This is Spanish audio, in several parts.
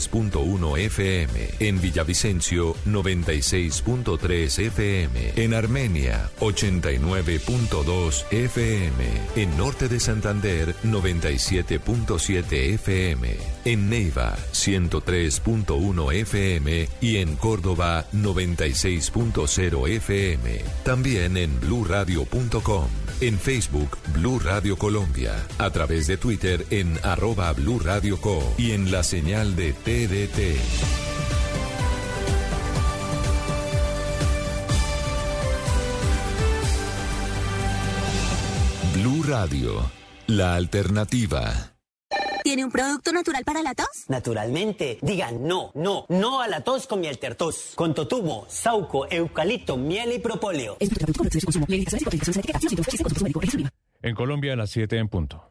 3.1 FM. En Villavicencio, 96.3 FM. En Armenia, 89.2 FM. En Norte de Santander, 97.7 FM. En Neiva, 103.1 FM. Y en Córdoba, 96.0 FM. También en bluradio.com. En Facebook, Blue Radio Colombia. A través de Twitter en arroba Blue Radio Co. Y en la señal de TDT. Blue Radio, la alternativa. ¿Tiene un producto natural para la tos? Naturalmente, digan no, no, no a la tos con miel tertos, con totumo, sauco, eucalipto, miel y propóleo. En Colombia a las 7 en punto.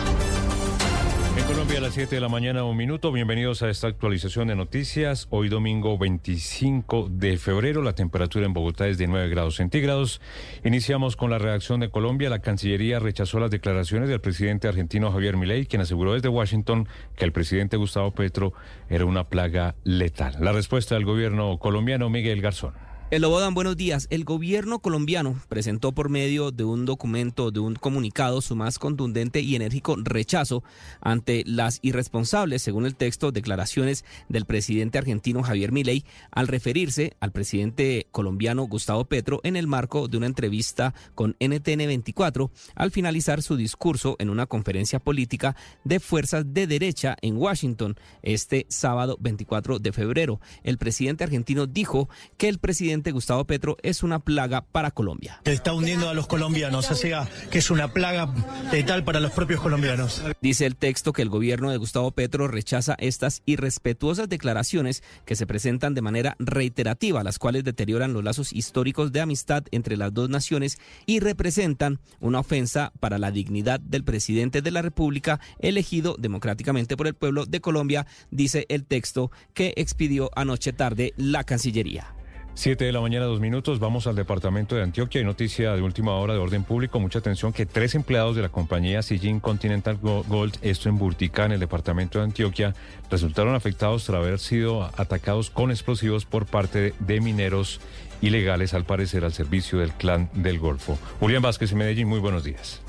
En Colombia a las 7 de la mañana, un minuto. Bienvenidos a esta actualización de noticias. Hoy domingo 25 de febrero, la temperatura en Bogotá es de 9 grados centígrados. Iniciamos con la reacción de Colombia. La Cancillería rechazó las declaraciones del presidente argentino Javier Milei, quien aseguró desde Washington que el presidente Gustavo Petro era una plaga letal. La respuesta del gobierno colombiano, Miguel Garzón. El Lobodan, buenos días. El gobierno colombiano presentó por medio de un documento, de un comunicado, su más contundente y enérgico rechazo ante las irresponsables, según el texto, declaraciones del presidente argentino Javier Milei al referirse al presidente colombiano Gustavo Petro en el marco de una entrevista con NTN 24 al finalizar su discurso en una conferencia política de fuerzas de derecha en Washington este sábado 24 de febrero. El presidente argentino dijo que el presidente Gustavo Petro es una plaga para Colombia. Que está hundiendo a los colombianos, o sea, que es una plaga letal para los propios colombianos. Dice el texto que el gobierno de Gustavo Petro rechaza estas irrespetuosas declaraciones que se presentan de manera reiterativa, las cuales deterioran los lazos históricos de amistad entre las dos naciones y representan una ofensa para la dignidad del presidente de la República elegido democráticamente por el pueblo de Colombia, dice el texto que expidió anoche tarde la Cancillería. Siete de la mañana, dos minutos. Vamos al departamento de Antioquia. Hay noticia de última hora de orden público. Mucha atención que tres empleados de la compañía Sijin Continental Gold, esto en Burtica, en el departamento de Antioquia, resultaron afectados tras haber sido atacados con explosivos por parte de mineros ilegales, al parecer al servicio del clan del Golfo. Julián Vázquez en Medellín, muy buenos días.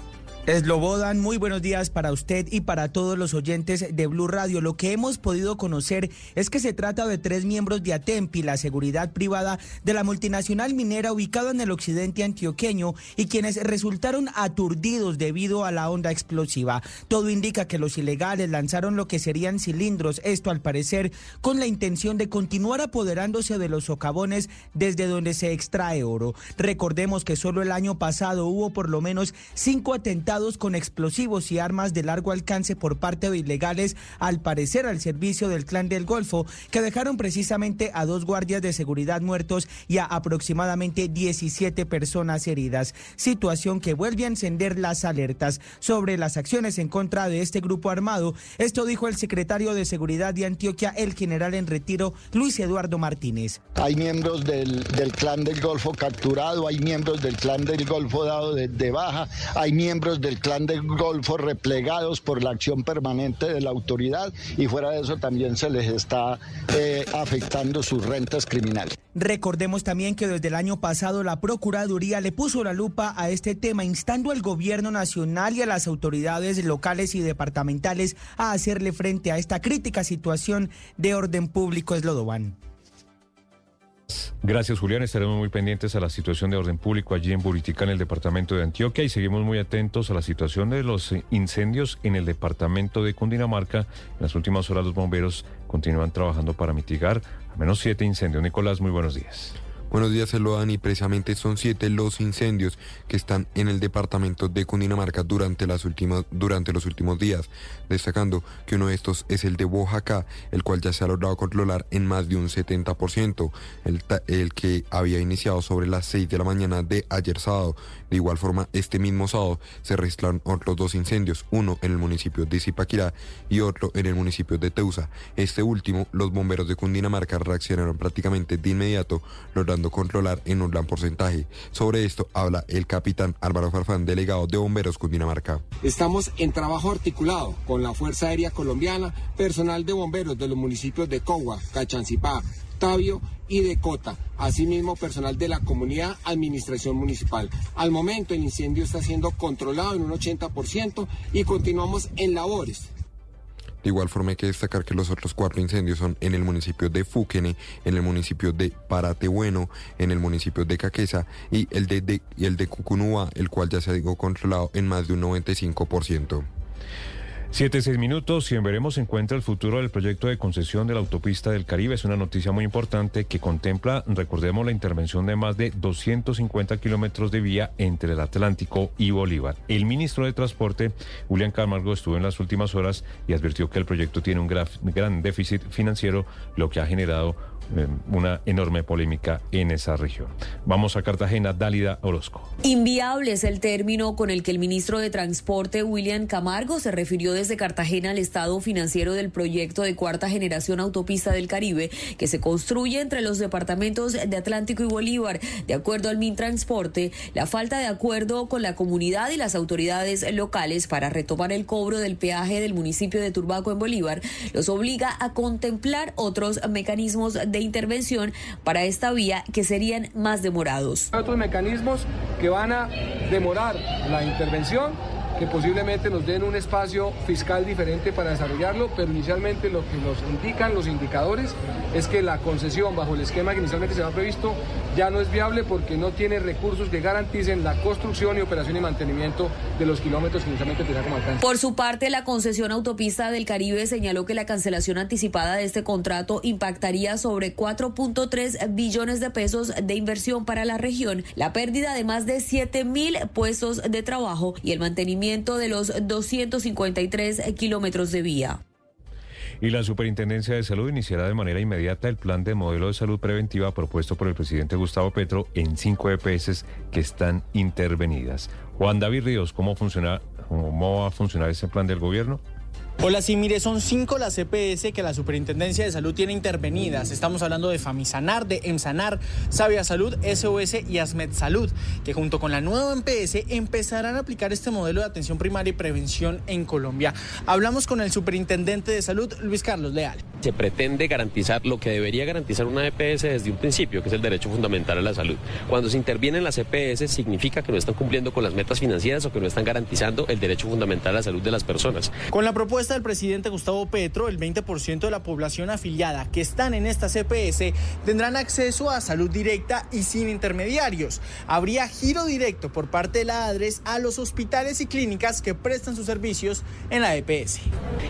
Eslobodan, muy buenos días para usted y para todos los oyentes de Blue Radio. Lo que hemos podido conocer es que se trata de tres miembros de ATEMPI, la seguridad privada de la multinacional minera ubicada en el occidente antioqueño y quienes resultaron aturdidos debido a la onda explosiva. Todo indica que los ilegales lanzaron lo que serían cilindros, esto al parecer con la intención de continuar apoderándose de los socavones desde donde se extrae oro. Recordemos que solo el año pasado hubo por lo menos cinco atentados con explosivos y armas de largo alcance por parte de ilegales, al parecer al servicio del clan del Golfo, que dejaron precisamente a dos guardias de seguridad muertos y a aproximadamente 17 personas heridas. Situación que vuelve a encender las alertas sobre las acciones en contra de este grupo armado. Esto dijo el secretario de Seguridad de Antioquia, el general en retiro, Luis Eduardo Martínez. Hay miembros del, clan del Golfo capturado, hay miembros del clan del Golfo dado de baja, hay miembros del clan del Golfo replegados por la acción permanente de la autoridad y fuera de eso también se les está eh, afectando sus rentas criminales. Recordemos también que desde el año pasado la Procuraduría le puso la lupa a este tema, instando al gobierno nacional y a las autoridades locales y departamentales a hacerle frente a esta crítica situación de orden público eslodovan. Gracias, Julián. Estaremos muy pendientes a la situación de orden público allí en Buritica, en el departamento de Antioquia, y seguimos muy atentos a la situación de los incendios en el departamento de Cundinamarca. En las últimas horas, los bomberos continúan trabajando para mitigar al menos siete incendios. Nicolás, muy buenos días. Buenos días, dan y precisamente son siete los incendios que están en el departamento de Cundinamarca durante, las últimas, durante los últimos días, destacando que uno de estos es el de Boyacá, el cual ya se ha logrado controlar en más de un 70%, el, el que había iniciado sobre las 6 de la mañana de ayer sábado. De igual forma, este mismo sábado se registraron otros dos incendios, uno en el municipio de Zipaquirá y otro en el municipio de Teusa. Este último, los bomberos de Cundinamarca reaccionaron prácticamente de inmediato, logrando controlar en un gran porcentaje. Sobre esto habla el capitán Álvaro Farfán, delegado de Bomberos Cundinamarca. Estamos en trabajo articulado con la Fuerza Aérea Colombiana, personal de bomberos de los municipios de Cogua, Cachancipá, Tabio y de Cota. Asimismo, personal de la comunidad, administración municipal. Al momento, el incendio está siendo controlado en un 80% y continuamos en labores de igual forma hay que destacar que los otros cuatro incendios son en el municipio de Fúquene, en el municipio de Paratebueno, en el municipio de Caquesa y el de, y el de Cucunúa, el cual ya se ha controlado en más de un 95%. Siete, seis minutos y en veremos encuentra el futuro del proyecto de concesión de la autopista del Caribe. Es una noticia muy importante que contempla, recordemos, la intervención de más de 250 kilómetros de vía entre el Atlántico y Bolívar. El ministro de Transporte, Julián Camargo, estuvo en las últimas horas y advirtió que el proyecto tiene un gran déficit financiero, lo que ha generado una enorme polémica en esa región. Vamos a Cartagena, Dálida Orozco. Inviable es el término con el que el ministro de Transporte, William Camargo, se refirió desde Cartagena al estado financiero del proyecto de cuarta generación autopista del Caribe que se construye entre los departamentos de Atlántico y Bolívar. De acuerdo al Mintransporte, la falta de acuerdo con la comunidad y las autoridades locales para retomar el cobro del peaje del municipio de Turbaco en Bolívar los obliga a contemplar otros mecanismos de intervención para esta vía que serían más demorados. Otros mecanismos que van a demorar la intervención que posiblemente nos den un espacio fiscal diferente para desarrollarlo, pero inicialmente lo que nos indican los indicadores es que la concesión bajo el esquema que inicialmente se había previsto ya no es viable porque no tiene recursos que garanticen la construcción y operación y mantenimiento de los kilómetros que inicialmente tenía como alcance. Por su parte, la concesión autopista del Caribe señaló que la cancelación anticipada de este contrato impactaría sobre 4.3 billones de pesos de inversión para la región, la pérdida de más de 7 mil puestos de trabajo y el mantenimiento de los 253 kilómetros de vía. Y la Superintendencia de Salud iniciará de manera inmediata el plan de modelo de salud preventiva propuesto por el presidente Gustavo Petro en cinco EPS que están intervenidas. Juan David Ríos, ¿cómo, funciona, ¿cómo va a funcionar ese plan del gobierno? Hola, sí, mire, son cinco las EPS que la Superintendencia de Salud tiene intervenidas. Estamos hablando de Famisanar, de Emsanar, Sabia Salud, SOS y Asmed Salud, que junto con la nueva MPS empezarán a aplicar este modelo de atención primaria y prevención en Colombia. Hablamos con el Superintendente de Salud, Luis Carlos Leal. Se pretende garantizar lo que debería garantizar una EPS desde un principio, que es el derecho fundamental a la salud. Cuando se intervienen las EPS significa que no están cumpliendo con las metas financieras o que no están garantizando el derecho fundamental a la salud de las personas. Con la propuesta del presidente Gustavo Petro, el 20% de la población afiliada que están en esta CPS tendrán acceso a salud directa y sin intermediarios. Habría giro directo por parte de la ADRES a los hospitales y clínicas que prestan sus servicios en la EPS.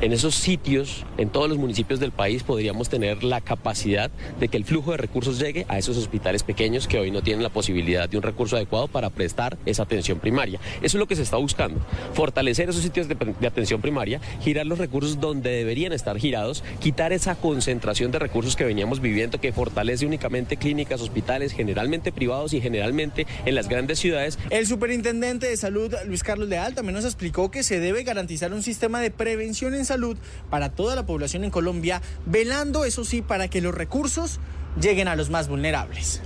En esos sitios, en todos los municipios del país, podríamos tener la capacidad de que el flujo de recursos llegue a esos hospitales pequeños que hoy no tienen la posibilidad de un recurso adecuado para prestar esa atención primaria. Eso es lo que se está buscando, fortalecer esos sitios de, de atención primaria, los recursos donde deberían estar girados, quitar esa concentración de recursos que veníamos viviendo que fortalece únicamente clínicas, hospitales, generalmente privados y generalmente en las grandes ciudades. El superintendente de salud, Luis Carlos Leal, también nos explicó que se debe garantizar un sistema de prevención en salud para toda la población en Colombia, velando, eso sí, para que los recursos lleguen a los más vulnerables.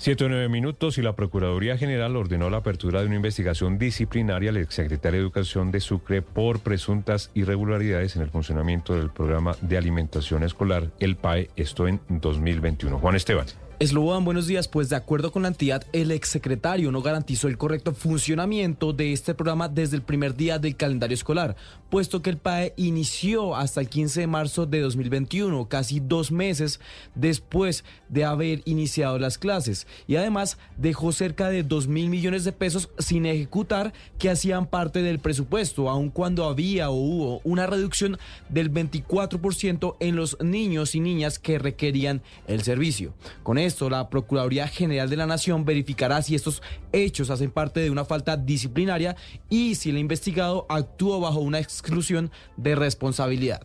Siete o nueve minutos y la Procuraduría General ordenó la apertura de una investigación disciplinaria al exsecretario de Educación de Sucre por presuntas irregularidades en el funcionamiento del programa de alimentación escolar, el PAE, esto en 2021. Juan Esteban. Eslobodan, buenos días. Pues de acuerdo con la entidad, el exsecretario no garantizó el correcto funcionamiento de este programa desde el primer día del calendario escolar, puesto que el PAE inició hasta el 15 de marzo de 2021, casi dos meses después de haber iniciado las clases. Y además dejó cerca de 2 mil millones de pesos sin ejecutar que hacían parte del presupuesto, aun cuando había o hubo una reducción del 24% en los niños y niñas que requerían el servicio. Con esto, la Procuraduría General de la Nación verificará si estos hechos hacen parte de una falta disciplinaria y si el investigado actuó bajo una exclusión de responsabilidad.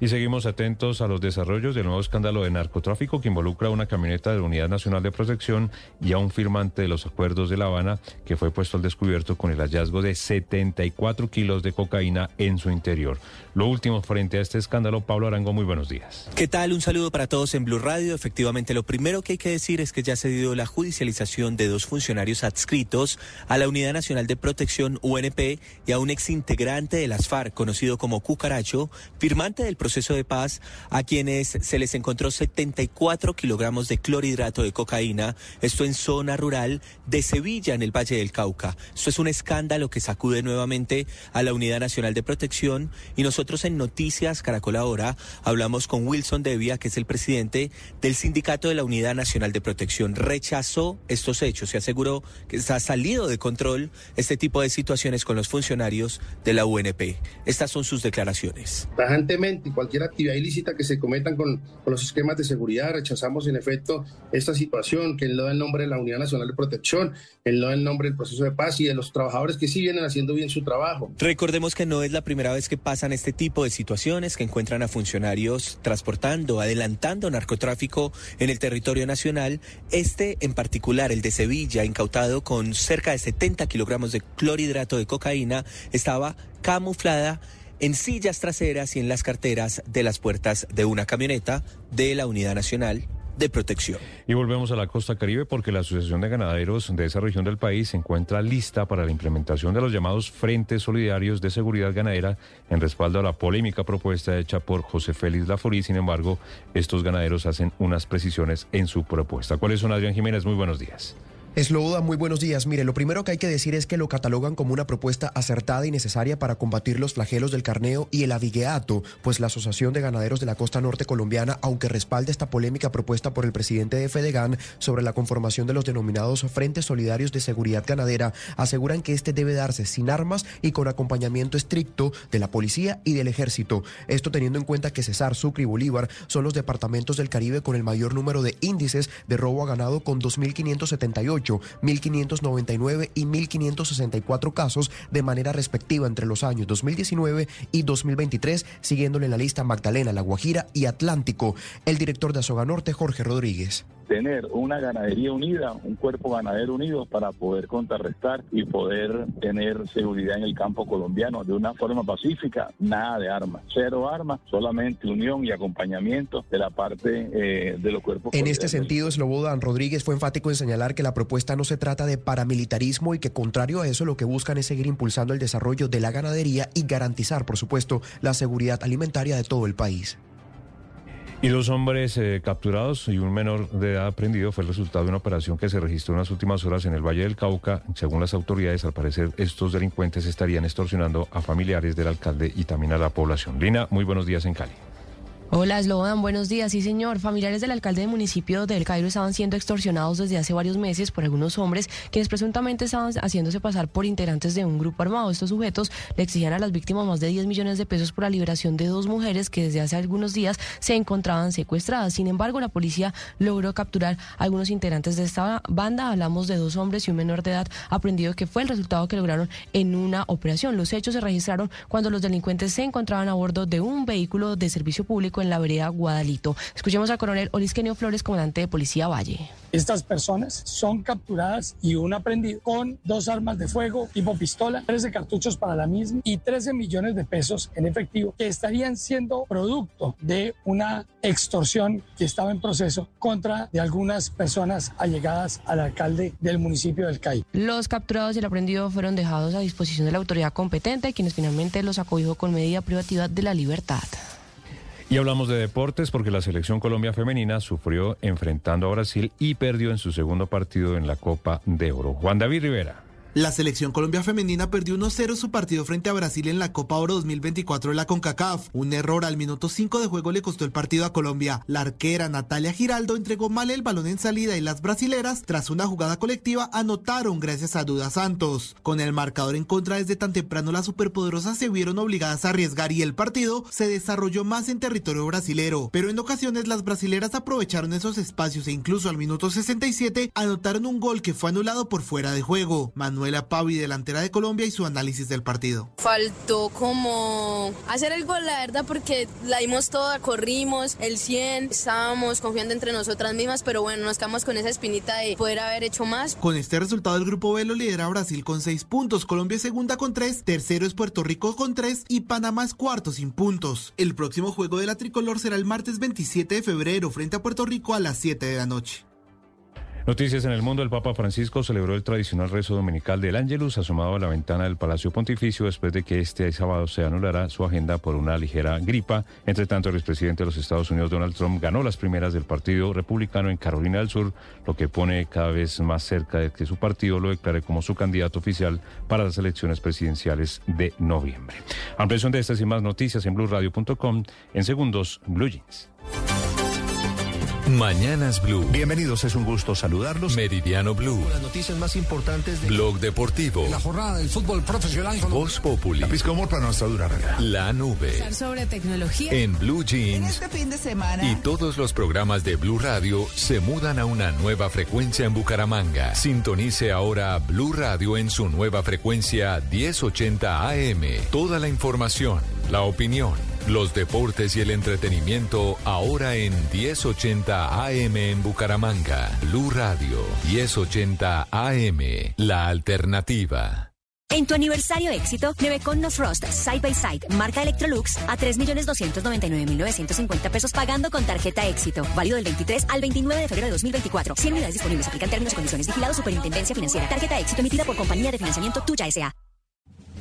Y seguimos atentos a los desarrollos del nuevo escándalo de narcotráfico que involucra a una camioneta de la Unidad Nacional de Protección y a un firmante de los acuerdos de La Habana que fue puesto al descubierto con el hallazgo de 74 kilos de cocaína en su interior. Lo último frente a este escándalo, Pablo Arango, muy buenos días. ¿Qué tal? Un saludo para todos en Blue Radio. Efectivamente, lo primero que hay que decir es que ya se dio la judicialización de dos funcionarios adscritos a la Unidad Nacional de Protección UNP y a un exintegrante de las FARC, conocido como Cucaracho, firmante del proceso de paz, a quienes se les encontró 74 kilogramos de clorhidrato de cocaína, esto en zona rural de Sevilla, en el Valle del Cauca. Esto es un escándalo que sacude nuevamente a la Unidad Nacional de Protección y nosotros en Noticias Caracol Ahora hablamos con Wilson Devia, que es el presidente del Sindicato de la Unidad Nacional de Protección. Rechazó estos hechos y aseguró que ha salido de control este tipo de situaciones con los funcionarios de la UNP. Estas son sus declaraciones. Tajantemente y cualquier actividad ilícita que se cometan con, los esquemas de seguridad. Rechazamos en efecto esta situación que no da el nombre de la Unidad Nacional de Protección, el no da el nombre del proceso de paz y de los trabajadores que sí vienen haciendo bien su trabajo. Recordemos que no es la primera vez que pasan este tipo de situaciones, que encuentran a funcionarios transportando, adelantando narcotráfico en el territorio nacional. Este en particular, el de Sevilla, incautado con cerca de 70 kilogramos de clorhidrato de cocaína, estaba camuflada en sillas traseras y en las carteras de las puertas de una camioneta de la Unidad Nacional de Protección. Y volvemos a la costa caribe porque la Asociación de Ganaderos de esa región del país se encuentra lista para la implementación de los llamados Frentes Solidarios de Seguridad Ganadera en respaldo a la polémica propuesta hecha por José Félix Laforí. Sin embargo, estos ganaderos hacen unas precisiones en su propuesta. ¿Cuáles son, Adrián Jiménez? Muy buenos días. Esloboda, muy buenos días. Mire, lo primero que hay que decir es que lo catalogan como una propuesta acertada y necesaria para combatir los flagelos del carneo y el avigueato, pues la Asociación de Ganaderos de la Costa Norte Colombiana, aunque respalda esta polémica propuesta por el presidente de Fedegan sobre la conformación de los denominados Frentes Solidarios de Seguridad Ganadera, aseguran que este debe darse sin armas y con acompañamiento estricto de la policía y del ejército. Esto teniendo en cuenta que Cesar, Sucre y Bolívar son los departamentos del Caribe con el mayor número de índices de robo a ganado con 2.578 1.599 y 1.564 casos de manera respectiva entre los años 2019 y 2023, siguiéndole en la lista Magdalena, La Guajira y Atlántico. El director de Azoga Norte, Jorge Rodríguez tener una ganadería unida, un cuerpo ganadero unido para poder contrarrestar y poder tener seguridad en el campo colombiano de una forma pacífica, nada de armas, cero armas, solamente unión y acompañamiento de la parte eh, de los cuerpos. En este sentido, Slobodan Rodríguez fue enfático en señalar que la propuesta no se trata de paramilitarismo y que contrario a eso lo que buscan es seguir impulsando el desarrollo de la ganadería y garantizar, por supuesto, la seguridad alimentaria de todo el país. Y dos hombres eh, capturados y un menor de edad aprendido fue el resultado de una operación que se registró en las últimas horas en el Valle del Cauca. Según las autoridades, al parecer estos delincuentes estarían extorsionando a familiares del alcalde y también a la población. Lina, muy buenos días en Cali. Hola, Slobodan, buenos días. Sí, señor. Familiares del alcalde del municipio del Cairo estaban siendo extorsionados desde hace varios meses por algunos hombres quienes presuntamente estaban haciéndose pasar por integrantes de un grupo armado. Estos sujetos le exigían a las víctimas más de 10 millones de pesos por la liberación de dos mujeres que desde hace algunos días se encontraban secuestradas. Sin embargo, la policía logró capturar a algunos integrantes de esta banda. Hablamos de dos hombres y un menor de edad aprendido que fue el resultado que lograron en una operación. Los hechos se registraron cuando los delincuentes se encontraban a bordo de un vehículo de servicio público en la vereda Guadalito. Escuchemos al coronel Olisquenio Flores, comandante de Policía Valle. Estas personas son capturadas y un aprendido con dos armas de fuego tipo pistola, 13 cartuchos para la misma y 13 millones de pesos en efectivo que estarían siendo producto de una extorsión que estaba en proceso contra de algunas personas allegadas al alcalde del municipio del CAI. Los capturados y el aprendido fueron dejados a disposición de la autoridad competente, quienes finalmente los acogijó con medida privativa de la libertad. Y hablamos de deportes porque la selección Colombia femenina sufrió enfrentando a Brasil y perdió en su segundo partido en la Copa de Oro. Juan David Rivera. La selección Colombia femenina perdió 1-0 su partido frente a Brasil en la Copa Oro 2024 de la CONCACAF. Un error al minuto 5 de juego le costó el partido a Colombia. La arquera Natalia Giraldo entregó mal el balón en salida y las brasileras, tras una jugada colectiva, anotaron gracias a Duda Santos. Con el marcador en contra desde tan temprano, las superpoderosas se vieron obligadas a arriesgar y el partido se desarrolló más en territorio brasilero. Pero en ocasiones las brasileras aprovecharon esos espacios e incluso al minuto 67 anotaron un gol que fue anulado por fuera de juego. Manuela Pavi, delantera de Colombia, y su análisis del partido. Faltó como hacer el gol, la verdad, porque la dimos toda, corrimos el 100, estábamos confiando entre nosotras mismas, pero bueno, nos quedamos con esa espinita de poder haber hecho más. Con este resultado, el grupo B lo lidera Brasil con 6 puntos, Colombia es segunda con 3, tercero es Puerto Rico con 3 y Panamá es cuarto sin puntos. El próximo juego de la tricolor será el martes 27 de febrero frente a Puerto Rico a las 7 de la noche. Noticias en el mundo. El Papa Francisco celebró el tradicional rezo dominical del Ángelus asomado a la ventana del Palacio Pontificio después de que este sábado se anulará su agenda por una ligera gripa. Entre tanto, el expresidente de los Estados Unidos, Donald Trump, ganó las primeras del Partido Republicano en Carolina del Sur, lo que pone cada vez más cerca de que su partido lo declare como su candidato oficial para las elecciones presidenciales de noviembre. Ampliación de estas y más noticias en blueradio.com. En segundos, Blue Jeans. Mañanas Blue. Bienvenidos, es un gusto saludarlos. Meridiano Blue. Las noticias más importantes de Blog Deportivo. la jornada del fútbol profesional. Voz Populi. La pizca de humor para nuestra dura realidad. La nube. Sobre tecnología. En Blue Jeans. Este fin de semana. Y todos los programas de Blue Radio se mudan a una nueva frecuencia en Bucaramanga. Sintonice ahora Blue Radio en su nueva frecuencia 1080 AM. Toda la información, la opinión, los deportes y el entretenimiento ahora en 1080 AM en Bucaramanga. Blue Radio 1080 AM. La alternativa. En tu aniversario éxito, Nevecon No Frost Side by Side, marca Electrolux, a 3.299.950 pesos pagando con tarjeta éxito. Válido del 23 al 29 de febrero de 2024. 100 unidades disponibles. Aplican términos y condiciones. Vigilado Superintendencia Financiera. Tarjeta éxito emitida por Compañía de Financiamiento Tuya S.A.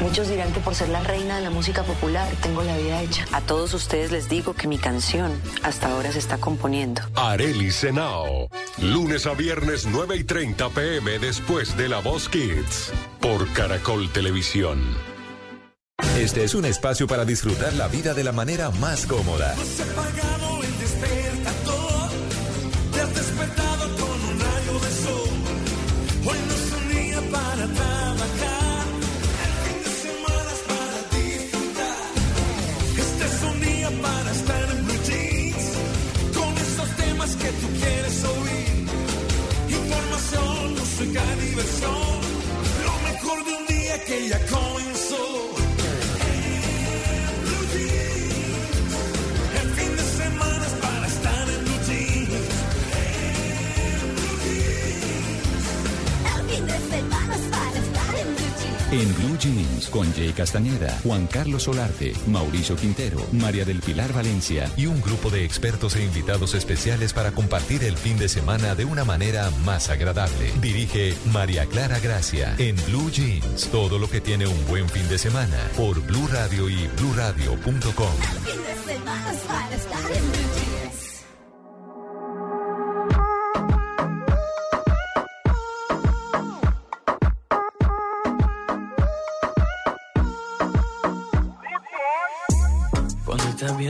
Muchos dirán que por ser la reina de la música popular tengo la vida hecha. A todos ustedes les digo que mi canción hasta ahora se está componiendo. Areli Senao. Lunes a viernes 9 y 30 pm después de La Voz Kids. Por Caracol Televisión. Este es un espacio para disfrutar la vida de la manera más cómoda. el que tú quieres oír. Información, música, diversión. Lo mejor de un día que ya comenzó. En Blue Jeans con Jay Castañeda, Juan Carlos Solarte, Mauricio Quintero, María del Pilar Valencia y un grupo de expertos e invitados especiales para compartir el fin de semana de una manera más agradable. Dirige María Clara Gracia en Blue Jeans. Todo lo que tiene un buen fin de semana por Blue Radio y bluradio.com.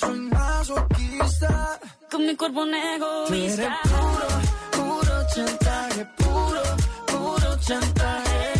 Soy masoquista. Con mi cuerpo un Tú eres egoísta. puro, puro chantaje, puro, puro chantaje.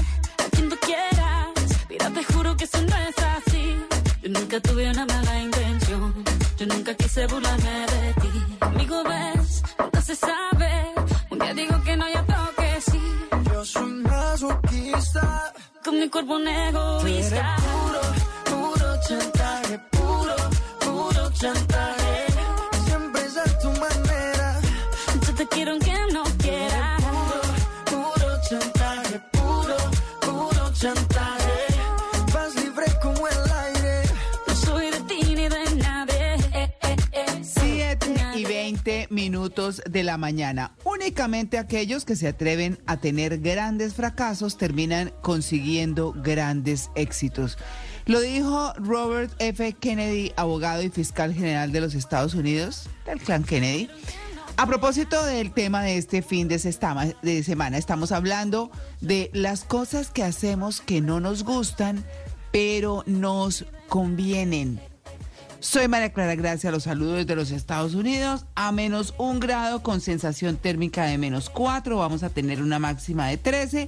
que eso no es así. Yo nunca tuve una mala intención. Yo nunca quise burlarme de ti. Conmigo ves, nunca se sabe. Un día digo que no, y otro que sí. Yo soy masoquista. Con mi cuerpo un eres egoísta. puro, puro chantaje, puro, puro chantaje. Siempre es a tu manera. Yo te quiero aunque no minutos de la mañana. Únicamente aquellos que se atreven a tener grandes fracasos terminan consiguiendo grandes éxitos. Lo dijo Robert F. Kennedy, abogado y fiscal general de los Estados Unidos, del clan Kennedy. A propósito del tema de este fin de, semana, estamos hablando de las cosas que hacemos que no nos gustan, pero nos convienen. Soy María Clara Gracia, los saludos desde los Estados Unidos. A menos un grado con sensación térmica de menos cuatro. Vamos a tener una máxima de 13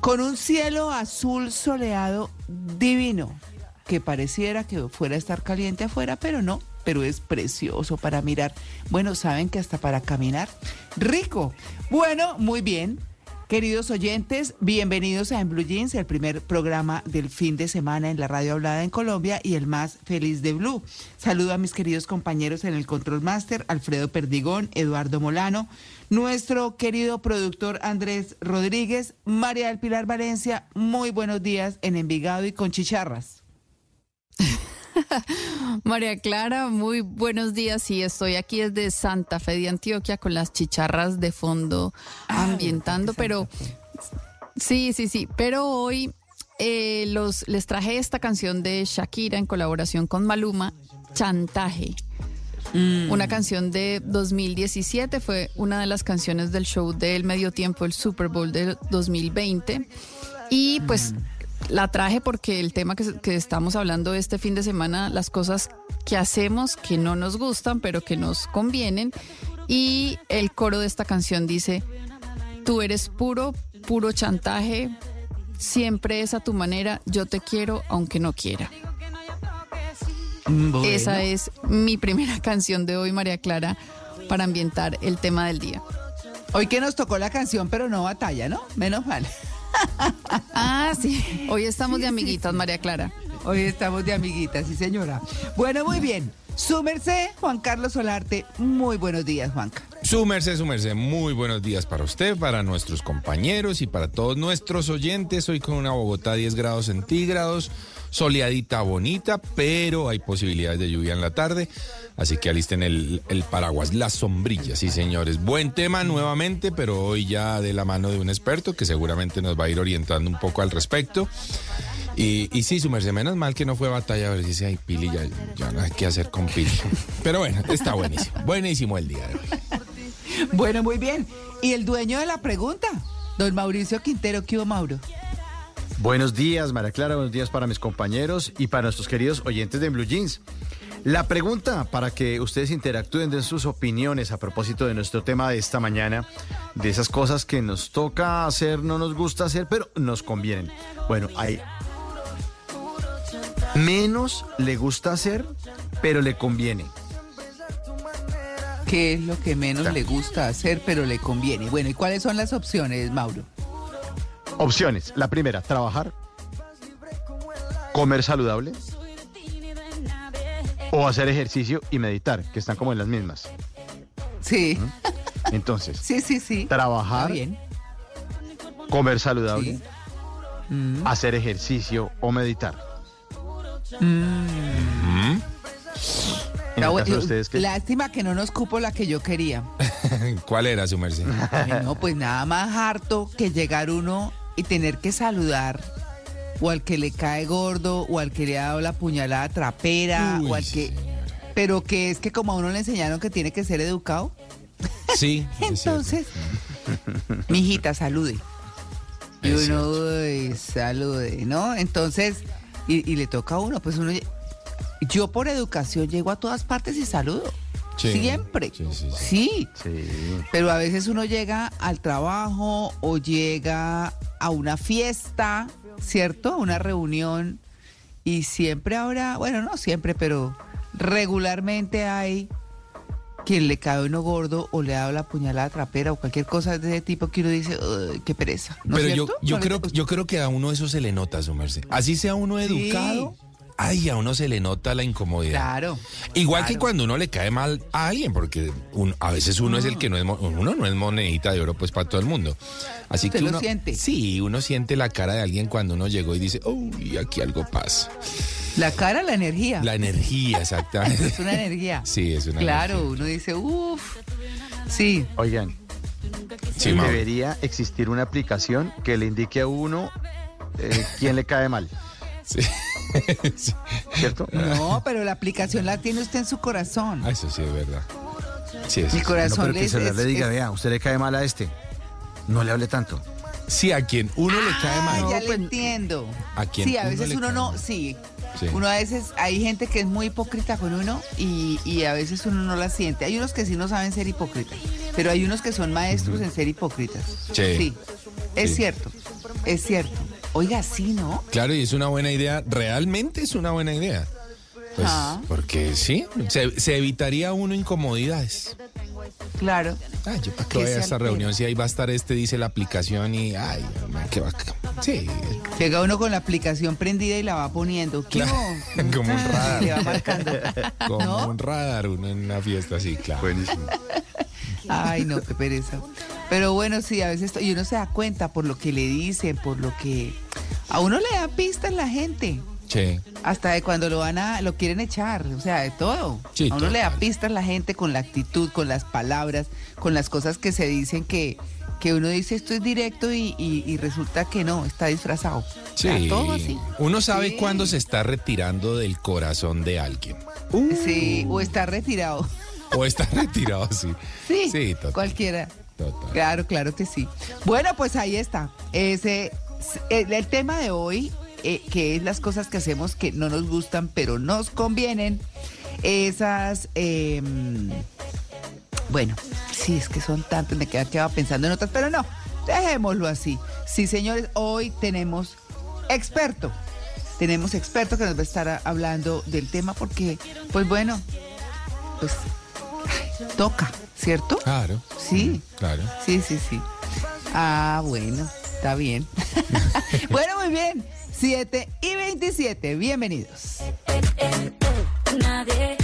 con un cielo azul soleado divino que pareciera que fuera a estar caliente afuera, pero no, pero es precioso para mirar. Bueno, saben que hasta para caminar, rico. Bueno, muy bien. Queridos oyentes, bienvenidos a En Blue Jeans, el primer programa del fin de semana en la radio hablada en Colombia y el más feliz de Blue. Saludo a mis queridos compañeros en el Control Master, Alfredo Perdigón, Eduardo Molano, nuestro querido productor Andrés Rodríguez, María del Pilar Valencia, muy buenos días en Envigado y con chicharras. María Clara, muy buenos días. Sí, estoy aquí desde Santa Fe de Antioquia con las chicharras de fondo ambientando, pero sí, sí, sí. Pero hoy eh, los les traje esta canción de Shakira en colaboración con Maluma, Chantaje. Una canción de 2017 fue una de las canciones del show del medio tiempo, el Super Bowl de 2020. Y pues la traje porque el tema que, que estamos hablando este fin de semana, las cosas que hacemos que no nos gustan, pero que nos convienen. Y el coro de esta canción dice, tú eres puro, puro chantaje, siempre es a tu manera, yo te quiero aunque no quiera. Bueno. Esa es mi primera canción de hoy, María Clara, para ambientar el tema del día. Hoy que nos tocó la canción, pero no batalla, ¿no? Menos mal. Ah, sí. Hoy estamos de amiguitas, María Clara. Hoy estamos de amiguitas, sí señora. Bueno, muy bien. Su merced, Juan Carlos Solarte. Muy buenos días, Juanca. Su merced, su merced, muy buenos días para usted, para nuestros compañeros y para todos nuestros oyentes. Hoy con una Bogotá 10 grados centígrados, soleadita bonita, pero hay posibilidades de lluvia en la tarde. Así que alisten el, el paraguas, las sombrillas, sí señores. Buen tema nuevamente, pero hoy ya de la mano de un experto que seguramente nos va a ir orientando un poco al respecto. Y, sí, su merced, menos mal que no fue batalla, si dice, ay, Pili, ya, ya no hay que hacer con Pili. Pero bueno, está buenísimo, buenísimo el día de hoy. Bueno, muy bien. ¿Y el dueño de la pregunta? Don Mauricio Quintero, ¿qué hubo, Mauro? Buenos días, María Clara, buenos días para mis compañeros y para nuestros queridos oyentes de Blue Jeans. La pregunta para que ustedes interactúen den sus opiniones a propósito de nuestro tema de esta mañana, de esas cosas que nos toca hacer, no nos gusta hacer, pero nos convienen. Bueno, hay menos le gusta hacer, pero le conviene. ¿Qué es lo que menos le gusta hacer, pero le conviene? Bueno, ¿y cuáles son las opciones, Mauro? Opciones. La primera, trabajar, comer saludable o hacer ejercicio y meditar, que están como en las mismas. Sí. Entonces, Sí, sí, sí. trabajar, bien. comer saludable, Mm. hacer ejercicio o meditar. Mm. En Está el bu- caso de ustedes, ¿qué? Lástima que no nos cupo la que yo quería. ¿Cuál era su merced? No, pues nada más harto que llegar uno y tener que saludar o al que le cae gordo o al que le ha dado la puñalada trapera Uy, o al que... Pero que es que como a uno le enseñaron que tiene que ser educado, Sí. entonces, mijita, salude. Y uno, uy, salude, ¿no? Entonces, y, y le toca a uno, pues uno... Yo por educación llego a todas partes y saludo. Sí, Siempre. sí, sí, sí. Sí. Pero a veces uno llega al trabajo o llega a una fiesta, ¿cierto? A una reunión y siempre habrá, bueno, no siempre, pero regularmente hay quien le cae uno gordo o le ha dado la puñalada trapera o cualquier cosa de ese tipo que uno dice, "Uy, qué pereza. ¿No es Pero yo, cierto? yo, ¿No le- creo, yo creo que a uno eso se le nota, su merced. Así sea uno Sí. educado, ay, a uno se le nota la incomodidad. Claro. Igual que cuando uno le cae mal a alguien, porque un- a veces uno es el que no es, uno no es monedita de oro pues para todo el mundo. Así Usted que lo uno, siente. Sí, uno siente la cara de alguien cuando uno llegó y dice, uy, aquí algo pasa. La cara, la energía. La energía, exactamente. Es una energía. Sí, es una Claro, energía. uno dice, uff. Sí. Oigan, Sí, debería existir una aplicación que le indique a uno eh, quién le cae mal. Sí. Sí. ¿Cierto? No, pero la aplicación la tiene usted en su corazón. Ah, eso sí es verdad. Sí, es Mi corazón No, pero que le es- diga, es- vea, usted le cae mal a este. No le hable tanto. Sí, a quien uno le cae Ah, mal. ya le entiendo. ¿A quién Sí, a uno veces uno no, mal? sí. Sí. Uno a veces, hay gente que es muy hipócrita con uno y, y a veces uno no la siente. Hay unos que sí no saben ser hipócritas, pero hay unos que son maestros en ser hipócritas. Sí. es Sí. cierto, es cierto. Oiga, sí, ¿no? Claro, y es una buena idea, realmente es una buena idea. Pues, Ah. porque sí, se, se evitaría uno incomodidades. Claro. Ah, yo para Que qué voy a esta reunión si ahí va a estar este, dice la aplicación y, ay, man, qué bacán. Sí, Llega uno con la aplicación prendida y la va poniendo. ¿Qué como un Ah, radar. Va marcando. como ¿No? un radar uno en una fiesta así, claro. Buenísimo. Ay, no, qué pereza. Pero bueno, sí, a veces, y uno se da cuenta por lo que le dicen, por lo que... A uno le da pistas la gente. Sí. Hasta de cuando lo van a, lo quieren echar, o sea, de todo. Sí, a uno le da pistas la gente con la actitud, con las palabras, con las cosas que se dicen que, que uno dice esto es directo y, y- y resulta que no, está disfrazado. O sea, Sí. todo así. Uno sabe Sí. cuándo se está retirando del corazón de alguien. Sí, o está retirado. O está retirado, sí. Sí, Sí, total. cualquiera. Total. Claro, claro que sí. Bueno, pues ahí está. Ese el, el tema de hoy, eh, que es las cosas que hacemos que no nos gustan, pero nos convienen. Esas, eh, bueno, sí, es que son tantas, me queda, quedaba pensando en otras, pero no, dejémoslo así. Sí, señores, hoy tenemos experto. Tenemos experto que nos va a estar hablando del tema porque, pues bueno, pues toca, ¿cierto? Claro. Sí. Claro. Sí, sí, sí. Ah, bueno, está bien. bueno, muy bien. 7 y 27, bienvenidos. Nadie,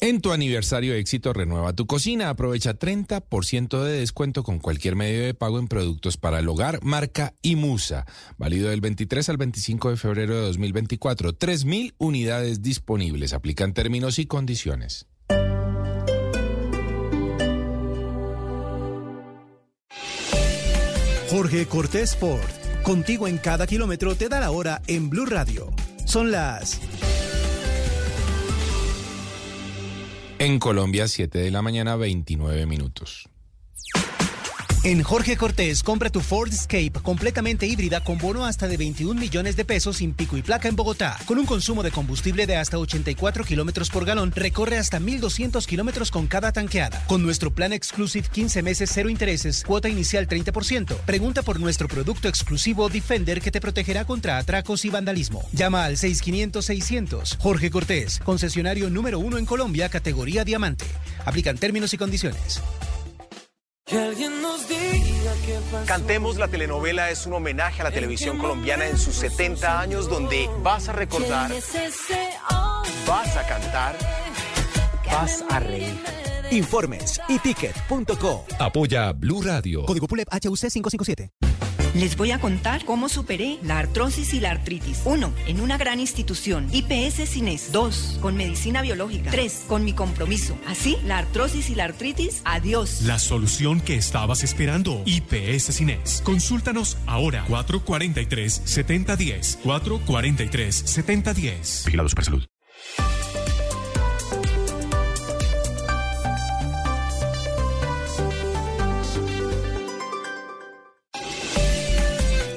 En tu aniversario de éxito, renueva tu cocina. Aprovecha 30% de descuento con cualquier medio de pago en productos para el hogar, marca y musa. Válido del 23 al 25 de febrero de 2024. 3.000 unidades disponibles. Aplican términos y condiciones. Jorge Cortés Sport. Contigo en cada kilómetro te da la hora en Blue Radio. Son las En Colombia, 7 de la mañana, 29 minutos. En Jorge Cortés, compra tu Ford Escape completamente híbrida con bono hasta de 21 millones de pesos sin pico y placa en Bogotá. Con un consumo de combustible de hasta 84 kilómetros por galón, recorre hasta 1,200 kilómetros con cada tanqueada. Con nuestro plan Exclusive 15 meses, cero intereses, cuota inicial 30%. Pregunta por nuestro producto exclusivo Defender que te protegerá contra atracos y vandalismo. Llama al 6500-600. Jorge Cortés, concesionario número uno en Colombia, categoría diamante. Aplican términos y condiciones. Que alguien nos diga qué pasó. Cantemos la telenovela es un homenaje a la televisión colombiana en sus 70 años donde vas a recordar, vas a cantar, vas a reír. Informes y ticket.co. Apoya Blue Radio. Código PULEP HUC 557. Les voy a contar cómo superé la artrosis y la artritis. 1. En una gran institución. IPS Cines. 2. Con medicina biológica. 3. Con mi compromiso. Así, la artrosis y la artritis, adiós. La solución que estabas esperando. IPS Cines. Consúltanos ahora. 443-7010. 443-7010. Vigilados para salud.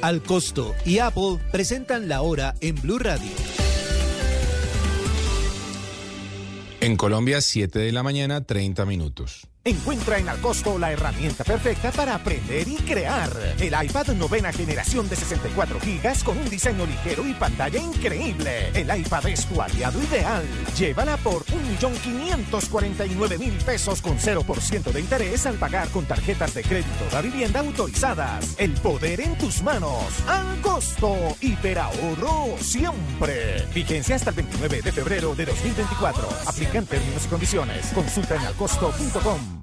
Al costo y Apple presentan la hora en Blue Radio. En Colombia, 7 de la mañana, 30 minutos. Encuentra en Alcosto la herramienta perfecta para aprender y crear. El iPad novena generación de 64 gigas con un diseño ligero y pantalla increíble. El iPad es tu aliado ideal. Llévala por 1.549.000 pesos con 0% de interés al pagar con tarjetas de crédito de vivienda autorizadas. El poder en tus manos. Alcosto. Hiperahorro siempre. Vigencia hasta el 29 de febrero de 2024. Aplican términos y condiciones. Consulta en alcosto.com.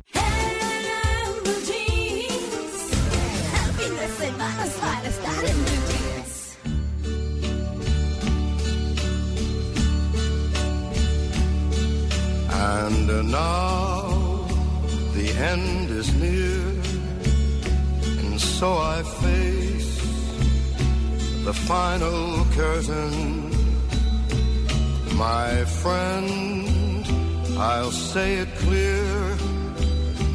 And uh, now the end is near, and so I face the final curtain. My friend, I'll say it clear,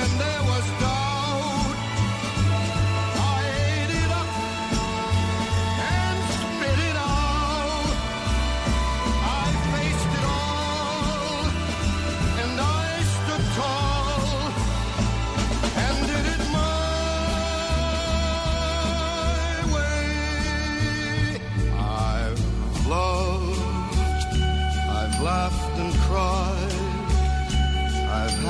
window.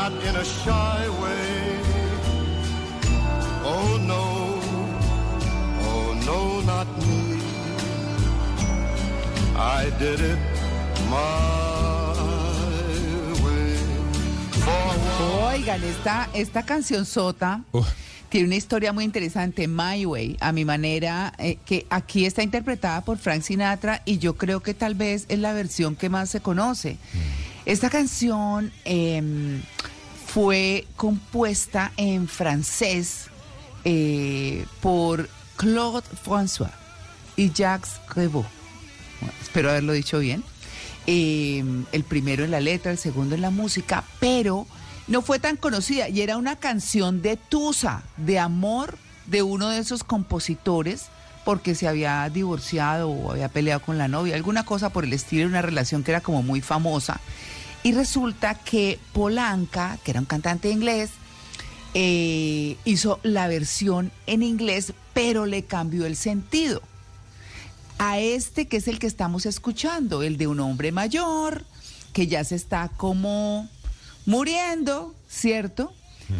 not in a shy way, oh no, oh no, not me. I did it my way. For Oigan, esta, esta canción sota tiene una historia muy interesante, My Way, a mi manera, eh, que aquí está interpretada por Frank Sinatra y yo creo que tal vez es la versión que más se conoce. Esta canción em, fue compuesta en francés eh, por Claude François y Jacques Revaux. Espero haberlo dicho bien. Eh, el primero en la letra, el segundo en la música, pero no fue tan conocida y era una canción de Tusa, de amor de uno de esos compositores porque se había divorciado o había peleado con la novia, alguna cosa por el estilo, una relación que era como muy famosa. Y resulta que Polanca, que era un cantante inglés, eh, hizo la versión en inglés, pero le cambió el sentido a este que es el que estamos escuchando, el de un hombre mayor, que ya se está como muriendo, ¿cierto?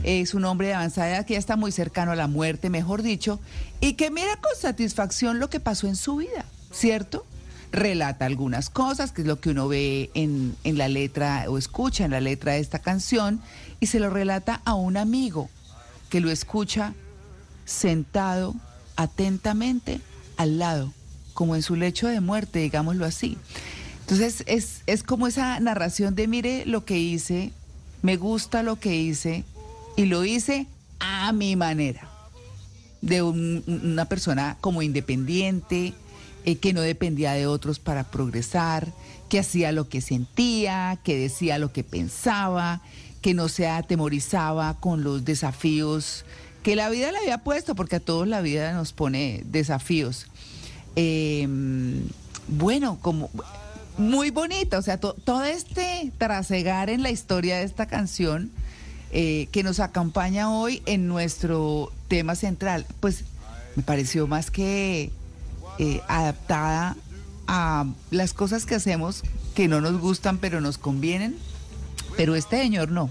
Es un hombre de avanzada edad que ya está muy cercano a la muerte, mejor dicho, y que mira con satisfacción lo que pasó en su vida, ¿cierto? Relata algunas cosas, que es lo que uno ve en, en la letra o escucha en la letra de esta canción, y se lo relata a un amigo que lo escucha sentado atentamente al lado como en su lecho de muerte, digámoslo así. Entonces es, es como esa narración de mire lo que hice, me gusta lo que hice y lo hice a mi manera. De un- una persona como independiente, eh, que no dependía de otros para progresar, que hacía lo que sentía, que decía lo que pensaba, que no se atemorizaba con los desafíos que la vida le había puesto, porque a todos la vida nos pone desafíos. Eh, bueno, como muy bonita, o sea, to- todo este trasegar en la historia de esta canción eh, que nos acompaña hoy en nuestro tema central, pues me pareció más que eh, adaptada a las cosas que hacemos que no nos gustan pero nos convienen, pero este señor no.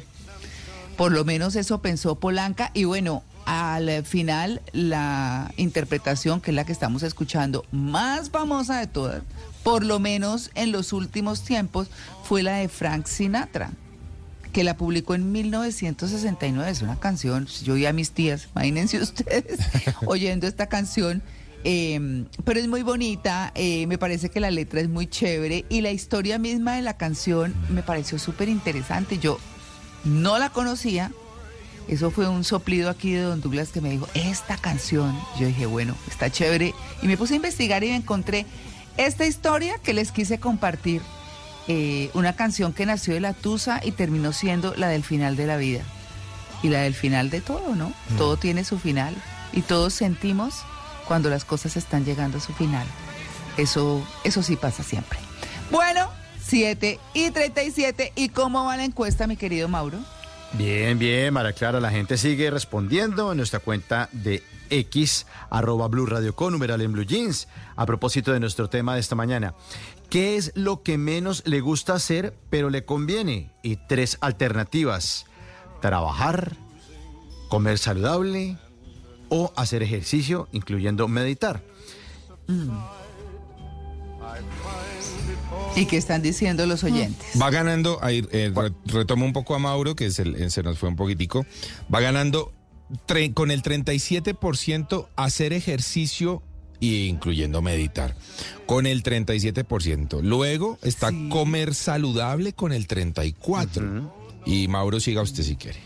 Por lo menos eso pensó Polanca. Y bueno, al final la interpretación que es la que estamos escuchando más famosa de todas, por lo menos en los últimos tiempos, fue la de Frank Sinatra, que la publicó en 1969. Es una canción, yo vi a mis tías, imagínense ustedes, oyendo esta canción. eh, pero es muy bonita, eh, me parece que la letra es muy chévere y la historia misma de la canción me pareció súper interesante. Yo no la conocía, eso fue un soplido aquí de Don Douglas que me dijo, esta canción. Yo dije, bueno, está chévere. Y me puse a investigar y me encontré esta historia que les quise compartir. Eh, una canción que nació de la Tusa y terminó siendo la del final de la vida. Y la del final de todo, ¿no? Todo tiene su final. Y todos sentimos cuando las cosas están llegando a su final. Eso, eso sí pasa siempre. Bueno, 7 y 37. ¿Y cómo va la encuesta, mi querido Mauro? Bien, bien, Mara Clara, la gente sigue respondiendo en nuestra cuenta de X, arroba Blue Radio con numeral en Blue Jeans, a propósito de nuestro tema de esta mañana. ¿Qué es lo que menos le gusta hacer, pero le conviene? Y tres alternativas. Trabajar, comer saludable o hacer ejercicio, incluyendo meditar. ¿Y qué están diciendo los oyentes? Va ganando, ahí eh, re- retomo un poco a Mauro, que es el, eh, se nos fue un poquitico. Va ganando tre- con el 37% hacer ejercicio e incluyendo meditar. Con el 37%. Luego está comer saludable con el 34%. Y Mauro, siga usted si quiere.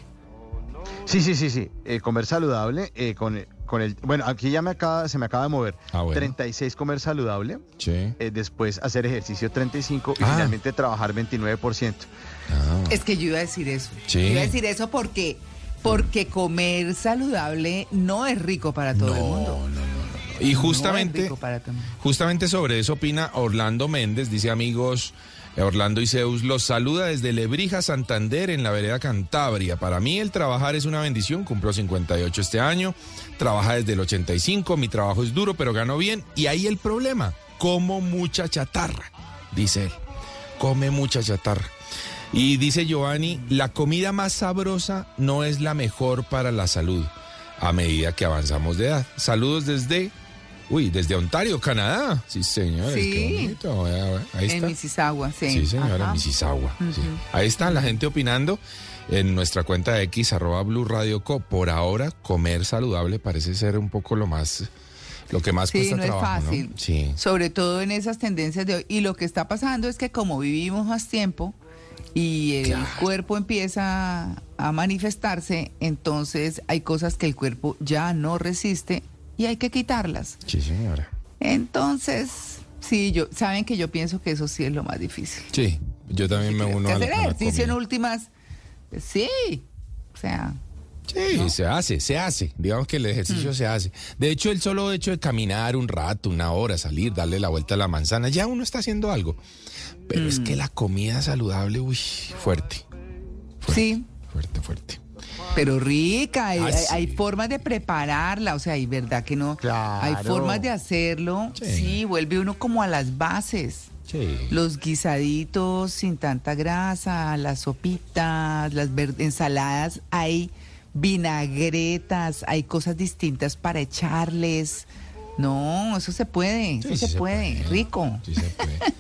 Sí, sí, sí, sí. eh, comer saludable eh, con, con el... Bueno, aquí ya me acaba, se me acaba de mover. Ah, bueno. 36 comer saludable. Sí. eh, después hacer ejercicio 35 y Ah. finalmente trabajar 29%. Es que yo iba a decir eso. Sí. Yo iba a decir eso porque Porque comer saludable no es rico para todo el mundo. Y No es justamente, justamente sobre eso opina Orlando Méndez, dice amigos, eh, Orlando y Zeus los saluda desde Lebrija, Santander, en la vereda Cantabria. Para mí el trabajar es una bendición, cumplo 58 este año, trabaja desde el 85, mi trabajo es duro, pero gano bien. Y ahí el problema, como mucha chatarra, dice él, come mucha chatarra. Y dice Giovanni, la comida más sabrosa no es la mejor para la salud a medida que avanzamos de edad. Saludos desde, uy, desde Ontario, Canadá. Sí, señores, Sí. qué bonito. En. Mississauga, sí. Sí, señora, Ajá. Mississauga. sí. Ahí está la gente opinando en nuestra cuenta de X, arroba Blue Radio Co. Por ahora, comer saludable parece ser un poco lo más, lo que más Sí, cuesta no es trabajo, ¿no? fácil. Sí. Sobre todo en esas tendencias de hoy. Y lo que está pasando es que como vivimos más tiempo y el cuerpo empieza a manifestarse, entonces hay cosas que el cuerpo ya no resiste y hay que quitarlas. Sí, señora. Entonces, sí, yo, saben que yo pienso que eso sí es lo más difícil. Sí, yo también me uno a la, hacer a la ejercicio en últimas, sí, o sea, Sí, se hace, se hace. Digamos que el ejercicio Mm. se hace. De hecho, el solo hecho de caminar un rato, una hora, salir, darle la vuelta a la manzana, ya uno está haciendo algo. Pero es Mm. que la comida saludable, uy, fuerte, sí, fuerte, fuerte. Pero rica, hay, Ah, hay- sí. hay formas de prepararla, o sea, hay verdad que no, hay formas de hacerlo, sí. vuelve uno como a las bases. Sí. Los guisaditos sin tanta grasa, las sopitas, las ensaladas, hay vinagretas, hay cosas distintas para echarles. No, eso se puede, eso Sí, se, sí se puede, rico. Sí se puede.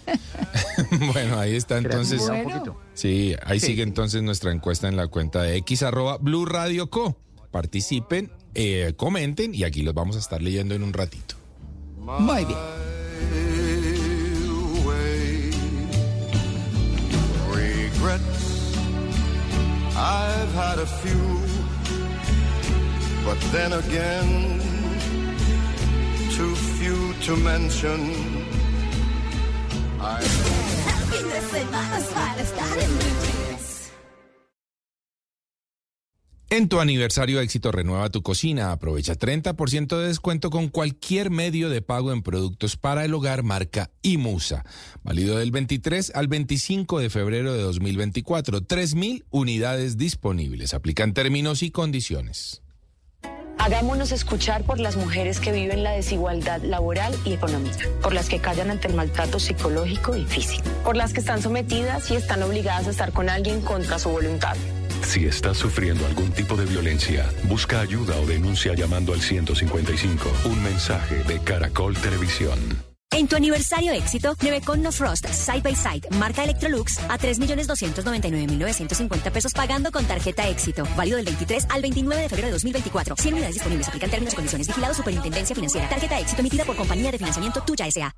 bueno, ahí está entonces. Bueno. Sí, ahí Sí, sigue entonces nuestra encuesta en la cuenta de X arroba Blue Radio Co. Participen, eh, comenten y aquí los vamos a estar leyendo en un ratito. Muy bien. Regrets, I've had a few, but then again, En tu aniversario éxito renueva tu cocina. Aprovecha 30% de descuento con cualquier medio de pago en productos para el hogar marca Imusa. Válido del 23 al 25 de febrero de 2024. 3.000 unidades disponibles. Aplican términos y condiciones. Hagámonos escuchar por las mujeres que viven la desigualdad laboral y económica, por las que callan ante el maltrato psicológico y físico, por las que están sometidas y están obligadas a estar con alguien contra su voluntad. Si estás sufriendo algún tipo de violencia, busca ayuda o denuncia llamando al 155. Un mensaje de Caracol Televisión. En tu aniversario éxito, Nevecon No Frost Side by Side, marca Electrolux, a 3.299.950 pesos pagando con tarjeta éxito. Válido del 23 al 29 de febrero de 2024. 100 unidades disponibles. Aplican términos condiciones. Vigilado Superintendencia Financiera. Tarjeta éxito emitida por Compañía de Financiamiento Tuya S.A.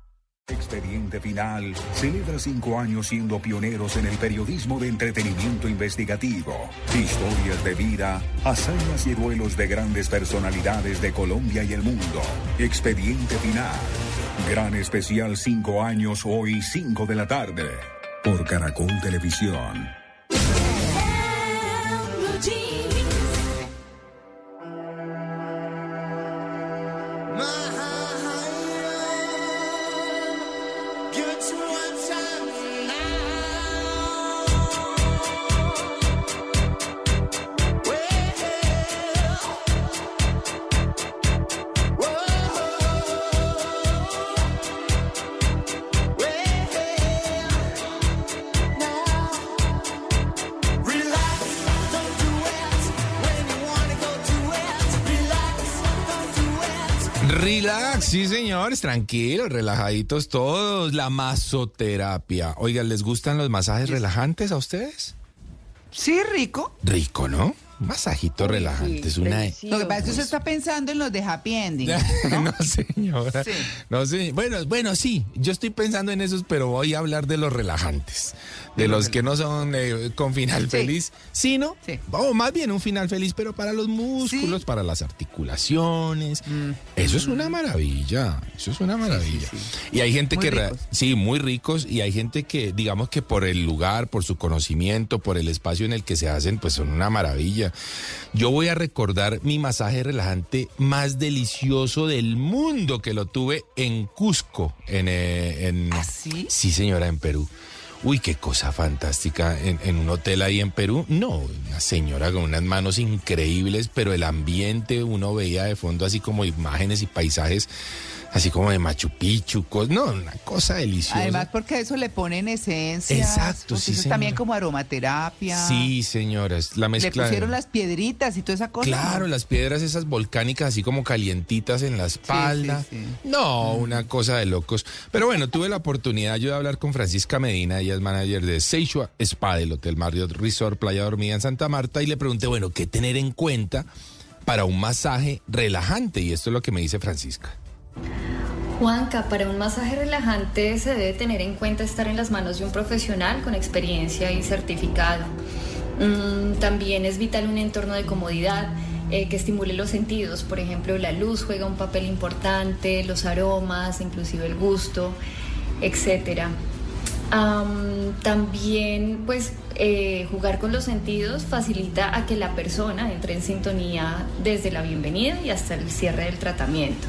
Expediente Final celebra cinco años siendo pioneros en el periodismo de entretenimiento investigativo. Historias de vida, hazañas y duelos de grandes personalidades de Colombia y el mundo. Expediente Final. Gran especial cinco años hoy, 5 de la tarde. Por Caracol Televisión. Sí señores, tranquilos, relajaditos todos. La masoterapia. Oigan, ¿les gustan los masajes relajantes a ustedes? Sí, rico. Rico, ¿no? Masajito relajante. Es una... Lo que pasa es que usted está pensando en los de Happy Ending. no, señora. Sí. No sé. Bueno, bueno, sí. Yo estoy pensando en esos, pero voy a hablar de los relajantes. De los que no son eh, con final feliz, sino, o más bien un final feliz, pero para los músculos, para las articulaciones. Eso es una maravilla. Eso es una maravilla. Y hay gente Muy que, ricos. sí, muy ricos, y hay gente que, digamos que por el lugar, por su conocimiento, por el espacio en el que se hacen, pues son una maravilla. Yo voy a recordar mi masaje relajante más delicioso del mundo que lo tuve en Cusco, en, eh, en ¿Ah, sí? Sí, señora, en Perú. Uy, qué cosa fantástica. En, en un hotel ahí en Perú, no, una señora con unas manos increíbles, pero el ambiente, uno veía de fondo así como imágenes y paisajes, así como de Machu Picchu, no, una cosa deliciosa. Además, porque eso le ponen esencia. Exacto, sí, también señora. como aromaterapia. Sí, señora, es la Le mezcla. de- pusieron las piedritas y toda esa cosa. Claro, las piedras esas volcánicas así como calientitas en la espalda. sí, sí. No, una cosa de locos. Pero bueno, tuve la oportunidad yo de hablar con Francisca Medina, ella es manager de Seichua Spa del Hotel Marriott Resort Playa Dormida en Santa Marta y le pregunté, bueno, ¿qué tener en cuenta para un masaje relajante? Y esto es lo que me dice Francisca. Juanca, para un masaje relajante se debe tener en cuenta estar en las manos de un profesional con experiencia y certificado. Mm, también es vital un entorno de comodidad eh, que estimule los sentidos. Por ejemplo, la luz juega un papel importante, los aromas, inclusive el gusto. Am, también, pues, eh, jugar con los sentidos facilita a que la persona entre en sintonía desde la bienvenida y hasta el cierre del tratamiento.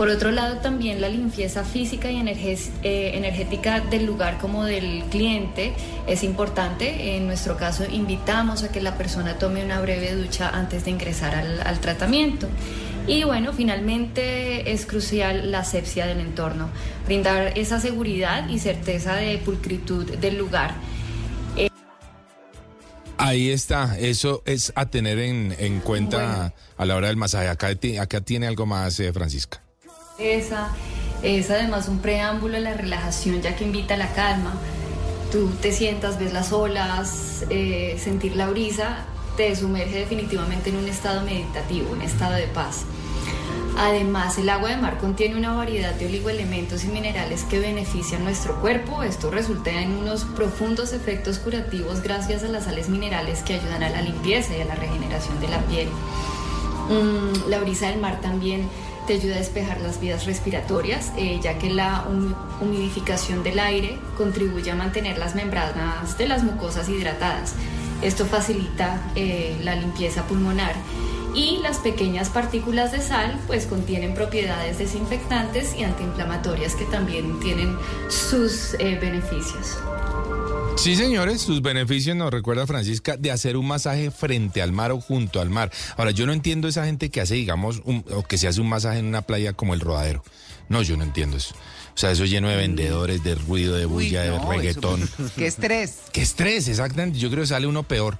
Por otro lado, también la limpieza física y eh, energética del lugar como del cliente es importante. En nuestro caso, invitamos a que la persona tome una breve ducha antes de ingresar al, al tratamiento. Y bueno, finalmente es crucial la asepsia del entorno, brindar esa seguridad y certeza de pulcritud del lugar. Ahí está, eso es a tener en, en cuenta a la hora del masaje. Acá tiene algo más, eh, Francisca. Esa es además un preámbulo a la relajación ya que invita a la calma. Tú te sientas, ves las olas, eh, sentir la brisa, te sumerge definitivamente en un estado meditativo, un estado de paz. Además, el agua de mar contiene una variedad de oligoelementos y minerales que benefician nuestro cuerpo. Esto resulta en unos profundos efectos curativos gracias a las sales minerales que ayudan a la limpieza y a la regeneración de la piel. Mm, la brisa del mar también ayuda a despejar las vías respiratorias, eh, ya que la hum- humidificación del aire contribuye a mantener las membranas de las mucosas hidratadas. Esto facilita eh, la limpieza pulmonar. Y las pequeñas partículas de sal pues contienen propiedades desinfectantes y antiinflamatorias que también tienen sus eh, beneficios. Sí, señores, sus beneficios nos recuerda Francisca de hacer un masaje frente al mar o junto al mar. Ahora, yo no entiendo esa gente que hace, digamos, un- o que se hace un masaje en una playa como el rodadero. No, yo no entiendo eso. O sea, eso lleno de vendedores, de ruido, de bulla, no, de eso- reggaetón. Qué estrés. Qué estrés, exactamente. Yo creo que sale uno peor.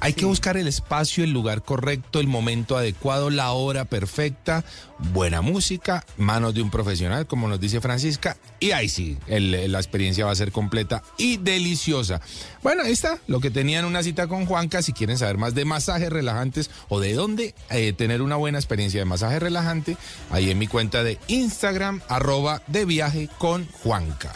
Hay que buscar el espacio, el lugar correcto, el momento adecuado, la hora perfecta, buena música, manos de un profesional, como nos dice Francisca, y ahí sí, el- la experiencia va a ser completa y deliciosa. Bueno, ahí está, lo que tenían una cita con Juanca, si quieren saber más de masajes relajantes o de dónde eh, tener una buena experiencia de masaje relajante, ahí en mi cuenta de Instagram, arroba de viaje con Juanca.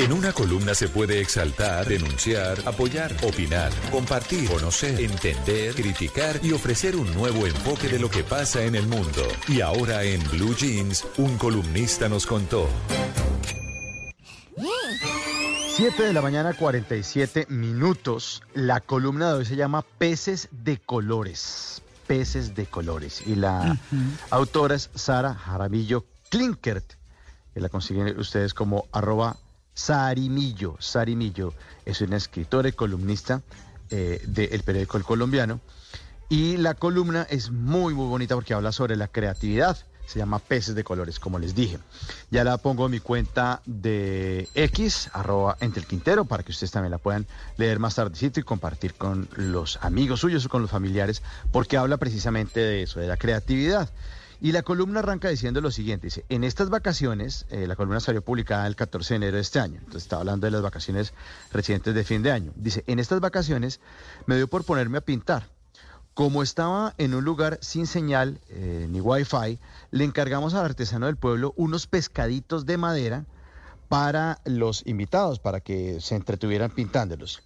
En una columna se puede exaltar, denunciar, apoyar, opinar, compartir, conocer, entender, criticar y ofrecer un nuevo enfoque de lo que pasa en el mundo. Y ahora en Blue Jeans, un columnista nos contó. 7 de la mañana, 47 minutos. La columna de hoy se llama Peces de Colores. Peces de Colores. Y la autora es Sara Jaramillo Klinkert. Que la consiguen ustedes como arroba Sarimillo. Sarimillo es una escritora y columnista eh, del periódico El Colombiano. Y la columna es muy, muy bonita porque habla sobre la creatividad. Se llama Peces de Colores, como les dije. Ya la pongo en mi cuenta de X, arroba entre el para que ustedes también la puedan leer más tardecito y compartir con los amigos suyos o con los familiares, porque habla precisamente de eso, de la creatividad. Y la columna arranca diciendo lo siguiente, dice, en estas vacaciones, eh, la columna salió publicada el 14 de enero de este año, entonces está hablando de las vacaciones recientes de fin de año. Dice, en estas vacaciones me dio por ponerme a pintar. Como estaba en un lugar sin señal eh, ni wifi, le encargamos al artesano del pueblo unos pescaditos de madera para los invitados, para que se entretuvieran pintándolos.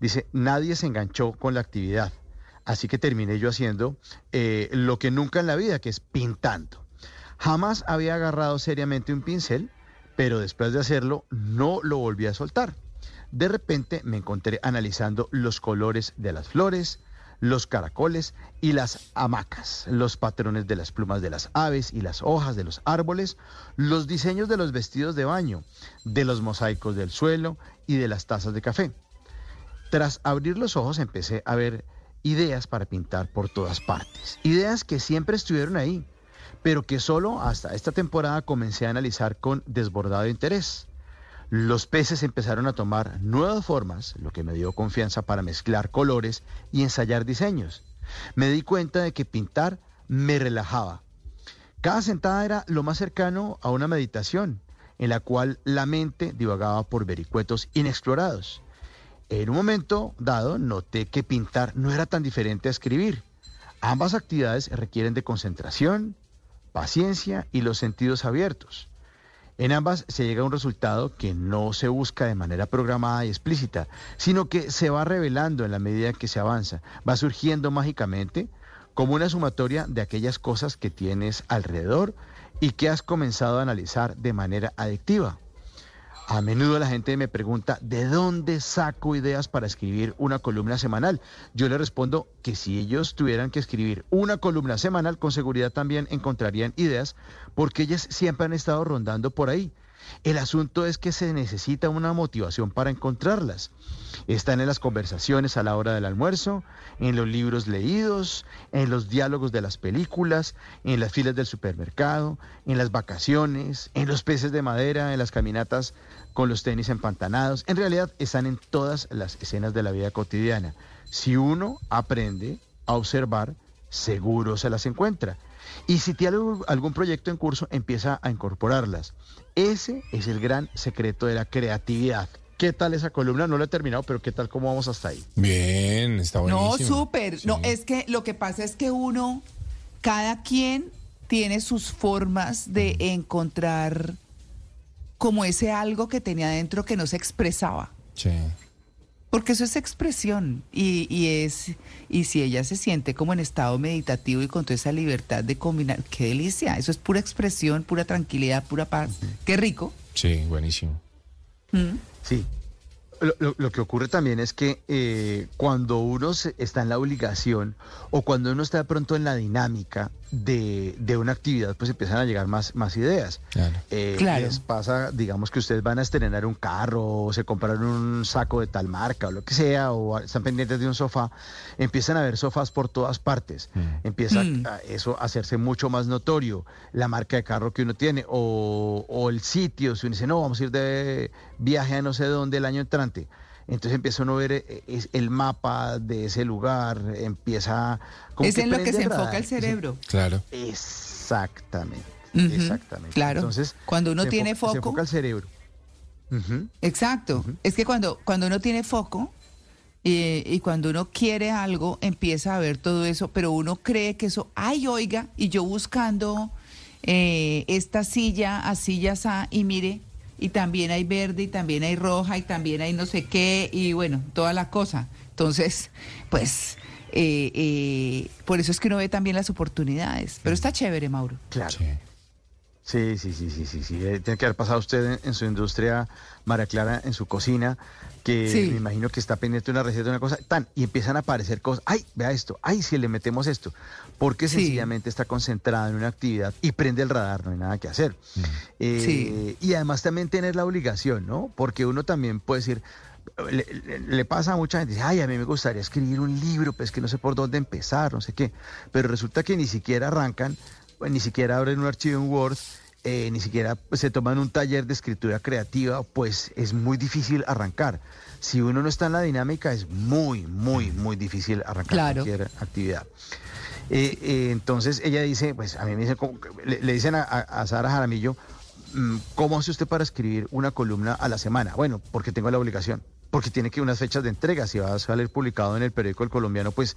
Dice, nadie se enganchó con la actividad. Así que terminé yo haciendo eh, lo que nunca en la vida, que es pintando. Jamás había agarrado seriamente un pincel, pero después de hacerlo no lo volví a soltar. De repente me encontré analizando los colores de las flores, los caracoles y las hamacas, los patrones de las plumas de las aves y las hojas de los árboles, los diseños de los vestidos de baño, de los mosaicos del suelo y de las tazas de café. Tras abrir los ojos empecé a ver ideas para pintar por todas partes, ideas que siempre estuvieron ahí, pero que solo hasta esta temporada comencé a analizar con desbordado interés. Los peces empezaron a tomar nuevas formas, lo que me dio confianza para mezclar colores y ensayar diseños. Me di cuenta de que pintar me relajaba. Cada sentada era lo más cercano a una meditación, en la cual la mente divagaba por vericuetos inexplorados. En un momento dado noté que pintar no era tan diferente a escribir. Ambas actividades requieren de concentración, paciencia y los sentidos abiertos. En ambas se llega a un resultado que no se busca de manera programada y explícita, sino que se va revelando en la medida que se avanza, va surgiendo mágicamente como una sumatoria de aquellas cosas que tienes alrededor y que has comenzado a analizar de manera adictiva. A menudo la gente me pregunta, ¿de dónde saco ideas para escribir una columna semanal? Yo le respondo que si ellos tuvieran que escribir una columna semanal, con seguridad también encontrarían ideas, porque ellas siempre han estado rondando por ahí. El asunto es que se necesita una motivación para encontrarlas. Están en las conversaciones a la hora del almuerzo, en los libros leídos, en los diálogos de las películas, en las filas del supermercado, en las vacaciones, en los peces de madera, en las caminatas con los tenis empantanados. En realidad están en todas las escenas de la vida cotidiana. Si uno aprende a observar, seguro se las encuentra. Y si tiene algún proyecto en curso, empieza a incorporarlas. Ese es el gran secreto de la creatividad. ¿Qué tal esa columna? No la he terminado, pero ¿qué tal cómo vamos hasta ahí? Bien, está buenísimo. No, súper. No, es que lo que pasa es que uno, cada quien tiene sus formas de encontrar como ese algo que tenía adentro que no se expresaba. Sí. Porque eso es expresión y, y, es y si ella se siente como en estado meditativo y con toda esa libertad de combinar, qué delicia, eso es pura expresión, pura tranquilidad, pura paz, qué rico. Sí, buenísimo. Mm. Sí. Lo, lo- lo que ocurre también es que eh, cuando uno se- está en la obligación o cuando uno está de pronto en la dinámica de, de una actividad, pues empiezan a llegar más, más ideas. Eh, Claro. Les pasa, digamos que ustedes van a estrenar un carro o se compraron un saco de tal marca o lo que sea, o están pendientes de un sofá, empiezan a ver sofás por todas partes. Empieza Mm. a eso a hacerse mucho más notorio, la marca de carro que uno tiene o, o el sitio, si uno dice, no, vamos a ir de viaje a no sé dónde el año entrante. Entonces empieza uno a ver eh, es- el mapa de ese lugar, empieza... como Es en lo que se el enfoca radar. el cerebro. Claro. Exactamente. Ujú, Exactamente. claro. Entonces, Cuando uno se tiene enfoca- Se foco- enfoca el cerebro. Ujú. Exacto. Es que cuando, cuando uno tiene foco eh, y cuando uno quiere algo, empieza a ver todo eso, pero uno cree que eso, ay, oiga, y yo buscando eh, esta silla, así ya está, y mire, y también hay verde, y también hay roja, y también hay no sé qué, y bueno, toda la cosa. Entonces, pues, eh, eh, por eso es que uno ve también las oportunidades. Pero está chévere, Mauro. Claro. Sí, sí, sí, sí, sí, sí. Eh, Tiene que haber pasado usted en, en su industria, María Clara, en su cocina, que Sí. me imagino que está pendiente de una receta de una cosa, tan, y empiezan a aparecer cosas, ay, vea esto, ay, si le metemos esto, porque Sí. sencillamente está concentrada en una actividad y prende el radar, no hay nada que hacer. Eh, Sí. Y además también tener la obligación, ¿no? Porque uno también puede decir, le, le- le pasa a mucha gente, dice, ay, a mí me gustaría escribir un libro, pues que no sé por dónde empezar, no sé qué, pero resulta que ni siquiera arrancan, pues, ni siquiera abren un archivo en Word, eh, ni siquiera pues, se toman un taller de escritura creativa, pues es muy difícil arrancar. Si uno no está en la dinámica, es muy, muy, muy difícil arrancar Claro. cualquier actividad. Eh, eh, entonces ella dice, pues a mí me dicen, le, le dicen a, a- a Sara Jaramillo, mm, ¿cómo hace usted para escribir una columna a la semana? Bueno, porque tengo la obligación. porque tiene que unas fechas de entrega. Si va a salir publicado en el periódico El Colombiano, pues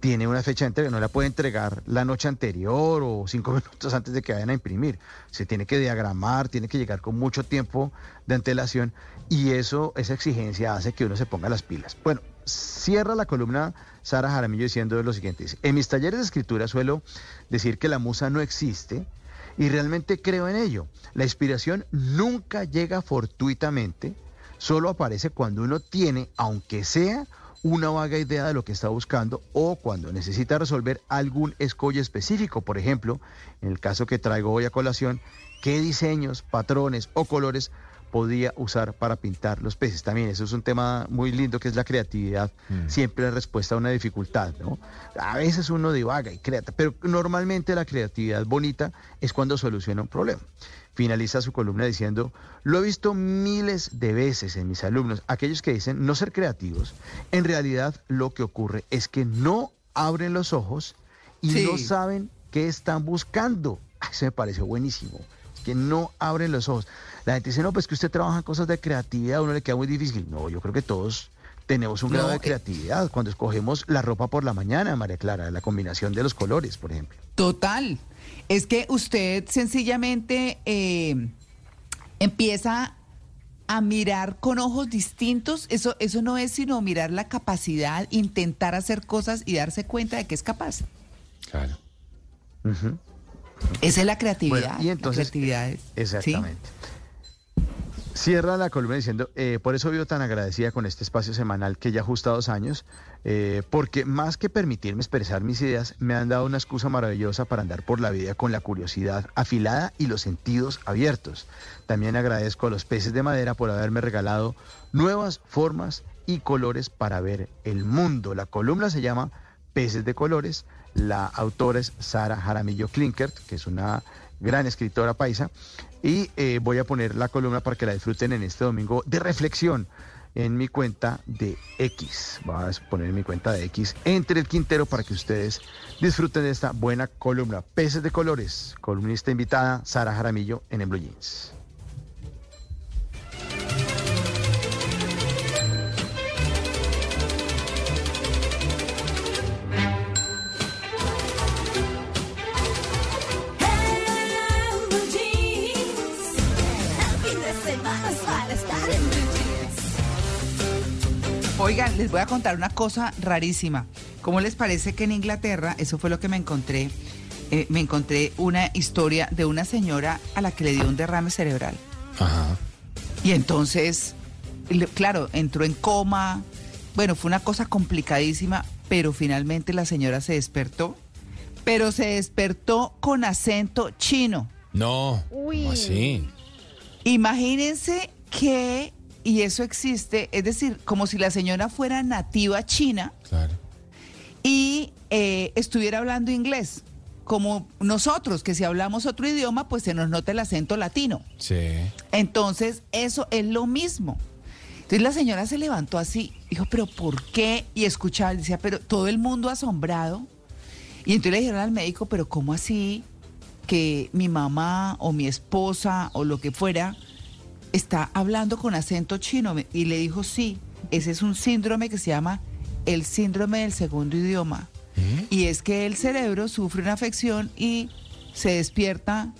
tiene una fecha de entrega. No la puede entregar la noche anterior o cinco minutos antes de que vayan a imprimir. Se tiene que diagramar, tiene que llegar con mucho tiempo de antelación y eso, esa exigencia hace que uno se ponga las pilas. Bueno, cierra la columna Sara Jaramillo diciendo lo siguiente. En mis talleres de escritura suelo decir que la musa no existe y realmente creo en ello. La inspiración nunca llega fortuitamente, solo aparece cuando uno tiene, aunque sea una vaga idea de lo que está buscando o cuando necesita resolver algún escollo específico. Por ejemplo, en el caso que traigo hoy a colación, qué diseños, patrones o colores podía usar para pintar los peces. También eso es un tema muy lindo que es la creatividad, mm. siempre la respuesta a una dificultad, ¿no? A veces uno divaga y crea, pero normalmente la creatividad bonita es cuando soluciona un problema. Finaliza su columna diciendo, lo he visto miles de veces en mis alumnos, aquellos que dicen no ser creativos, en realidad lo que ocurre es que no abren los ojos y no saben qué están buscando. Eso me pareció buenísimo, que no abren los ojos. La gente dice, no, pues que usted trabaja en cosas de creatividad, a uno le queda muy difícil. No, yo creo que todos tenemos un grado de eh, creatividad cuando escogemos la ropa por la mañana, María Clara, la combinación de los colores, por ejemplo. Total. Es que usted sencillamente eh, empieza a mirar con ojos distintos. Eso, eso no es sino mirar la capacidad, intentar hacer cosas y darse cuenta de que es capaz. Claro. Esa es la creatividad. y entonces, la creatividad Exactamente. Cierra la columna diciendo, eh, por eso vivo tan agradecida con este espacio semanal que ya ajusta dos años, eh, porque más que permitirme expresar mis ideas, me han dado una excusa maravillosa para andar por la vida con la curiosidad afilada y los sentidos abiertos. También agradezco a los peces de madera por haberme regalado nuevas formas y colores para ver el mundo. La columna se llama Peces de Colores. La autora es Sara Jaramillo Klinkert, que es una gran escritora paisa. Y eh, voy a poner la columna para que la disfruten en este domingo de reflexión en mi cuenta de X. Voy a poner mi cuenta de X entre el Quintero para que ustedes disfruten de esta buena columna. Peces de colores, columnista invitada Sara Jaramillo en el Blue Jeans. Oigan, les voy a contar una cosa rarísima. ¿Cómo les parece que en Inglaterra, eso fue lo que me encontré, eh, me encontré una historia de una señora a la que le dio un derrame cerebral? Ajá. Y entonces, claro, entró en coma. Bueno, fue una cosa complicadísima, pero finalmente la señora se despertó. Pero se despertó con acento chino. No, Uy. así? Imagínense que y eso existe, es decir, como si la señora fuera nativa china y eh, estuviera hablando inglés, como nosotros, que si hablamos otro idioma, pues se nos nota el acento latino. Sí. Entonces, eso es lo mismo. Entonces la señora se levantó así, dijo, pero ¿por qué? Y escuchaba, decía, pero todo el mundo asombrado. Y entonces le dijeron al médico, pero ¿cómo así que mi mamá o mi esposa o lo que fuera está hablando con acento chino y le dijo, sí, ese es un síndrome que se llama el síndrome del segundo idioma. ¿Eh? Y es que el cerebro sufre una afección y se despierta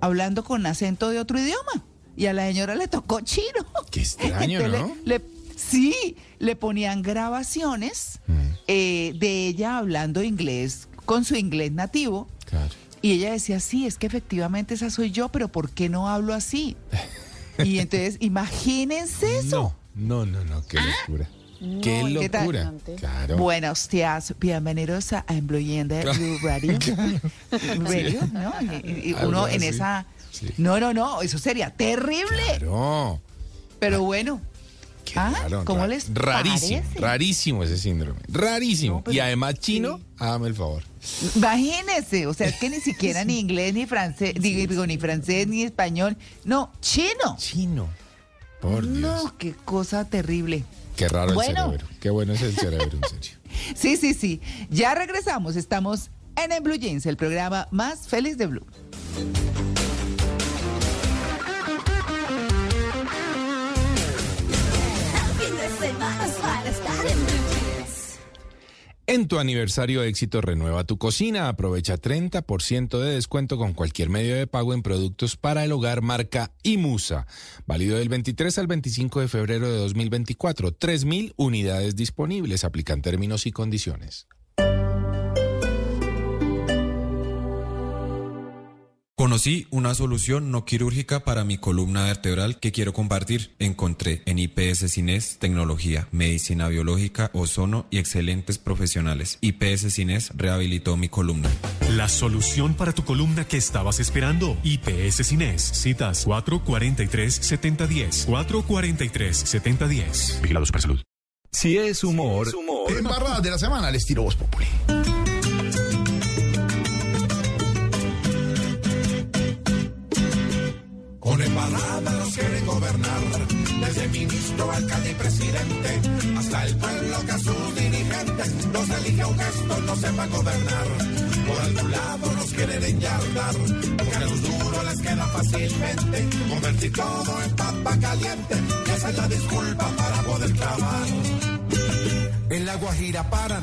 hablando con acento de otro idioma. Y a la señora le tocó chino. Qué extraño, ¿no? sí, le ponían grabaciones mm. eh, de ella hablando inglés con su inglés nativo. Y ella decía, sí, es que efectivamente esa soy yo, pero ¿por qué no hablo así? Y entonces, imagínense eso. No, no, no, qué locura. qué locura. Claro. Buenos días, bienvenidos a Embluyende Blue Radio. Radio, ¿no? Y, uno en esa. No, no, no, eso sería terrible. Claro. Pero bueno. ah, ¿Cómo les Rarísimo, rarísimo ese síndrome. Rarísimo. y además chino, hágame el favor. Imagínese, o sea, es que ni siquiera ni inglés, ni francés, digo, ni francés, ni español. No, chino. Chino. Por Dios. No, qué cosa terrible. Qué raro el cerebro. Qué bueno es el cerebro, en serio. sí, sí, sí. Ya regresamos. Estamos en el Blue Jeans, el programa más feliz de Blue. En tu aniversario éxito renueva tu cocina. Aprovecha 30% de descuento con cualquier medio de pago en productos para el hogar marca Imusa. Válido del 23 al 25 de febrero de 2024. 3.000 unidades disponibles. Aplican términos y condiciones. Conocí una solución no quirúrgica para mi columna vertebral que quiero compartir. Encontré en IPS Cines tecnología, medicina biológica, ozono y excelentes profesionales. IPS Cines rehabilitó mi columna. La solución para tu columna que estabas esperando. IPS Cines. Citas 443-7010. 443-7010. Vigilados para salud. Si es humor, Embarrada de la semana, les tiro Voz Populi. Los quieren gobernar, desde ministro, alcalde y presidente, hasta el pueblo que a sus dirigentes los elige un gesto, no sepa gobernar. Por algún lado los quieren enyardar, porque a los duros les queda fácilmente convertir todo en papa caliente, esa es la disculpa para poder clavar. En la Guajira paran,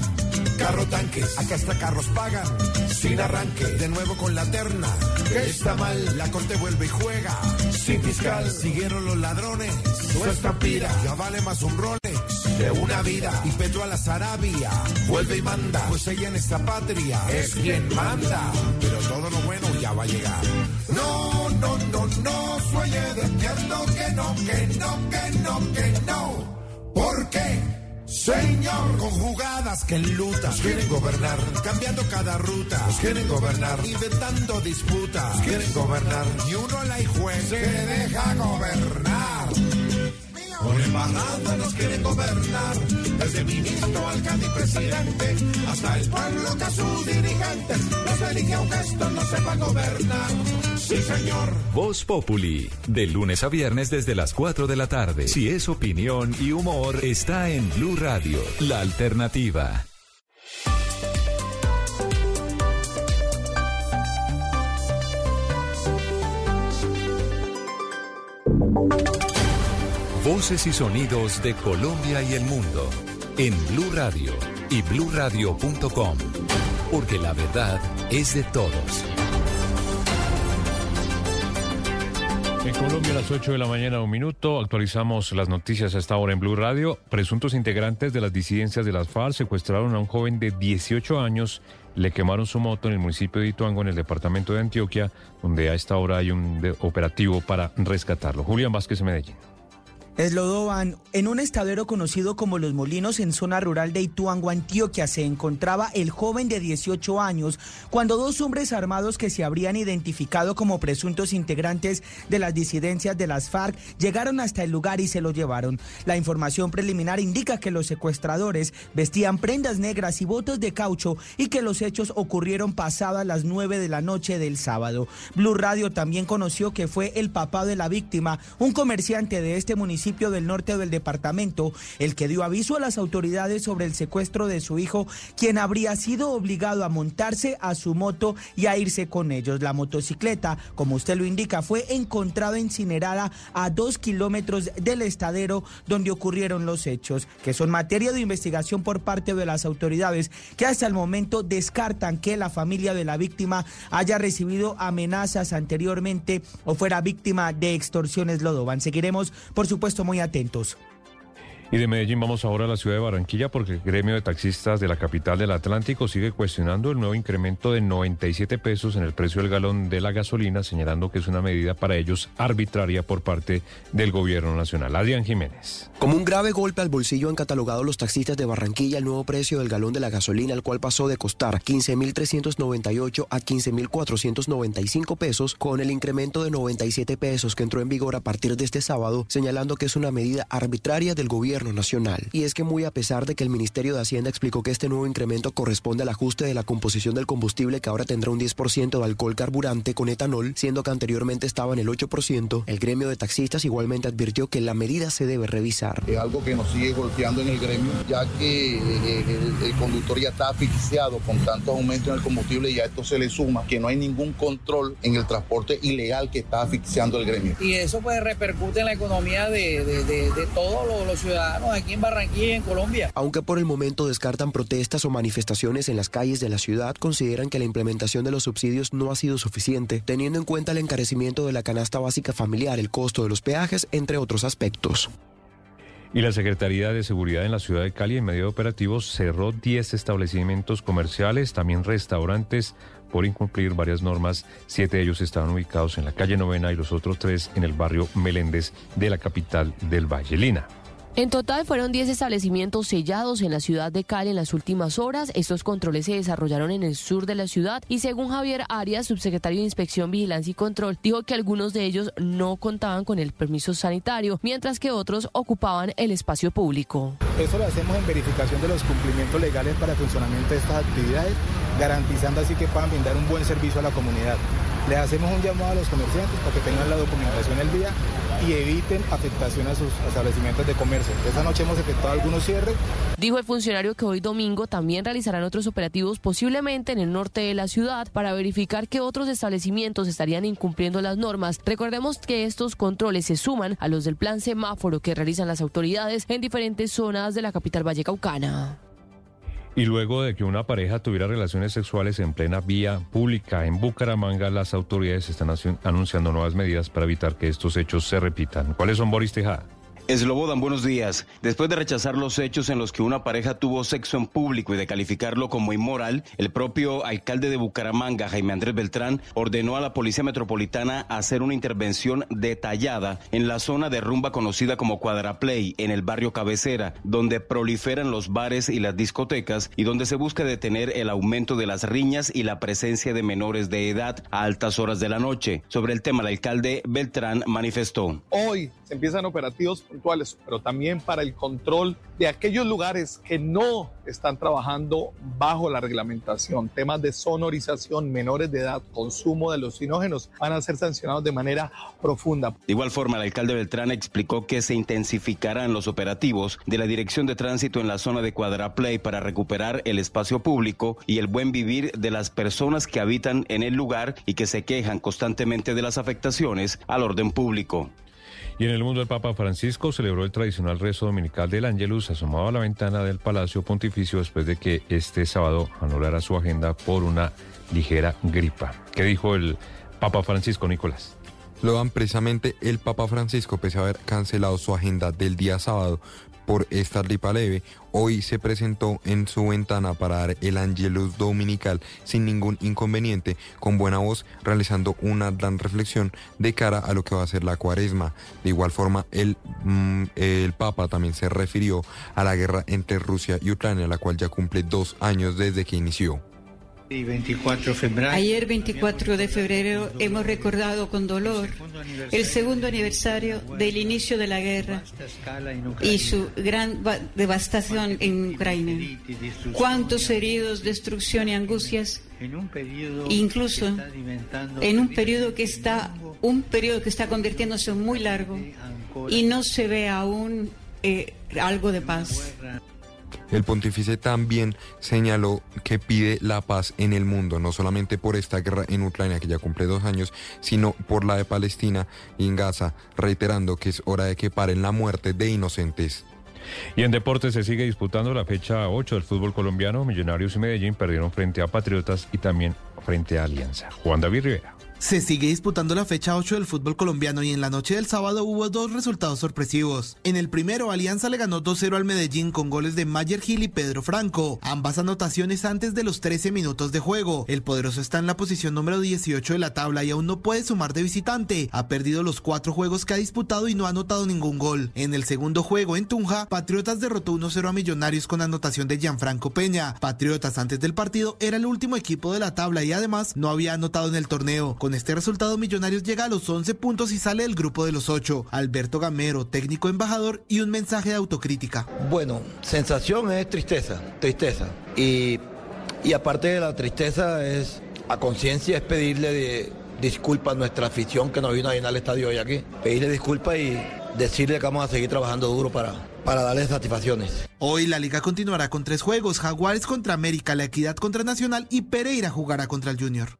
carro tanques, acá hasta carros pagan, sin arranque, de nuevo con la terna, que está mal, la corte vuelve y juega, sin fiscal, siguieron los ladrones, su estampida, ya vale más un de una vida, y Petro a la Sarabia, vuelve y manda, pues ella en esta patria es quien manda, pero todo lo bueno ya va a llegar. No, no, no, no, sueñe despierto, que no, que no, que no, que no, ¿por qué? Señor, con jugadas que enlutan, nos quieren gobernar, cambiando cada ruta, nos quieren gobernar, inventando disputas, nos quieren gobernar, y uno la y juez se deja gobernar. Con embajada nos quieren gobernar, desde ministro, alcalde y presidente, hasta el pueblo que a sus dirigentes los elige a un gesto, no sepa gobernar. Sí, señor. Voz Populi, de lunes a viernes desde las 4 de la tarde. Si es opinión y humor, está en Blue Radio, la alternativa. Voces y sonidos de Colombia y el mundo en Blue Radio y bluradio.com, porque la verdad es de todos. En Colombia a las 8 de la mañana, un minuto, actualizamos las noticias a esta hora en Blue Radio. Presuntos integrantes de las disidencias de las FARC secuestraron a un joven de 18 años, le quemaron su moto en el municipio de Ituango, en el departamento de Antioquia, donde a esta hora hay un operativo para rescatarlo. Julián Vázquez, Medellín. Eslodoban, en un estadero conocido como Los Molinos en zona rural de Ituango, Antioquia, se encontraba el joven de 18 años cuando dos hombres armados que se habrían identificado como presuntos integrantes de las disidencias de las FARC llegaron hasta el lugar y se lo llevaron. La información preliminar indica que los secuestradores vestían prendas negras y botas de caucho y que los hechos ocurrieron pasadas las 9 de la noche del sábado. Blue Radio también conoció que fue el papá de la víctima, un comerciante de este municipio del norte del departamento, el que dio aviso a las autoridades sobre el secuestro de su hijo, quien habría sido obligado a montarse a su moto y a irse con ellos. La motocicleta, como usted lo indica, fue encontrada incinerada a dos kilómetros del estadero donde ocurrieron los hechos, que son materia de investigación por parte de las autoridades, que hasta el momento descartan que la familia de la víctima haya recibido amenazas anteriormente o fuera víctima de extorsiones Lodovan. Seguiremos, por supuesto, muy atentos. Y de Medellín vamos ahora a la ciudad de Barranquilla porque el gremio de taxistas de la capital del Atlántico sigue cuestionando el nuevo incremento de 97 pesos en el precio del galón de la gasolina, señalando que es una medida para ellos arbitraria por parte del gobierno nacional. Adrián Jiménez. Como un grave golpe al bolsillo han catalogado los taxistas de Barranquilla el nuevo precio del galón de la gasolina, el cual pasó de costar 15.398 a 15.495 pesos, con el incremento de 97 pesos que entró en vigor a partir de este sábado, señalando que es una medida arbitraria del gobierno nacional. Y es que muy a pesar de que el Ministerio de Hacienda explicó que este nuevo incremento corresponde al ajuste de la composición del combustible que ahora tendrá un 10% de alcohol carburante con etanol, siendo que anteriormente estaba en el 8%, el gremio de taxistas igualmente advirtió que la medida se debe revisar. Es algo que nos sigue golpeando en el gremio, ya que eh, el, el conductor ya está asfixiado con tantos aumentos en el combustible y a esto se le suma que no hay ningún control en el transporte ilegal que está asfixiando el gremio. y eso pues repercute en la economía de, de- de- de todos los, los ciudadanos ciudadanos aquí en Barranquilla y en Colombia. Aunque por el momento descartan protestas o manifestaciones en las calles de la ciudad, consideran que la implementación de los subsidios no ha sido suficiente, teniendo en cuenta el encarecimiento de la canasta básica familiar, el costo de los peajes, entre otros aspectos. Y la Secretaría de Seguridad en la ciudad de Cali, en medio de operativos, cerró 10 establecimientos comerciales, también restaurantes, por incumplir varias normas. Siete de ellos estaban ubicados en la calle Novena y los otros tres en el barrio Meléndez de la capital del Valle Lina. En total fueron 10 establecimientos sellados en la ciudad de Cali en las últimas horas. Estos controles se desarrollaron en el sur de la ciudad y según Javier Arias, subsecretario de Inspección, Vigilancia y Control, dijo que algunos de ellos no contaban con el permiso sanitario, mientras que otros ocupaban el espacio público. Eso lo hacemos en verificación de los cumplimientos legales para el funcionamiento de estas actividades, garantizando así que puedan brindar un buen servicio a la comunidad. Le hacemos un llamado a los comerciantes para que tengan la documentación el día y eviten afectación a sus establecimientos de comercio. Esta noche hemos efectuado algunos cierres. Dijo el funcionario que hoy domingo también realizarán otros operativos posiblemente en el norte de la ciudad para verificar que otros establecimientos estarían incumpliendo las normas. Recordemos que estos controles se suman a los del plan semáforo que realizan las autoridades en diferentes zonas de la capital vallecaucana. Y luego de que una pareja tuviera relaciones sexuales en plena vía pública en Bucaramanga, las autoridades están anunciando nuevas medidas para evitar que estos hechos se repitan. ¿Cuáles son, Boris Tejada? Eslobodan, buenos días. Después de rechazar los hechos en los que una pareja tuvo sexo en público y de calificarlo como inmoral, el propio alcalde de Bucaramanga, Jaime Andrés Beltrán, ordenó a la Policía Metropolitana hacer una intervención detallada en la zona de rumba conocida como Cuadraplay, en el barrio Cabecera, donde proliferan los bares y las discotecas y donde se busca detener el aumento de las riñas y la presencia de menores de edad a altas horas de la noche. Sobre el tema, el alcalde Beltrán manifestó. Hoy se empiezan operativos pero también para el control de aquellos lugares que no están trabajando bajo la reglamentación. Temas de sonorización, menores de edad, consumo de alucinógenos van a ser sancionados de manera profunda. De igual forma, el alcalde Beltrán explicó que se intensificarán los operativos de la Dirección de Tránsito en la zona de Cuadraplay para recuperar el espacio público y el buen vivir de las personas que habitan en el lugar y que se quejan constantemente de las afectaciones al orden público. Y en el mundo el Papa Francisco celebró el tradicional rezo dominical del Ángelus asomado a la ventana del Palacio Pontificio después de que este sábado anulara su agenda por una ligera gripa. ¿Qué dijo el Papa Francisco Nicolás? Lo dan precisamente el Papa Francisco, pese a haber cancelado su agenda del día sábado por esta gripa leve, hoy se presentó en su ventana para dar el Angelus Dominical sin ningún inconveniente, con buena voz, realizando una gran reflexión de cara a lo que va a ser la cuaresma. De igual forma, el, mm, el Papa también se refirió a la guerra entre Rusia y Ucrania, la cual ya cumple dos años desde que inició. 24 Ayer 24 de febrero hemos recordado con dolor el segundo aniversario del inicio de la guerra y su gran devastación en Ucrania. Cuántos heridos, destrucción y angustias, incluso en un periodo que está un periodo que está convirtiéndose en muy largo y no se ve aún eh, algo de paz. El pontífice también señaló que pide la paz en el mundo, no solamente por esta guerra en Ucrania que ya cumple dos años, sino por la de Palestina y en Gaza, reiterando que es hora de que paren la muerte de inocentes. Y en deportes se sigue disputando la fecha 8 del fútbol colombiano. Millonarios y Medellín perdieron frente a Patriotas y también frente a Alianza. Juan David Rivera. Se sigue disputando la fecha 8 del fútbol colombiano y en la noche del sábado hubo dos resultados sorpresivos. En el primero, Alianza le ganó 2-0 al Medellín con goles de Mayer Gil y Pedro Franco, ambas anotaciones antes de los 13 minutos de juego. El poderoso está en la posición número 18 de la tabla y aún no puede sumar de visitante. Ha perdido los cuatro juegos que ha disputado y no ha anotado ningún gol. En el segundo juego en Tunja, Patriotas derrotó 1-0 a Millonarios con anotación de Gianfranco Peña. Patriotas antes del partido era el último equipo de la tabla y además no había anotado en el torneo. Este resultado, Millonarios llega a los 11 puntos y sale del grupo de los 8. Alberto Gamero, técnico embajador y un mensaje de autocrítica. Bueno, sensación es tristeza, tristeza. Y, y aparte de la tristeza es a conciencia es pedirle de, disculpas a nuestra afición que nos vino a llenar el estadio hoy aquí. Pedirle disculpas y decirle que vamos a seguir trabajando duro para, para darle satisfacciones. Hoy la liga continuará con tres juegos, Jaguares contra América, La Equidad contra Nacional y Pereira jugará contra el Junior.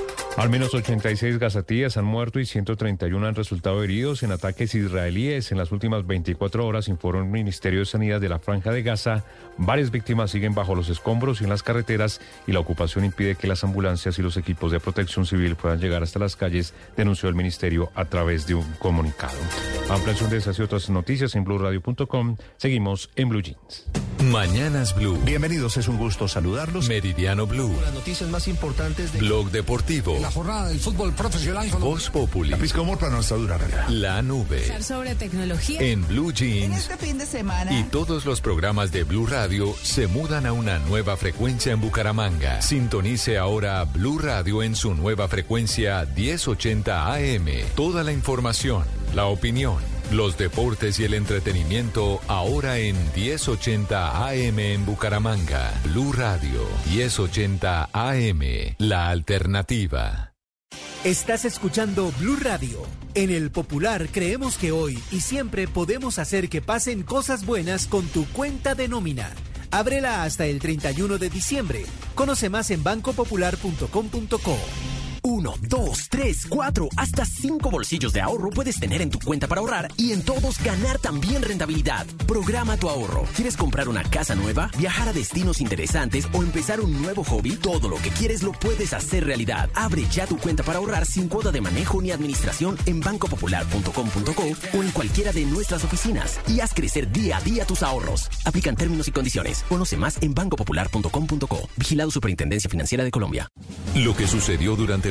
Al menos 86 gazatíes han muerto y 131 han resultado heridos en ataques israelíes. En las últimas 24 horas, informó el Ministerio de Sanidad de la Franja de Gaza. Varias víctimas siguen bajo los escombros y en las carreteras y la ocupación impide que las ambulancias y los equipos de protección civil puedan llegar hasta las calles, denunció el Ministerio a través de un comunicado. Ampliación de esas y otras noticias en blueradio.com. Seguimos en Blue Jeans. Mañanas Blue. Bienvenidos, es un gusto saludarlos. Meridiano Blue. Las noticias más importantes de Blog Deportivo. La jornada del fútbol profesional. Voz Populi. La pizca de humor para nuestra dura realidad. La nube. sobre tecnología. En Blue Jeans. Este fin de semana. Y todos los programas de Blue Radio se mudan a una nueva frecuencia en Bucaramanga. Sintonice ahora Blue Radio en su nueva frecuencia 1080 AM. Toda la información, la opinión, los deportes y el entretenimiento ahora en 1080 AM en Bucaramanga. Blue Radio 1080 AM. La alternativa. Estás escuchando Blue Radio. En el Popular creemos que hoy y siempre podemos hacer que pasen cosas buenas con tu cuenta de nómina. Ábrela hasta el 31 de diciembre. Conoce más en bancopopular.com.co. Uno, dos, tres, cuatro, hasta cinco bolsillos de ahorro puedes tener en tu cuenta para ahorrar y en todos ganar también rentabilidad. Programa tu ahorro. ¿Quieres comprar una casa nueva, viajar a destinos interesantes o empezar un nuevo hobby? Todo lo que quieres lo puedes hacer realidad. Abre ya tu cuenta para ahorrar sin cuota de manejo ni administración en bancopopular.com.co o en cualquiera de nuestras oficinas y haz crecer día a día tus ahorros. Aplican términos y condiciones. Conoce más en bancopopular.com.co. Vigilado Superintendencia Financiera de Colombia. Lo que sucedió durante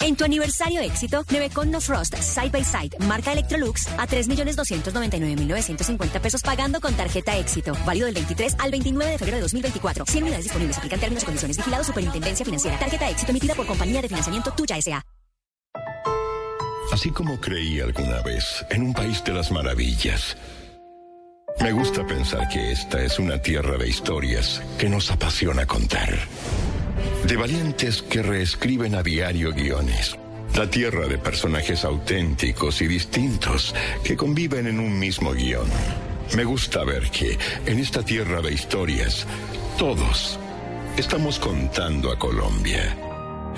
En tu aniversario éxito, Nevecon No Frost Side by Side, marca Electrolux, a 3.299.950 pesos pagando con tarjeta éxito. Válido del 23 al 29 de febrero de 2024. 100 unidades disponibles. Aplican términos y condiciones. Vigilado Superintendencia Financiera. Tarjeta éxito emitida por compañía de financiamiento Tuya S.A. Así como creí alguna vez en un país de las maravillas, me gusta pensar que esta es una tierra de historias que nos apasiona contar. De valientes que reescriben a diario guiones. La tierra de personajes auténticos y distintos que conviven en un mismo guion. Me gusta ver que en esta tierra de historias, todos estamos contando a Colombia.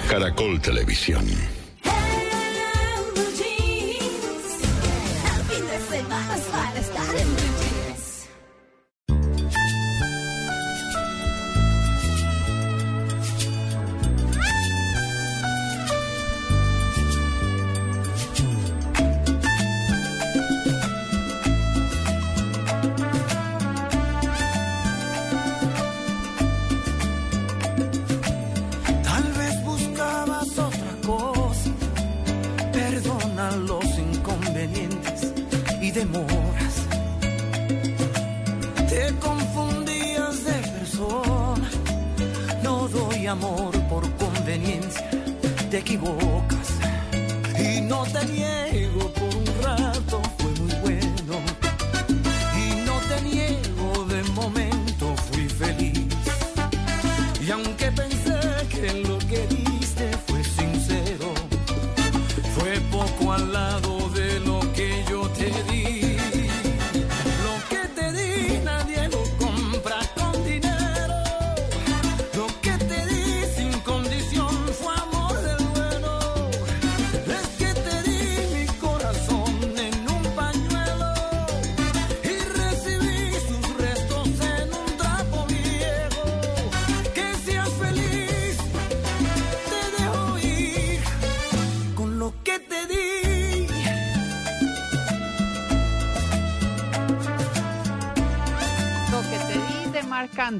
Caracol Televisión.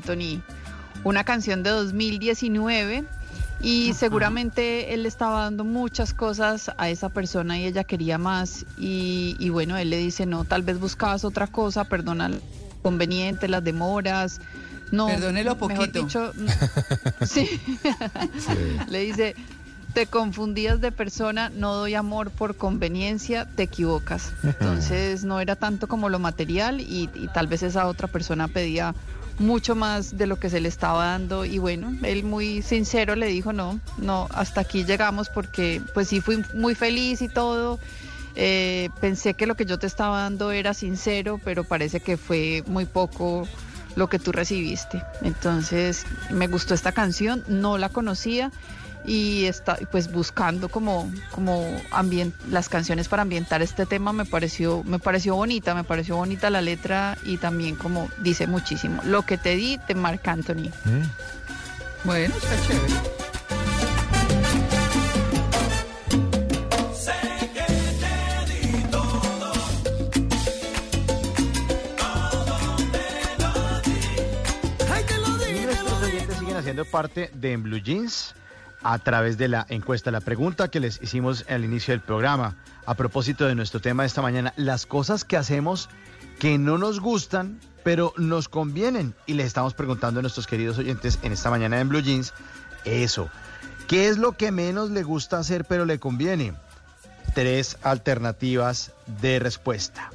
Anthony, una canción de 2019 y seguramente él le estaba dando muchas cosas a esa persona y ella quería más y, y bueno, él le dice, no, tal vez buscabas otra cosa, perdona el conveniente, las demoras. No, Perdónelo mejor poquito. dicho, sí. le dice, te confundías de persona, no doy amor por conveniencia, te equivocas. Entonces no era tanto como lo material y, y tal vez esa otra persona pedía mucho más de lo que se le estaba dando y bueno, él muy sincero le dijo no, no, hasta aquí llegamos porque pues sí fui muy feliz y todo. Eh, pensé que lo que yo te estaba dando era sincero, pero parece que fue muy poco lo que tú recibiste. Entonces me gustó esta canción, no la conocía y está pues buscando como como ambient, las canciones para ambientar este tema me pareció me pareció bonita me pareció bonita la letra y también como dice muchísimo lo que te di de Marc Anthony. Bueno está chévere. Nuestros oyentes siguen haciendo parte de En Blue Jeans a través de la encuesta. La pregunta que les hicimos al inicio del programa, a propósito de nuestro tema de esta mañana, las cosas que hacemos que no nos gustan, pero nos convienen. Y les estamos preguntando a nuestros queridos oyentes en esta mañana en Blue Jeans, eso. ¿Qué es lo que menos le gusta hacer, pero le conviene? Tres alternativas de respuesta.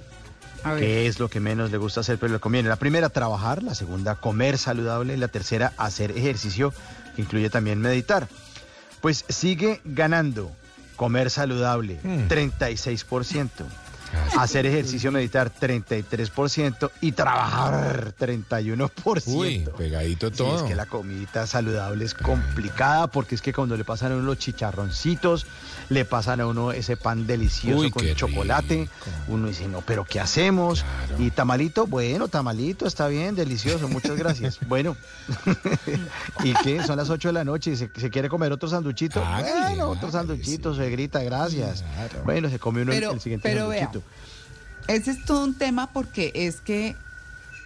¿Qué es lo que menos le gusta hacer, pero le conviene? La primera, trabajar. La segunda, comer saludable. La tercera, hacer ejercicio, que incluye también meditar. Pues sigue ganando comer saludable, 36%. Hacer ejercicio, meditar, 33%. Y trabajar, 31%. Uy, pegadito Sí, todo. es que la comidita saludable es complicada porque es que cuando le pasan a uno los chicharroncitos, le pasan a uno ese pan delicioso Uy, con chocolate, uno dice, no, pero ¿qué hacemos? Y tamalito, bueno, tamalito, está bien, delicioso, muchas gracias. bueno, ¿y qué? Son las 8 de la noche y se, se quiere comer otro sanduchito. bueno, otro sanduchito, se grita, gracias. Bueno, se come uno el- Pero, el siguiente pero vea, sanduchito. Ese es todo un tema porque es que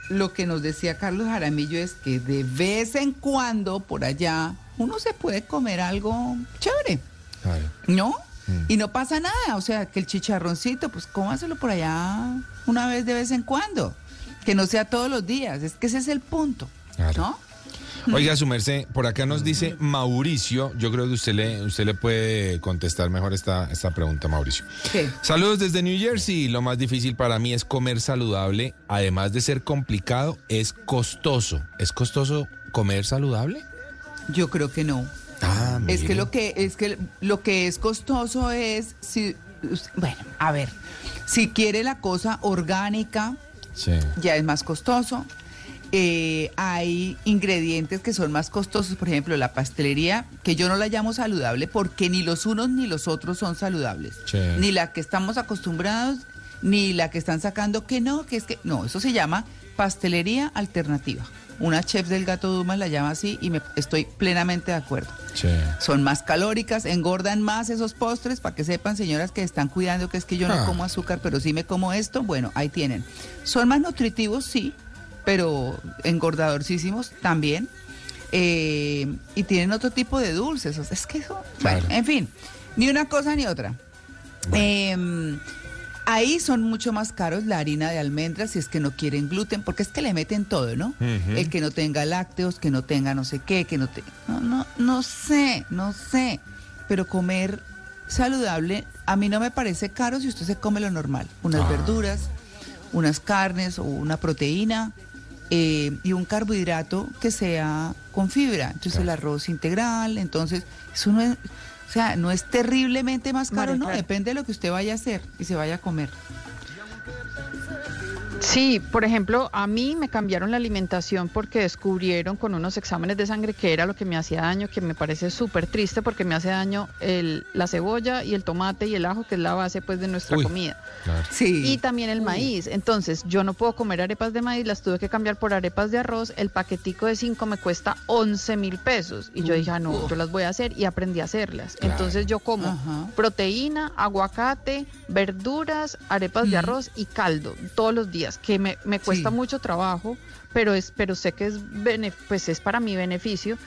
lo que nos decía Carlos Jaramillo es que de vez en cuando por allá uno se puede comer algo chévere, ¿no? Y no pasa nada, o sea, que el chicharroncito, pues cómaselo por allá una vez de vez en cuando, que no sea todos los días, es que ese es el punto, ¿no? Oiga, su merced, por acá nos dice Mauricio, yo creo que usted le, usted le puede contestar mejor esta, esta pregunta, Mauricio. ¿Qué? Saludos desde New Jersey. Lo más difícil para mí es comer saludable. Además de ser complicado, es costoso. ¿Es costoso comer saludable? Yo creo que no. Ah, Es que lo que es que lo que es costoso es si bueno, a ver, si quiere la cosa orgánica, Sí. ya es más costoso. Eh, hay ingredientes que son más costosos, por ejemplo, la pastelería, que yo no la llamo saludable porque ni los unos ni los otros son saludables. Ni la que estamos acostumbrados, ni la que están sacando que no, que es que no, eso se llama pastelería alternativa. Una chef del gato Dumas la llama así y me estoy plenamente de acuerdo. Sí. Son más calóricas, engordan más esos postres, para que sepan, señoras que están cuidando que es que yo no Ah. como azúcar, pero sí me como esto, bueno, ahí tienen. Son más nutritivos, sí, pero engordadorcísimos también. Eh, y tienen otro tipo de dulces. o sea, es que eso, bueno, en fin, ni una cosa ni otra. Em, ahí son mucho más caros la harina de almendras si es que no quieren gluten, porque es que le meten todo, ¿no? El que no tenga lácteos, que no tenga no sé qué, que no te... No, no, no sé, no sé. Pero comer saludable a mí no me parece caro si usted se come lo normal. Unas Ah. verduras, unas carnes o una proteína eh, y un carbohidrato que sea con fibra. Entonces el arroz integral, entonces eso no es... O sea, no es terriblemente más caro, María no, Clara. depende de lo que usted vaya a hacer y se vaya a comer. Sí, por ejemplo, a mí me cambiaron la alimentación porque descubrieron con unos exámenes de sangre que era lo que me hacía daño, que me parece súper triste porque me hace daño el, la cebolla y el tomate y el ajo, que es la base pues de nuestra Uy, comida. Sí. Y también el maíz. Entonces, yo no puedo comer arepas de maíz, las tuve que cambiar por arepas de arroz. El paquetico de 5 me cuesta 11 mil pesos. Y yo dije, ah, no, yo las voy a hacer y aprendí a hacerlas. Claro. Entonces, yo como Ajá. proteína, aguacate, verduras, arepas de arroz y caldo todos los días, que me, me cuesta mucho trabajo, pero es pero sé que es bene- pues es para mi beneficio.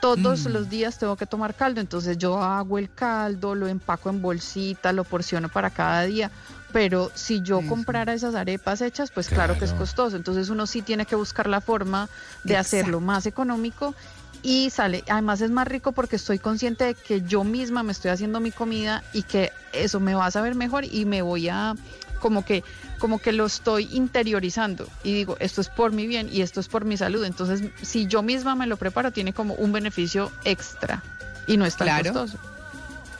Todos Mm. los días tengo que tomar caldo, entonces yo hago el caldo, lo empaco en bolsita, lo porciono para cada día. Pero si yo comprara esas arepas hechas, pues claro. que es costoso. Entonces uno sí tiene que buscar la forma de hacerlo más económico y sale. Además es más rico porque estoy consciente de que yo misma me estoy haciendo mi comida y que eso me va a saber mejor y me voy a como que como que lo estoy interiorizando y digo, esto es por mi bien y esto es por mi salud. Entonces, si yo misma me lo preparo, tiene como un beneficio extra y no es tan Claro. costoso.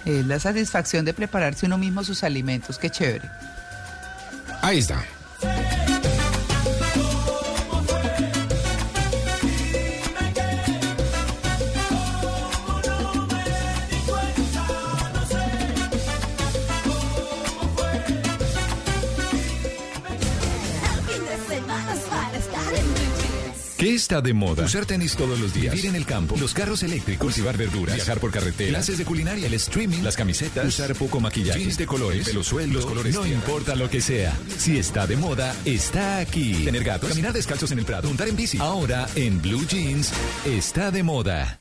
Es la satisfacción de prepararse uno mismo sus alimentos, qué chévere. Ahí está. ¿Qué está de moda? Usar tenis todos los días. Vivir en el campo. Los carros eléctricos. Cultivar verduras. Viajar por carretera. Clases de culinaria. El streaming. Las camisetas. Usar poco maquillaje. Jeans de colores. Pelo suelto. Los colores no importa lo que sea. Si está de moda, está aquí. Tener gatos. Caminar descalzos en el prado. Montar en bici. Ahora, en Blue Jeans, está de moda.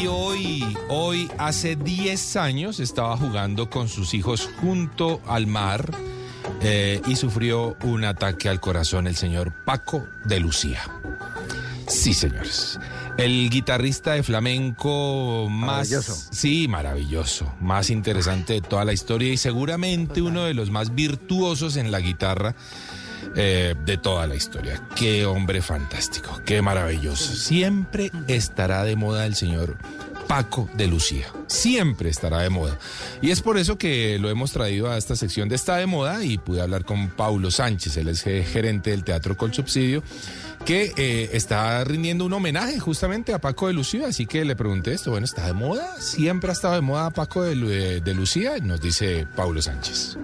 Y hoy, hoy, hace 10 años, estaba jugando con sus hijos junto al mar eh, y sufrió un ataque al corazón el señor Paco de Lucía. Sí, señores. El guitarrista de flamenco más... Maravilloso. Sí, maravilloso. Más interesante de toda la historia y seguramente uno de los más virtuosos en la guitarra eh, de toda la historia. Qué hombre fantástico, qué maravilloso. Siempre estará de moda el señor Paco de Lucía. Siempre estará de moda. Y es por eso que lo hemos traído a esta sección de Está de Moda y pude hablar con Paulo Sánchez, él es eh, gerente del Teatro Col Subsidio, que eh, está rindiendo un homenaje justamente a Paco de Lucía. Así que le pregunté esto, bueno, ¿está de moda? ¿Siempre ha estado de moda Paco de, de Lucía? Nos dice Paulo Sánchez.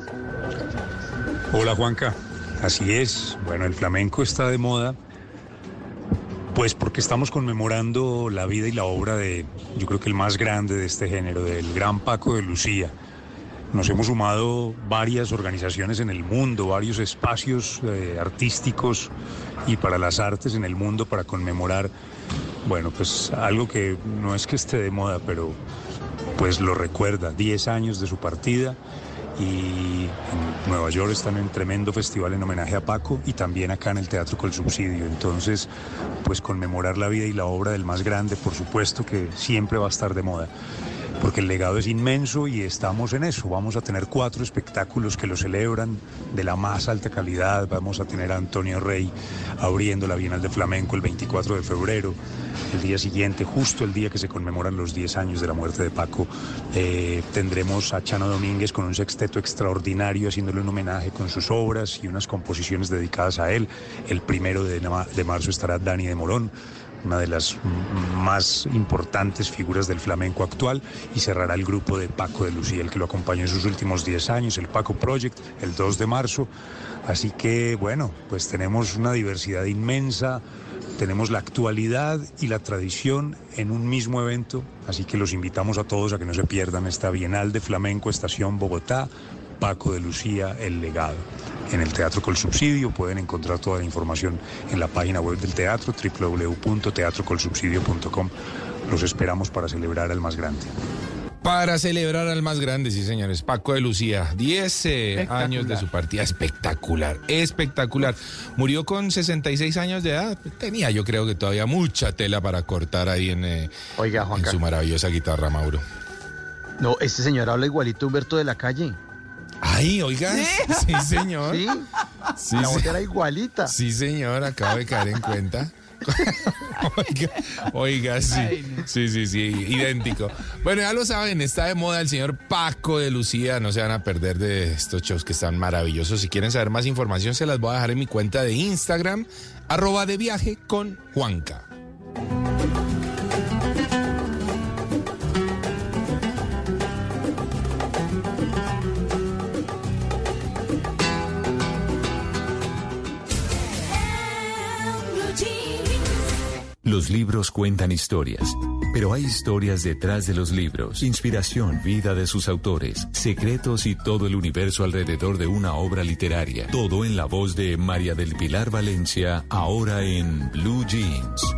Hola Juanca, así es. Bueno, el flamenco está de moda, pues porque estamos conmemorando la vida y la obra de, yo creo que el más grande de este género, del gran Paco de Lucía. Nos hemos sumado varias organizaciones en el mundo, varios espacios eh, artísticos y para las artes en el mundo para conmemorar, bueno, pues algo que no es que esté de moda, pero pues lo recuerda, 10 años de su partida y en Nueva York están en tremendo festival en homenaje a Paco y también acá en el Teatro Col Subsidio. Entonces, pues conmemorar la vida y la obra del más grande, por supuesto que siempre va a estar de moda. Porque el legado es inmenso y estamos en eso. Vamos a tener cuatro espectáculos que lo celebran de la más alta calidad. Vamos a tener a Antonio Rey abriendo la Bienal de Flamenco el 24 de febrero. El día siguiente, justo el día que se conmemoran los 10 años de la muerte de Paco, eh, tendremos a Chano Domínguez con un sexteto extraordinario haciéndole un homenaje con sus obras y unas composiciones dedicadas a él. El primero de, de marzo estará Dani de Morón una de las más importantes figuras del flamenco actual y cerrará el grupo de Paco de Lucía, el que lo acompañó en sus últimos 10 años, el Paco Project, el 2 de marzo. Así que bueno, pues tenemos una diversidad inmensa, tenemos la actualidad y la tradición en un mismo evento, así que los invitamos a todos a que no se pierdan esta Bienal de Flamenco Estación Bogotá, Paco de Lucía, El Legado. En el Teatro Col Subsidio pueden encontrar toda la información en la página web del teatro www.teatrocolsubsidio.com. Los esperamos para celebrar al más grande. Para celebrar al más grande, sí señores, Paco de Lucía, 10 eh, años de su partida, espectacular, espectacular. Murió con 66 años de edad, tenía yo creo que todavía mucha tela para cortar ahí en, eh, Oiga, en su maravillosa guitarra, Mauro. No, este señor habla igualito a Humberto de la calle. Ay, oiga, sí, señor. Sí, Sí, la voz sí. era igualita. Sí, señor, acabo de caer en cuenta. oiga, oiga, sí, sí, sí, sí, idéntico. Bueno, ya lo saben, está de moda el señor Paco de Lucía, no se van a perder de estos shows que están maravillosos. Si quieren saber más información, se las voy a dejar en mi cuenta de Instagram, arroba de viaje con Juanca. Los libros cuentan historias, pero hay historias detrás de los libros, inspiración, vida de sus autores, secretos y todo el universo alrededor de una obra literaria. Todo en la voz de María del Pilar Valencia, ahora en Blue Jeans.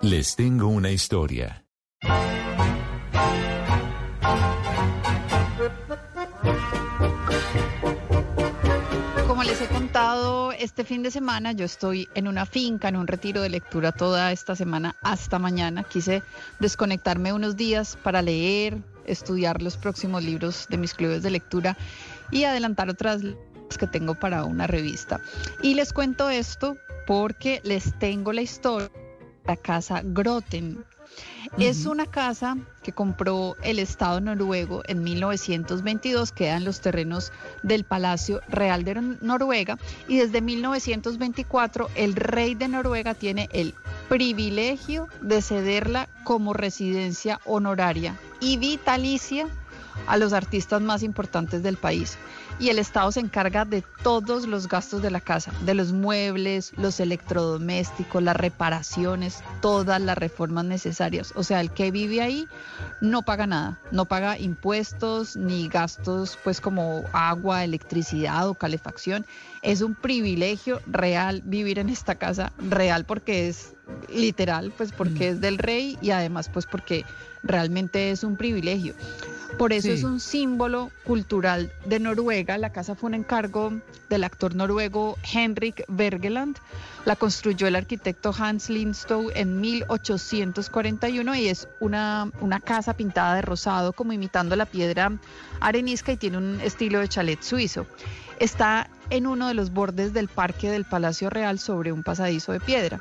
Les tengo una historia. Este fin de semana yo estoy en una finca, en un retiro de lectura toda esta semana hasta mañana. Quise desconectarme unos días para leer, estudiar los próximos libros de mis clubes de lectura y adelantar otras que tengo para una revista. Y les cuento esto porque les tengo la historia de la casa Groten. Es una casa que compró el Estado noruego en 1922, queda en los terrenos del Palacio Real de Noruega, y desde 1924 el rey de Noruega tiene el privilegio de cederla como residencia honoraria y vitalicia a los artistas más importantes del país y el Estado se encarga de todos los gastos de la casa, de los muebles, los electrodomésticos, las reparaciones, todas las reformas necesarias. O sea, el que vive ahí no paga nada, no paga impuestos ni gastos pues como agua, electricidad o calefacción. Es un privilegio real vivir en esta casa, real porque es literal, pues porque es del rey y además pues porque realmente es un privilegio. Por eso es un símbolo cultural de Noruega. La casa fue un encargo del actor noruego Henrik Bergeland. La construyó el arquitecto Hans Lindstow en 1841 y es una, una casa pintada de rosado como imitando la piedra arenisca y tiene un estilo de chalet suizo. Está en uno de los bordes del parque del Palacio Real sobre un pasadizo de piedra.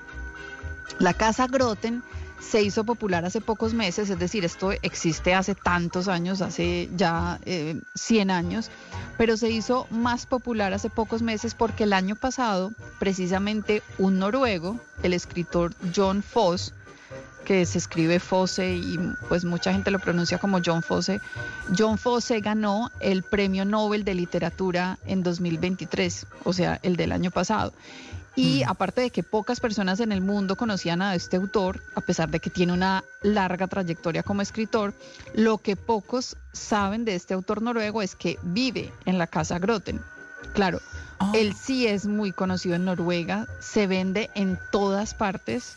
La casa Groten se hizo popular hace pocos meses, es decir, esto existe hace tantos años, hace ya 100 eh, años, pero se hizo más popular hace pocos meses porque el año pasado, precisamente un noruego, el escritor John Foss, que se escribe Fosse y pues mucha gente lo pronuncia como John Fosse. John Fosse ganó el Premio Nobel de Literatura en 2023, o sea, el del año pasado. Y aparte de que pocas personas en el mundo conocían a este autor, a pesar de que tiene una larga trayectoria como escritor, lo que pocos saben de este autor noruego es que vive en la casa Groten. Claro, ah. él sí es muy conocido en Noruega, se vende en todas partes.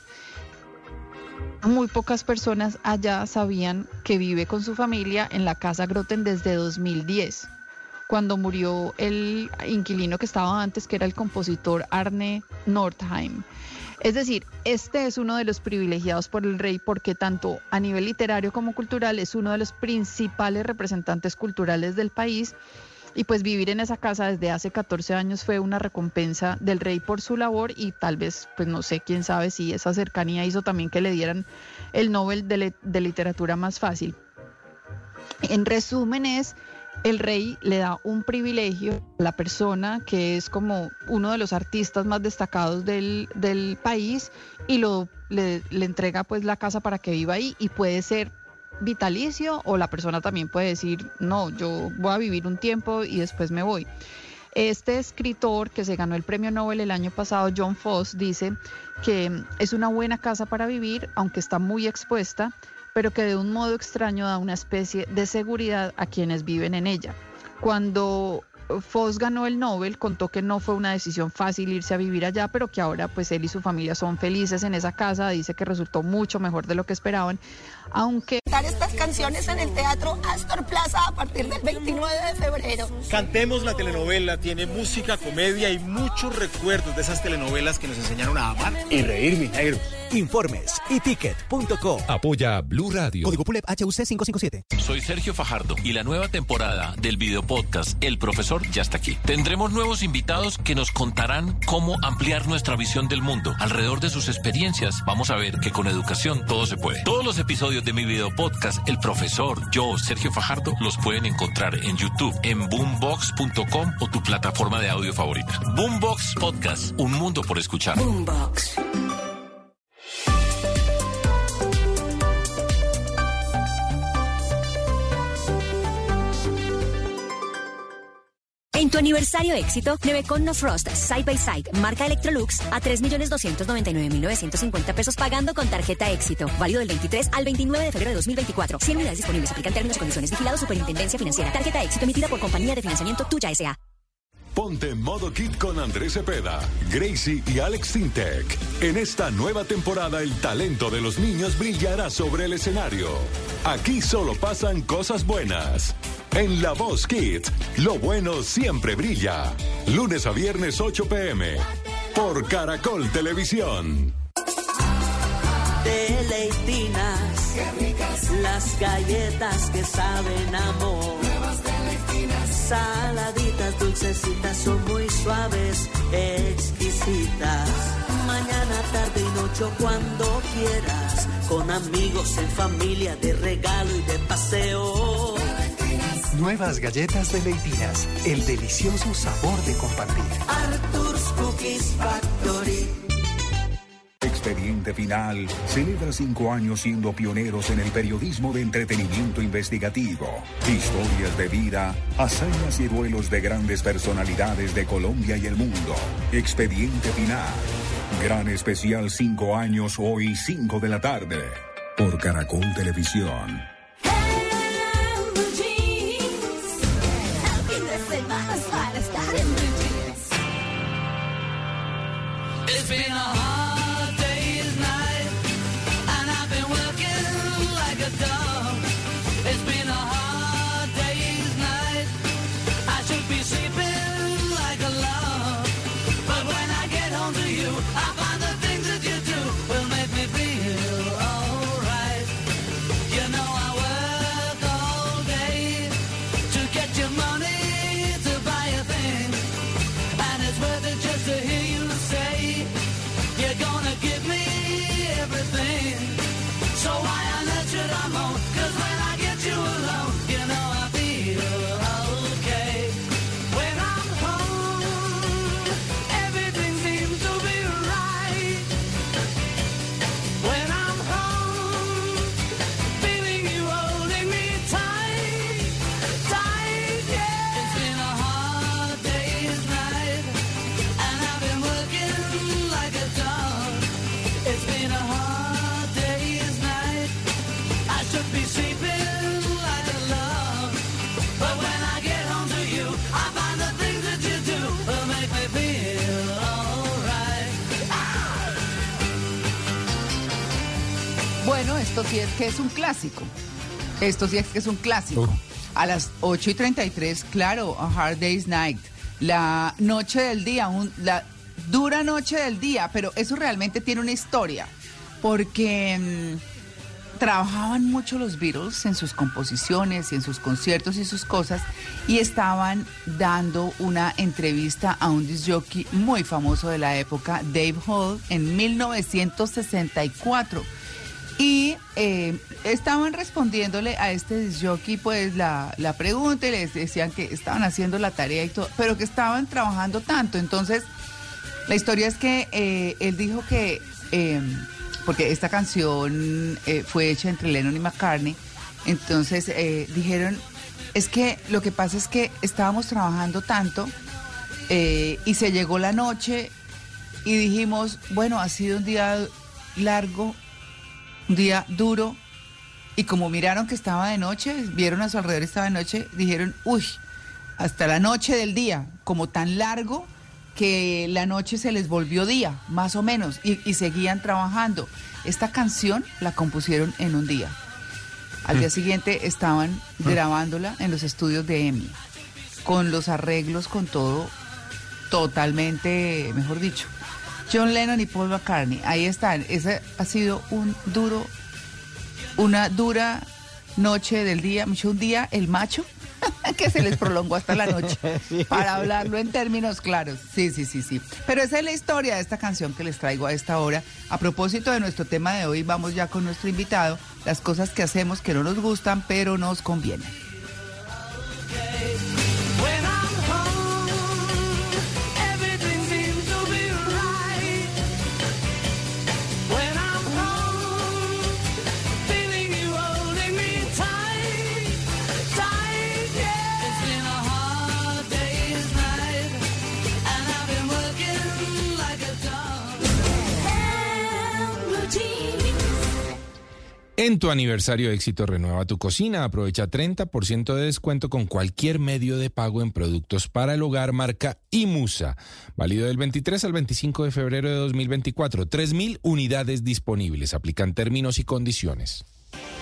Muy pocas personas allá sabían que vive con su familia en la casa Groten desde 2010 cuando murió el inquilino que estaba antes, que era el compositor Arne Nordheim. Es decir, este es uno de los privilegiados por el rey porque tanto a nivel literario como cultural es uno de los principales representantes culturales del país y pues vivir en esa casa desde hace 14 años fue una recompensa del rey por su labor y tal vez, pues no sé, quién sabe si esa cercanía hizo también que le dieran el Nobel de, de Literatura más fácil. En resumen es el rey le da un privilegio a la persona que es como uno de los artistas más destacados del, país y lo, le, entrega pues la casa para que viva ahí y puede ser vitalicio o la persona también puede decir, no, yo voy a vivir un tiempo y después me voy. Este escritor que se ganó el premio Nobel el año pasado, John Foss, dice que es una buena casa para vivir, aunque está muy expuesta, pero que de un modo extraño da una especie de seguridad a quienes viven en ella. Cuando Foss ganó el Nobel, contó que no fue una decisión fácil irse a vivir allá, pero que ahora pues él y su familia son felices en esa casa, dice que resultó mucho mejor de lo que esperaban, aunque... estas canciones en el Teatro Astor Plaza a partir del 29 de febrero. Cantemos la telenovela, tiene música, comedia y muchos recuerdos de esas telenovelas que nos enseñaron a amar y reír, mi negro. Informes y ticket.co. Apoya Blue Radio. Código PULEP HUC 557. Soy Sergio Fajardo y la nueva temporada del video podcast El Profesor ya está aquí. Tendremos nuevos invitados que nos contarán cómo ampliar nuestra visión del mundo. Alrededor de sus experiencias, vamos a ver que con educación todo se puede. Todos los episodios de mi video podcast El Profesor, yo, Sergio Fajardo, los pueden encontrar en YouTube, en boombox.com o tu plataforma de audio favorita. Boombox Podcast, un mundo por escuchar. Boombox. En tu aniversario éxito, Nevecon No Frost Side by Side, marca Electrolux, a 3.299.950 pesos pagando con tarjeta éxito. Válido del 23 al 29 de febrero de 2024. 100 unidades disponibles. Aplican términos condiciones. Vigilado Superintendencia Financiera. Tarjeta éxito emitida por compañía de financiamiento Tuya S.A. Ponte modo kit con Andrés Cepeda, Gracie y Alex Sintek. En esta nueva temporada el talento de los niños brillará sobre el escenario. Aquí solo pasan cosas buenas. En La Voz Kids, lo bueno siempre brilla. Lunes a viernes 8 pm. Por Caracol Televisión. Deleitinas. Las galletas que saben amor. Saladitas, dulcecitas, son muy suaves, exquisitas. Mañana, tarde y noche, cuando quieras. Con amigos, en familia, de regalo y de paseo. Nuevas galletas de Leitinas, el delicioso sabor de compartir. Arthur's Cookies Factory. Expediente Final celebra cinco años siendo pioneros en el periodismo de entretenimiento investigativo. Historias de vida, hazañas y duelos de grandes personalidades de Colombia y el mundo. Expediente Final. Gran especial cinco años hoy, cinco de la tarde. Por Caracol Televisión. Been a esto sí es que es un clásico. Esto sí es que es un clásico. A las 8 y 33, claro, A Hard Day's Night. La noche del día, un- la dura noche del día, pero eso realmente tiene una historia. Porque mm, trabajaban mucho los Beatles en sus composiciones y en sus conciertos y sus cosas y estaban dando una entrevista a un disc jockey muy famoso de la época, Dave Hall, en 1964. Y eh, estaban respondiéndole a este disc jockey pues la, la pregunta y les decían que estaban haciendo la tarea y todo, pero que estaban trabajando tanto. Entonces, la historia es que eh, él dijo que, eh, porque esta canción fue hecha entre Lennon y McCartney, entonces dijeron, es que lo que pasa es que estábamos trabajando tanto y se llegó la noche y dijimos, bueno, ha sido un día largo, un día duro, y como miraron que estaba de noche, vieron a su alrededor estaba de noche, dijeron, uy, hasta la noche del día, como tan largo que la noche se les volvió día, más o menos, y, y seguían trabajando. Esta canción la compusieron en un día. Al día Mm. siguiente estaban grabándola en los estudios de EMI, con los arreglos, con todo totalmente, mejor dicho. John Lennon y Paul McCartney, ahí están. Ese ha sido un duro, una dura noche del día, mucho un día el macho que se les prolongó hasta la noche para hablarlo en términos claros. Sí, sí, sí, sí. Pero esa es la historia de esta canción que les traigo a esta hora. A propósito de nuestro tema de hoy, vamos ya con nuestro invitado, las cosas que hacemos que no nos gustan, pero nos convienen. En tu aniversario éxito renueva tu cocina. Aprovecha 30% de descuento con cualquier medio de pago en productos para el hogar marca Imusa. Válido del 23 al 25 de febrero de 2024. 3.000 unidades disponibles. Aplican términos y condiciones.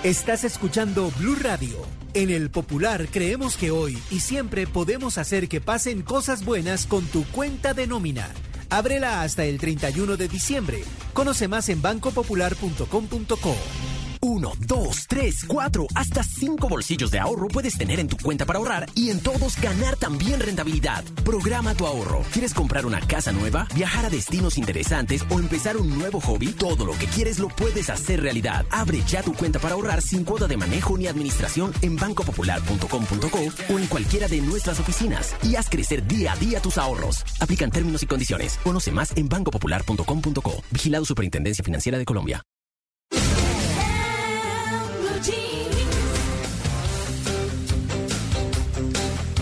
Estás escuchando Blue Radio. En el Popular creemos que hoy y siempre podemos hacer que pasen cosas buenas con tu cuenta de nómina. Ábrela hasta el 31 de diciembre. Conoce más en bancopopular.com.co. Uno, dos, tres, cuatro, hasta cinco bolsillos de ahorro puedes tener en tu cuenta para ahorrar y en todos ganar también rentabilidad. Programa tu ahorro. ¿Quieres comprar una casa nueva, viajar a destinos interesantes o empezar un nuevo hobby? Todo lo que quieres lo puedes hacer realidad. Abre ya tu cuenta para ahorrar sin cuota de manejo ni administración en bancopopular.com.co o en cualquiera de nuestras oficinas y haz crecer día a día tus ahorros. Aplican términos y condiciones. Conoce más en bancopopular.com.co. Vigilado Superintendencia Financiera de Colombia.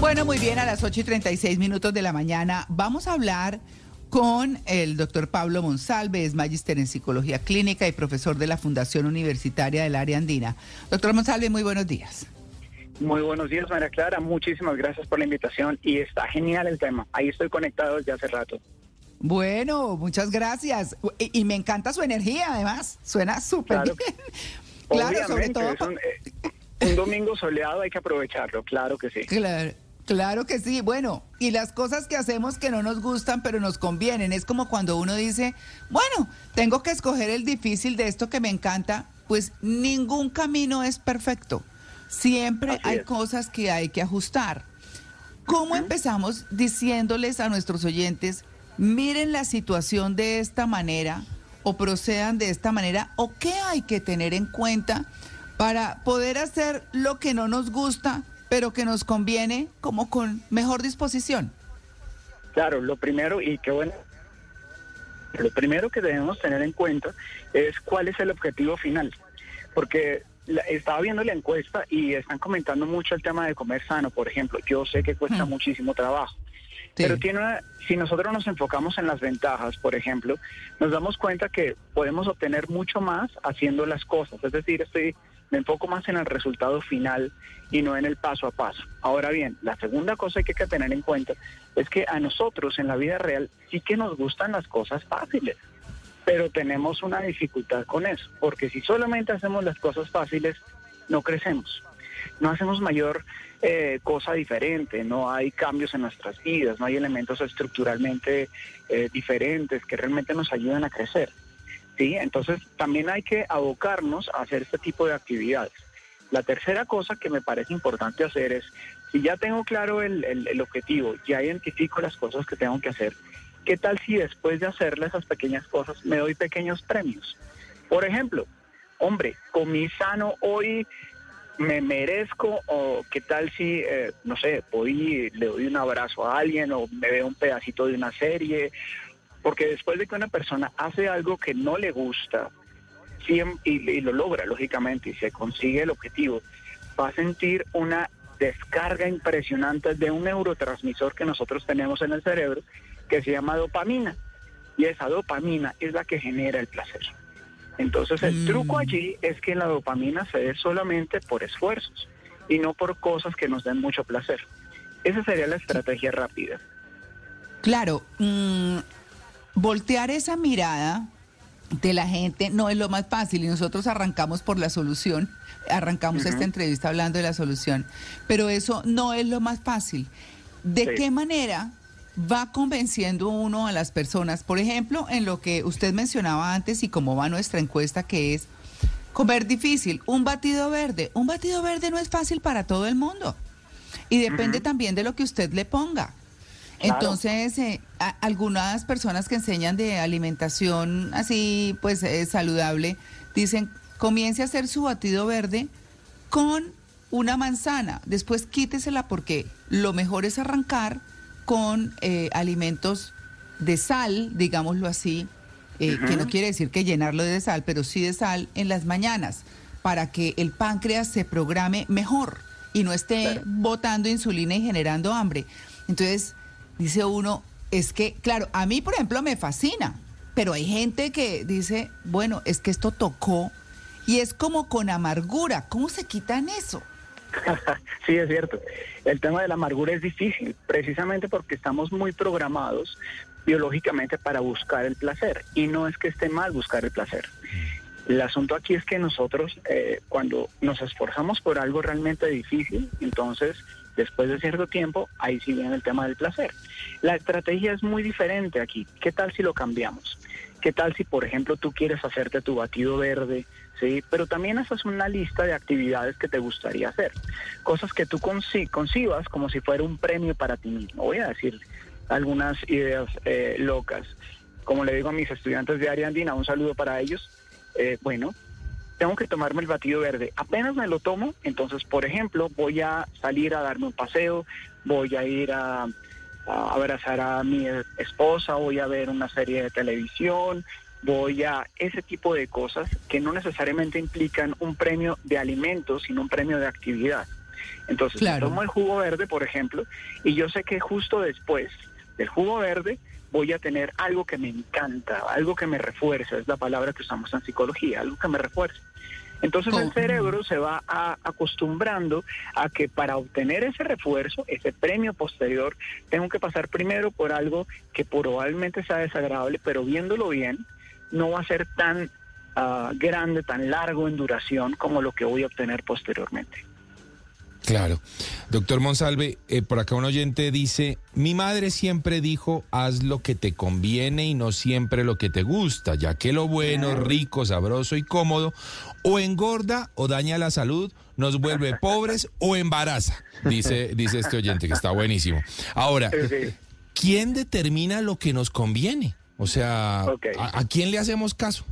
Bueno, muy bien, a las 8 y 36 minutos de la mañana vamos a hablar con el doctor Pablo Monsalve, es magíster en psicología clínica y profesor de la Fundación Universitaria del Área Andina. Doctor Monsalve, muy buenos días. Muy buenos días, María Clara. Muchísimas gracias por la invitación y está genial el tema. Ahí estoy conectado desde hace rato. Bueno, muchas gracias. Y, y me encanta su energía, además. Suena súper Claro. bien. Claro, sobre todo. es un, eh, un domingo soleado hay que aprovecharlo, claro que sí. Claro, claro que sí. Bueno, y las cosas que hacemos que no nos gustan, pero nos convienen. Es como cuando uno dice, bueno, tengo que escoger el difícil de esto que me encanta. Pues ningún camino es perfecto. Siempre Así hay es. cosas que hay que ajustar. ¿Cómo empezamos diciéndoles a nuestros oyentes, miren la situación de esta manera o procedan de esta manera o qué hay que tener en cuenta para poder hacer lo que no nos gusta, pero que nos conviene como con mejor disposición? Claro, lo primero, y qué bueno, lo primero que debemos tener en cuenta es cuál es el objetivo final. Porque la- estaba viendo la encuesta y están comentando mucho el tema de comer sano, por ejemplo. Yo sé que cuesta muchísimo trabajo. Pero tiene una- si nosotros nos enfocamos en las ventajas, por ejemplo, nos damos cuenta que podemos obtener mucho más haciendo las cosas. Es decir, estoy, me enfoco más en el resultado final y no en el paso a paso. Ahora bien, la segunda cosa que hay que tener en cuenta es que a nosotros en la vida real sí que nos gustan las cosas fáciles, pero tenemos una dificultad con eso, porque si solamente hacemos las cosas fáciles, no crecemos no hacemos mayor eh, cosa diferente, no hay cambios en nuestras vidas, no hay elementos estructuralmente eh, diferentes que realmente nos ayuden a crecer. ¿sí? Entonces también hay que abocarnos a hacer este tipo de actividades. La tercera cosa que me parece importante hacer es, si ya tengo claro el, el- el objetivo, ya identifico las cosas que tengo que hacer, ¿qué tal si después de hacerle esas pequeñas cosas me doy pequeños premios? Por ejemplo, hombre, comí sano hoy, me merezco o qué tal si, eh, no sé, voy, le doy un abrazo a alguien o me veo un pedacito de una serie, porque después de que una persona hace algo que no le gusta y, y lo logra, lógicamente, y se consigue el objetivo, va a sentir una descarga impresionante de un neurotransmisor que nosotros tenemos en el cerebro que se llama dopamina. Y esa dopamina es la que genera el placer. Entonces el truco allí es que la dopamina se dé solamente por esfuerzos y no por cosas que nos den mucho placer. Esa sería la estrategia rápida. Claro, mm, voltear esa mirada de la gente no es lo más fácil y nosotros arrancamos por la solución, arrancamos esta entrevista hablando de la solución, pero eso no es lo más fácil. ¿De Sí. qué manera va convenciendo uno a las personas? Por ejemplo, en lo que usted mencionaba antes y cómo va nuestra encuesta, que es comer difícil, un batido verde. Un batido verde no es fácil para todo el mundo y depende también de lo que usted le ponga. Claro. Entonces, eh, a- algunas personas que enseñan de alimentación así, pues eh, saludable, dicen, comience a hacer su batido verde con una manzana, después quítesela porque lo mejor es arrancar con eh, alimentos de sal, digámoslo así, eh, que no quiere decir que llenarlo de sal, pero sí de sal en las mañanas, para que el páncreas se programe mejor y no esté botando insulina y generando hambre. Entonces, dice uno, es que, claro, a mí, por ejemplo, me fascina, pero hay gente que dice, bueno, es que esto tocó y es como con amargura. ¿Cómo se quitan eso? sí, es cierto. El tema de la amargura es difícil, precisamente porque estamos muy programados biológicamente para buscar el placer. Y no es que esté mal buscar el placer. El asunto aquí es que nosotros, eh, cuando nos esforzamos por algo realmente difícil, entonces, después de cierto tiempo, ahí sí viene el tema del placer. La estrategia es muy diferente aquí. ¿Qué tal si lo cambiamos? ¿Qué tal si, por ejemplo, tú quieres hacerte tu batido verde, sí? Pero también haces una lista de actividades que te gustaría hacer. Cosas que tú concibas como si fuera un premio para ti mismo. Voy a decir algunas ideas eh, locas. Como le digo a mis estudiantes de Ariandina, un saludo para ellos. Eh, bueno, tengo que tomarme el batido verde. Apenas me lo tomo, entonces, por ejemplo, voy a salir a darme un paseo, voy a ir a abrazar a mi esposa, voy a ver una serie de televisión, voy a ese tipo de cosas que no necesariamente implican un premio de alimentos, sino un premio de actividad. Entonces, tomo el jugo verde, por ejemplo, y yo sé que justo después del jugo verde voy a tener algo que me encanta, algo que me refuerza, es la palabra que usamos en psicología, algo que me refuerza. Entonces el cerebro se va acostumbrando a que para obtener ese refuerzo, ese premio posterior, tengo que pasar primero por algo que probablemente sea desagradable, pero viéndolo bien, no va a ser tan ah, grande, tan largo en duración como lo que voy a obtener posteriormente. Claro. Doctor Monsalve, eh, por acá un oyente dice, mi madre siempre dijo, haz lo que te conviene y no siempre lo que te gusta, ya que lo bueno, rico, sabroso y cómodo, o engorda o daña la salud, nos vuelve pobres o embaraza, dice, dice este oyente, que está buenísimo. Ahora, ¿quién determina lo que nos conviene? O sea, ¿a quién le hacemos caso?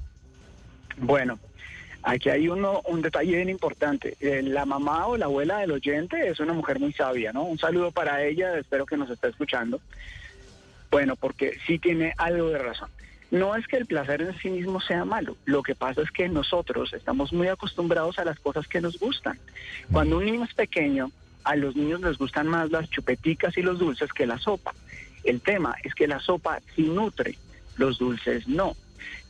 Bueno, Aquí hay uno, un detalle bien importante. Eh, la mamá o la abuela del oyente es una mujer muy sabia, ¿no? Un saludo para ella, espero que nos esté escuchando. Bueno, porque sí tiene algo de razón. No es que el placer en sí mismo sea malo, lo que pasa es que nosotros estamos muy acostumbrados a las cosas que nos gustan. Cuando un niño es pequeño, a los niños les gustan más las chupeticas y los dulces que la sopa. El tema es que la sopa sí nutre, los dulces no.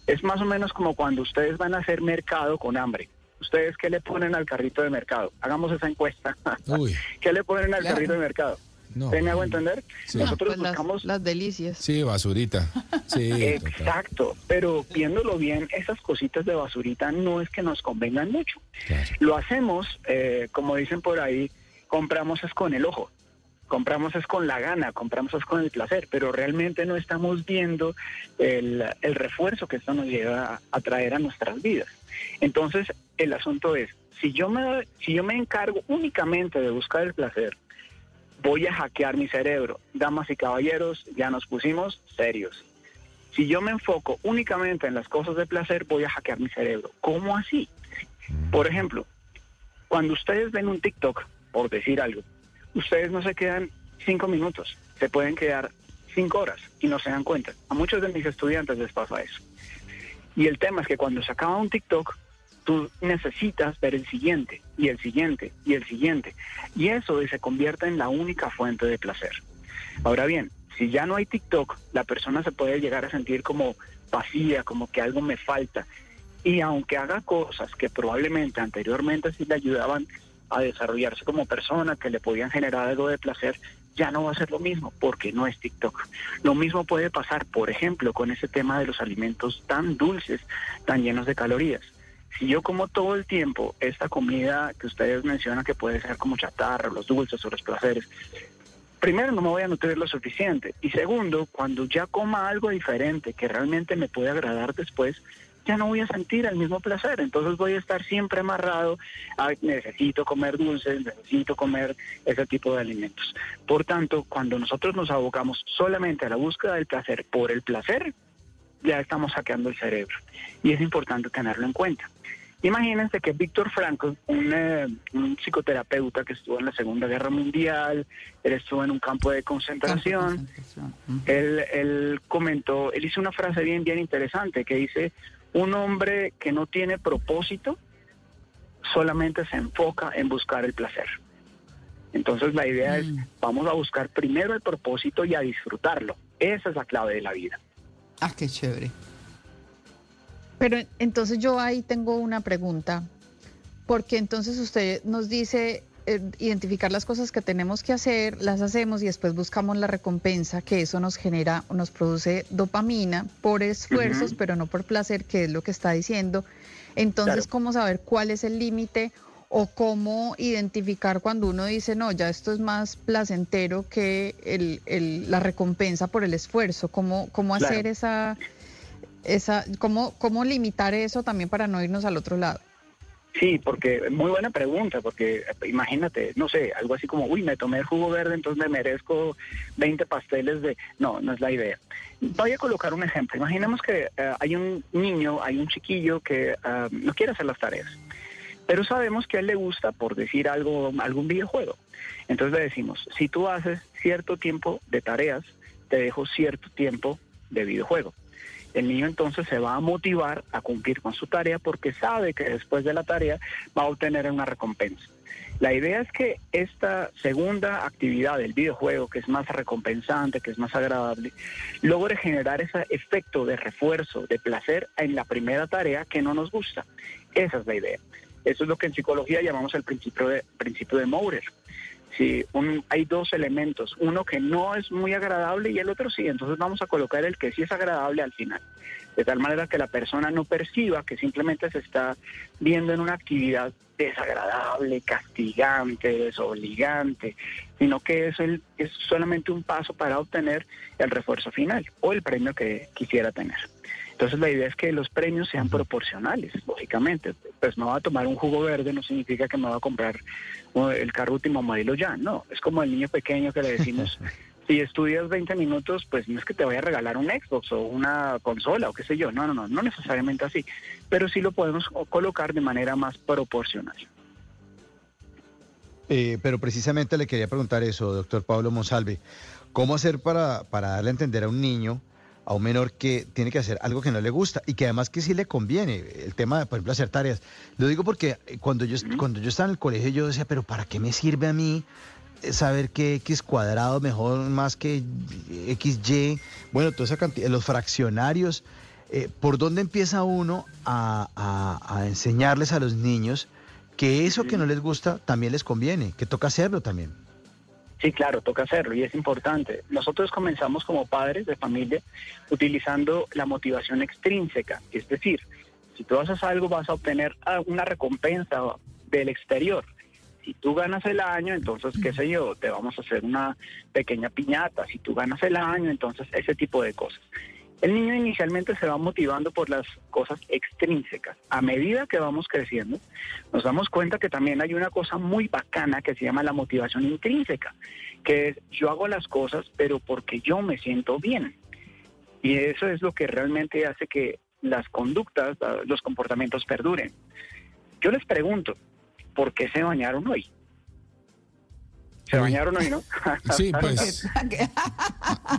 Es más o menos como cuando ustedes van a hacer mercado con hambre. ¿Ustedes qué le ponen al carrito de mercado? Hagamos esa encuesta. ¿Qué le ponen al carrito de mercado? No, me hago entender? Nosotros pues buscamos... Las, delicias. Sí, basurita. Sí, Exacto, pero viéndolo bien, esas cositas de basurita no es que nos convengan mucho. Lo hacemos, eh, como dicen por ahí, compramos es con el ojo compramos es con la gana, compramos es con el placer, pero realmente no estamos viendo el, refuerzo que esto nos lleva a traer a nuestras vidas. Entonces, el asunto es, si yo me, si yo me encargo únicamente de buscar el placer, voy a hackear mi cerebro. Damas y caballeros, ya nos pusimos serios. Si yo me enfoco únicamente en las cosas de placer, voy a hackear mi cerebro. ¿Cómo así? Por ejemplo, cuando ustedes ven un TikTok, por decir algo, ustedes no se quedan cinco minutos, se pueden quedar cinco horas y no se dan cuenta. A muchos de mis estudiantes les pasa eso. Y el tema es que cuando se acaba un TikTok, tú necesitas ver el siguiente y el siguiente y el siguiente. Y eso se convierte en la única fuente de placer. Ahora bien, si ya no hay TikTok, la persona se puede llegar a sentir como vacía, como que algo me falta. Y aunque haga cosas que probablemente anteriormente sí le ayudaban a desarrollarse como persona, que le podían generar algo de placer, ya no va a ser lo mismo porque no es TikTok. Lo mismo puede pasar, por ejemplo, con ese tema de los alimentos tan dulces, tan llenos de calorías. Si yo como todo el tiempo esta comida que ustedes mencionan que puede ser como chatarra, los dulces o los placeres, primero no me voy a nutrir lo suficiente y segundo, cuando ya coma algo diferente que realmente me puede agradar después, ya no voy a sentir el mismo placer. Entonces voy a estar siempre amarrado a necesito comer dulces, necesito comer ese tipo de alimentos. Por tanto, cuando nosotros nos abocamos solamente a la búsqueda del placer por el placer, ya estamos saqueando el cerebro. Y es importante tenerlo en cuenta. Imagínense que Víctor Franco, un, eh, un, psicoterapeuta que estuvo en la Segunda Guerra Mundial, él estuvo en un campo de concentración, él, él, comentó, él hizo una frase bien, bien interesante que dice, un hombre que no tiene propósito solamente se enfoca en buscar el placer. Entonces la idea es, mm. vamos a buscar primero el propósito y a disfrutarlo. Esa es la clave de la vida. Ah, qué chévere. Pero entonces yo ahí tengo una pregunta, porque entonces usted nos dice eh, identificar las cosas que tenemos que hacer, las hacemos y después buscamos la recompensa, que eso nos genera, nos produce dopamina por esfuerzos, pero no por placer, que es lo que está diciendo. Entonces, ¿cómo saber cuál es el límite o cómo identificar cuando uno dice, no, ya esto es más placentero que el, el- la recompensa por el esfuerzo? ¿Cómo, cómo Claro. hacer esa, esa cómo, cómo limitar eso también para no irnos al otro lado? Sí, porque muy buena pregunta, porque eh, imagínate, no sé, algo así como, uy, me tomé el jugo verde, entonces me merezco 20 pasteles de... No, no es la idea. Voy a colocar un ejemplo. Imaginemos que eh, hay un niño, hay un chiquillo que ah, no quiere hacer las tareas, pero sabemos que a él le gusta, por decir algo, algún videojuego. Entonces le decimos, si tú haces cierto tiempo de tareas, te dejo cierto tiempo de videojuego. El niño entonces se va a motivar a cumplir con su tarea porque sabe que después de la tarea va a obtener una recompensa. La idea es que esta segunda actividad del videojuego, que es más recompensante, que es más agradable, logre generar ese efecto de refuerzo, de placer en la primera tarea que no nos gusta. Esa es la idea. Eso es lo que en psicología llamamos el principio de, principio de Maurer. Si un- hay dos elementos, uno que no es muy agradable y el otro sí, entonces vamos a colocar el que sí es agradable al final, de tal manera que la persona no perciba que simplemente se está viendo en una actividad desagradable, castigante, desobligante, sino que es, es solamente un paso para obtener el refuerzo final o el premio que quisiera tener. Entonces la idea es que los premios sean proporcionales, lógicamente. Pues no va a tomar un jugo verde, no significa que me va a comprar el carro último modelo ya, no. Es como el niño pequeño que le decimos, si estudias 20 minutos, pues no es que te vaya a regalar un Xbox o una consola o qué sé yo, no, no, no, no necesariamente así, pero sí lo podemos co- colocar de manera más proporcional. Eh, pero precisamente le quería preguntar eso, doctor Pablo Monsalve. ¿Cómo hacer para, para darle a entender a un niño, a un menor, que tiene que hacer algo que no le gusta y que además que sí le conviene? El tema de, por ejemplo, hacer tareas. Lo digo porque eh, cuando yo, cuando yo estaba en el colegio yo decía, pero ¿para qué me sirve a mí eh, saber que X cuadrado mejor más que XY? Bueno, toda esa cantidad, los fraccionarios. eh, ¿Por dónde empieza uno a, a- a enseñarles a los niños que eso que no les gusta también les conviene, que toca hacerlo también? Sí, claro, toca hacerlo y es importante. Nosotros comenzamos como padres de familia utilizando la motivación extrínseca, es decir, si tú haces algo vas a obtener ah, una recompensa del exterior. Si tú ganas el año, entonces, qué sé yo, te vamos a hacer una pequeña piñata. Si tú ganas el año, entonces ese tipo de cosas. El niño inicialmente se va motivando por las cosas extrínsecas. A medida que vamos creciendo, nos damos cuenta que también hay una cosa muy bacana que se llama la motivación intrínseca, que es yo hago las cosas pero porque yo me siento bien. Y eso es lo que realmente hace que las conductas, los comportamientos perduren. Yo les pregunto, ¿por qué se bañaron hoy? Se bañaron hoy, ¿no? Sí, pues.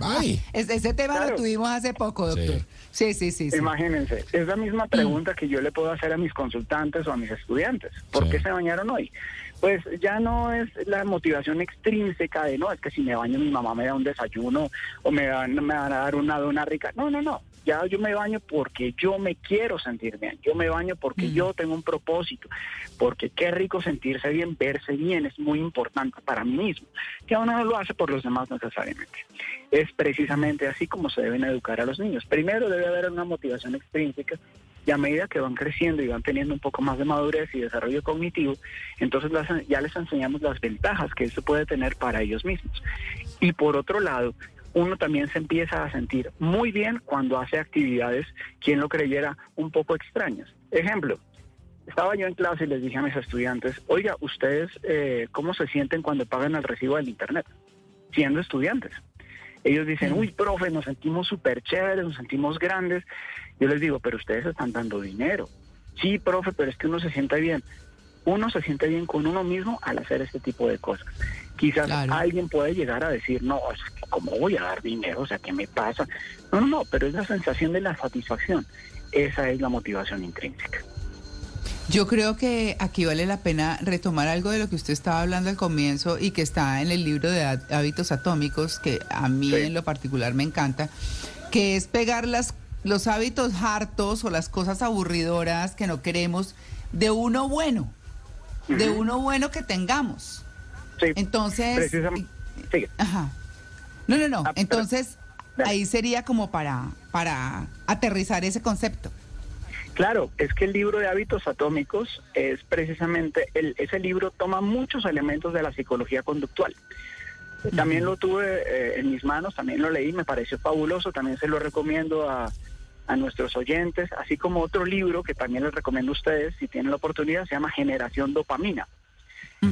Ay. Ese, ese tema Claro. lo tuvimos hace poco, doctor. Sí, sí, sí. sí. Imagínense, es la misma pregunta que yo le puedo hacer a mis consultantes o a mis estudiantes. ¿Por qué se bañaron hoy? Pues ya no es la motivación extrínseca de, no, es que si me baño mi mamá me da un desayuno o me van, me van a dar una dona rica. No, no, no. Ya yo me baño porque yo me quiero sentir bien. Yo me baño porque yo tengo un propósito. Porque qué rico sentirse bien, verse bien, es muy importante para mí mismo. Que uno no lo hace por los demás necesariamente. Es precisamente así como se deben educar a los niños. Primero debe haber una motivación extrínseca y a medida que van creciendo y van teniendo un poco más de madurez y desarrollo cognitivo, entonces ya les enseñamos las ventajas que esto puede tener para ellos mismos. Y por otro lado, uno también se empieza a sentir muy bien cuando hace actividades, quien lo creyera, un poco extrañas. Ejemplo, estaba yo en clase y les dije a mis estudiantes, oiga, ¿ustedes eh, cómo se sienten cuando pagan el recibo del Internet? Siendo estudiantes. Ellos dicen, uy, profe, nos sentimos súper chéveres, nos sentimos grandes. Yo les digo, pero ustedes están dando dinero. Sí, profe, pero es que uno se siente bien. Uno se siente bien con uno mismo al hacer este tipo de cosas. Quizás alguien puede llegar a decir, no, es que ¿cómo voy a dar dinero? O sea, ¿qué me pasa? No, no, no, pero es la sensación de la satisfacción. Esa es la motivación intrínseca. Yo creo que aquí vale la pena retomar algo de lo que usted estaba hablando al comienzo y que está en el libro de Há- hábitos atómicos, que a mí en lo particular me encanta, que es pegar las los hábitos hartos o las cosas aburridoras que no queremos de uno bueno, de uno bueno que tengamos. Entonces, sí. ajá. No, no, no. Ah, Entonces, ahí sería como para, para aterrizar ese concepto. Claro, es que el libro de hábitos atómicos es precisamente, el- ese libro toma muchos elementos de la psicología conductual. También lo tuve eh, en mis manos, también lo leí, me pareció fabuloso, también se lo recomiendo a, a nuestros oyentes, así como otro libro que también les recomiendo a ustedes si tienen la oportunidad, se llama Generación Dopamina.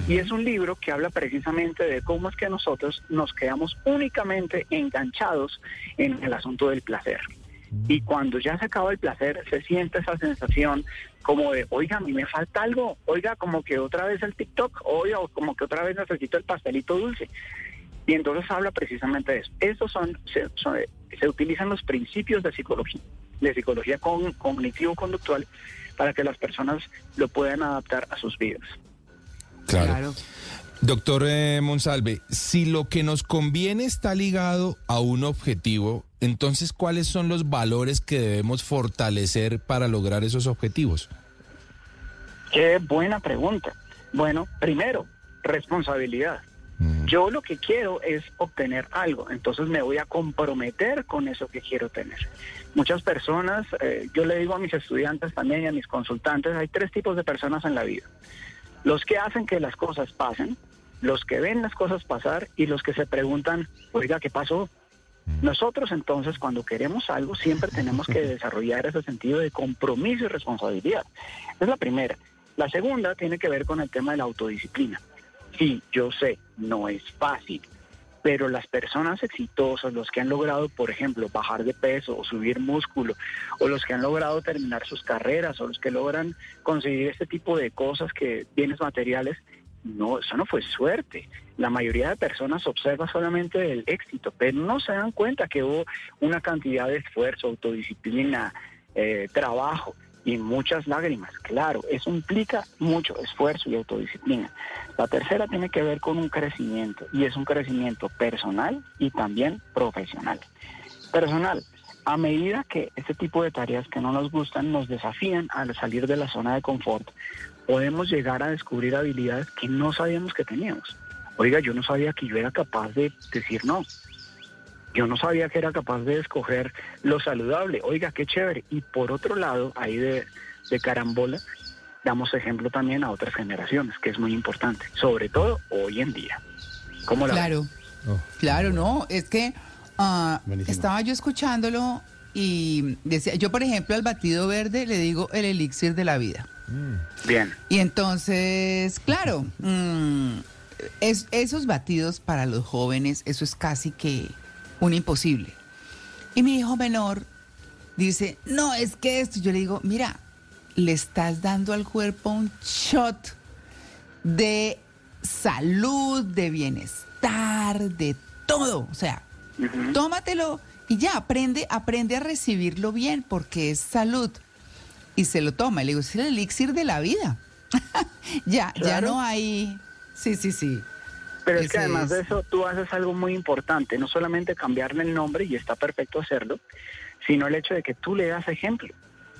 Y es un libro que habla precisamente de cómo es que nosotros nos quedamos únicamente enganchados en el asunto del placer. Y cuando ya se acaba el placer, se siente esa sensación como de, oiga, a mí me falta algo, oiga, como que otra vez el TikTok, oiga, como que otra vez necesito el pastelito dulce. Y entonces habla precisamente de eso. Son, se, son- se utilizan los principios de psicología, de psicología con- cognitivo-conductual, para que las personas lo puedan adaptar a sus vidas. Claro. Doctor eh, Monsalve, si lo que nos conviene está ligado a un objetivo, entonces ¿cuáles son los valores que debemos fortalecer para lograr esos objetivos? Qué buena pregunta. Bueno, primero, responsabilidad. Yo lo que quiero es obtener algo, entonces me voy a comprometer con eso que quiero tener. Muchas personas, eh, yo le digo a mis estudiantes también y a mis consultantes, hay tres tipos de personas en la vida. Los que hacen que las cosas pasen, los que ven las cosas pasar y los que se preguntan, oiga, ¿qué pasó? Nosotros entonces cuando queremos algo siempre tenemos que desarrollar ese sentido de compromiso y responsabilidad. Es la primera. La segunda tiene que ver con el tema de la autodisciplina. Sí, yo sé, no es fácil, pero las personas exitosas, los que han logrado, por ejemplo, bajar de peso o subir músculo, o los que han logrado terminar sus carreras, o los que logran conseguir este tipo de cosas que bienes materiales, no, eso no fue suerte. La mayoría de personas observa solamente el éxito, pero no se dan cuenta que hubo una cantidad de esfuerzo, autodisciplina, eh, trabajo y muchas lágrimas. Claro, eso implica mucho esfuerzo y autodisciplina. La tercera tiene que ver con un crecimiento y es un crecimiento personal y también profesional. Personal, a medida que este tipo de tareas que no nos gustan nos desafían a salir de la zona de confort, podemos llegar a descubrir habilidades que no sabíamos que teníamos. Oiga, yo no sabía que yo era capaz de decir no. Yo no sabía que era capaz de escoger lo saludable. Oiga, qué chévere. Y por otro lado, ahí de, de carambola, damos ejemplo también a otras generaciones, que es muy importante, sobre todo hoy en día. ¿Cómo la? Claro, claro, no, es que ah, estaba yo escuchándolo y decía, yo por ejemplo al batido verde le digo el elixir de la vida. Bien. Y entonces, claro, mm, es- esos batidos para los jóvenes, eso es casi que un imposible. Y mi hijo menor dice, no, es que esto, yo le digo, mira, le estás dando al cuerpo un shot de salud, de bienestar, de todo. O sea, tómatelo y ya, aprende, aprende a recibirlo bien porque es salud. Y se lo toma. Y le digo, es el elixir de la vida. ya, ya no hay. Sí, sí, sí. Pero es que además de eso tú haces algo muy importante, no solamente cambiarle el nombre, y está perfecto hacerlo, sino el hecho de que tú le das ejemplo.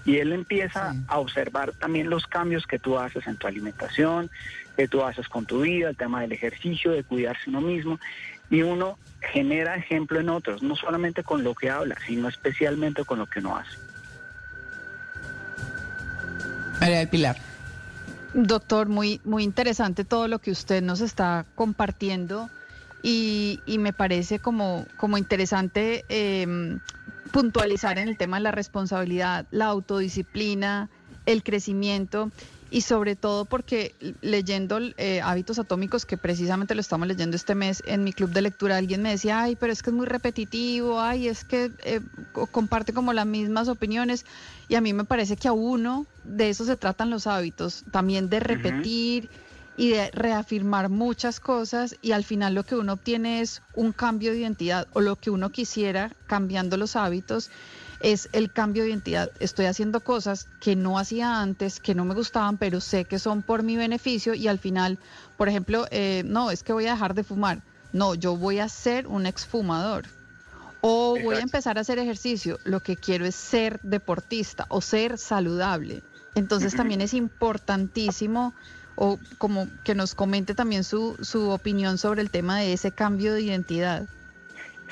Y él empieza a observar también los cambios que tú haces en tu alimentación, que tú haces con tu vida, el tema del ejercicio, de cuidarse uno mismo. Y uno genera ejemplo en otros, no solamente con lo que habla, sino especialmente con lo que uno hace. María del Pilar. Doctor, muy, muy interesante todo lo que usted nos está compartiendo y, me parece como, como interesante eh, puntualizar en el tema de la responsabilidad, la autodisciplina, el crecimiento y sobre todo porque leyendo eh, Hábitos Atómicos, que precisamente lo estamos leyendo este mes en mi club de lectura, alguien me decía, ay, pero es que es muy repetitivo, ay, es que eh, co- comparte como las mismas opiniones y a mí me parece que a uno de eso se tratan los hábitos, también de repetir y de reafirmar muchas cosas y al final lo que uno obtiene es un cambio de identidad o lo que uno quisiera cambiando los hábitos es el cambio de identidad. Estoy haciendo cosas que no hacía antes, que no me gustaban, pero sé que son por mi beneficio y al final, por ejemplo, eh, no, es que voy a dejar de fumar. No, yo voy a ser un exfumador. O voy a empezar a hacer ejercicio, lo que quiero es ser deportista o ser saludable. Entonces también es importantísimo o como que nos comente también su, su opinión sobre el tema de ese cambio de identidad.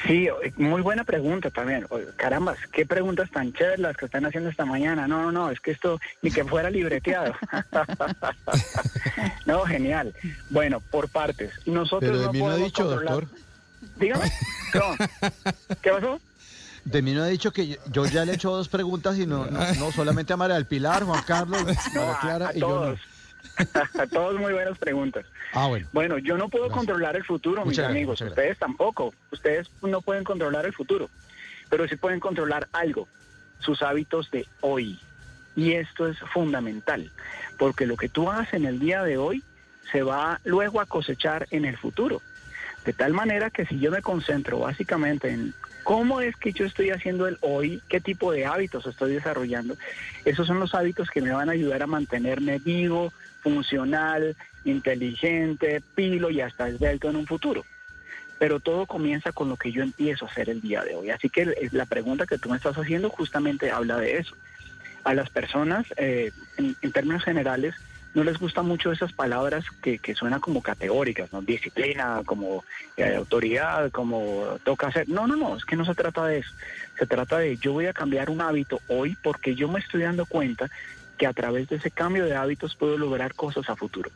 Sí, eh, muy buena pregunta también. Carambas, qué preguntas tan chéveres las que están haciendo esta mañana. No, no, no, es que esto ni que fuera libreteado. no, genial. Bueno, por partes. Nosotros Pero de no mí no ha podemos dicho, controlar- doctor. Dígame. ¿Qué pasó? De mí no ha dicho que yo, yo ya le he hecho dos preguntas y no, no, no solamente a María del Pilar, Juan Carlos, María Clara a y yo no. todos. a todos muy buenas preguntas. Ah, bueno. Bueno, yo no puedo controlar el futuro, mis gracias, amigos. Ustedes tampoco. Ustedes no pueden controlar el futuro. Pero sí pueden controlar algo, sus hábitos de hoy. Y esto es fundamental, porque lo que tú hagas en el día de hoy se va luego a cosechar en el futuro. De tal manera que si yo me concentro básicamente en cómo es que yo estoy haciendo el hoy, qué tipo de hábitos estoy desarrollando, esos son los hábitos que me van a ayudar a mantenerme vivo, funcional, inteligente, pilo y hasta esbelto en un futuro. Pero todo comienza con lo que yo empiezo a hacer el día de hoy. Así que la pregunta que tú me estás haciendo justamente habla de eso. A las personas, eh, en, en términos generales, no les gustan mucho esas palabras que, que suenan como categóricas, ¿no? Disciplina, como eh, autoridad, como toca hacer. No, no, no, es que no se trata de eso. Se trata de yo voy a cambiar un hábito hoy porque yo me estoy dando cuenta que a través de ese cambio de hábitos puedo lograr cosas a futuro.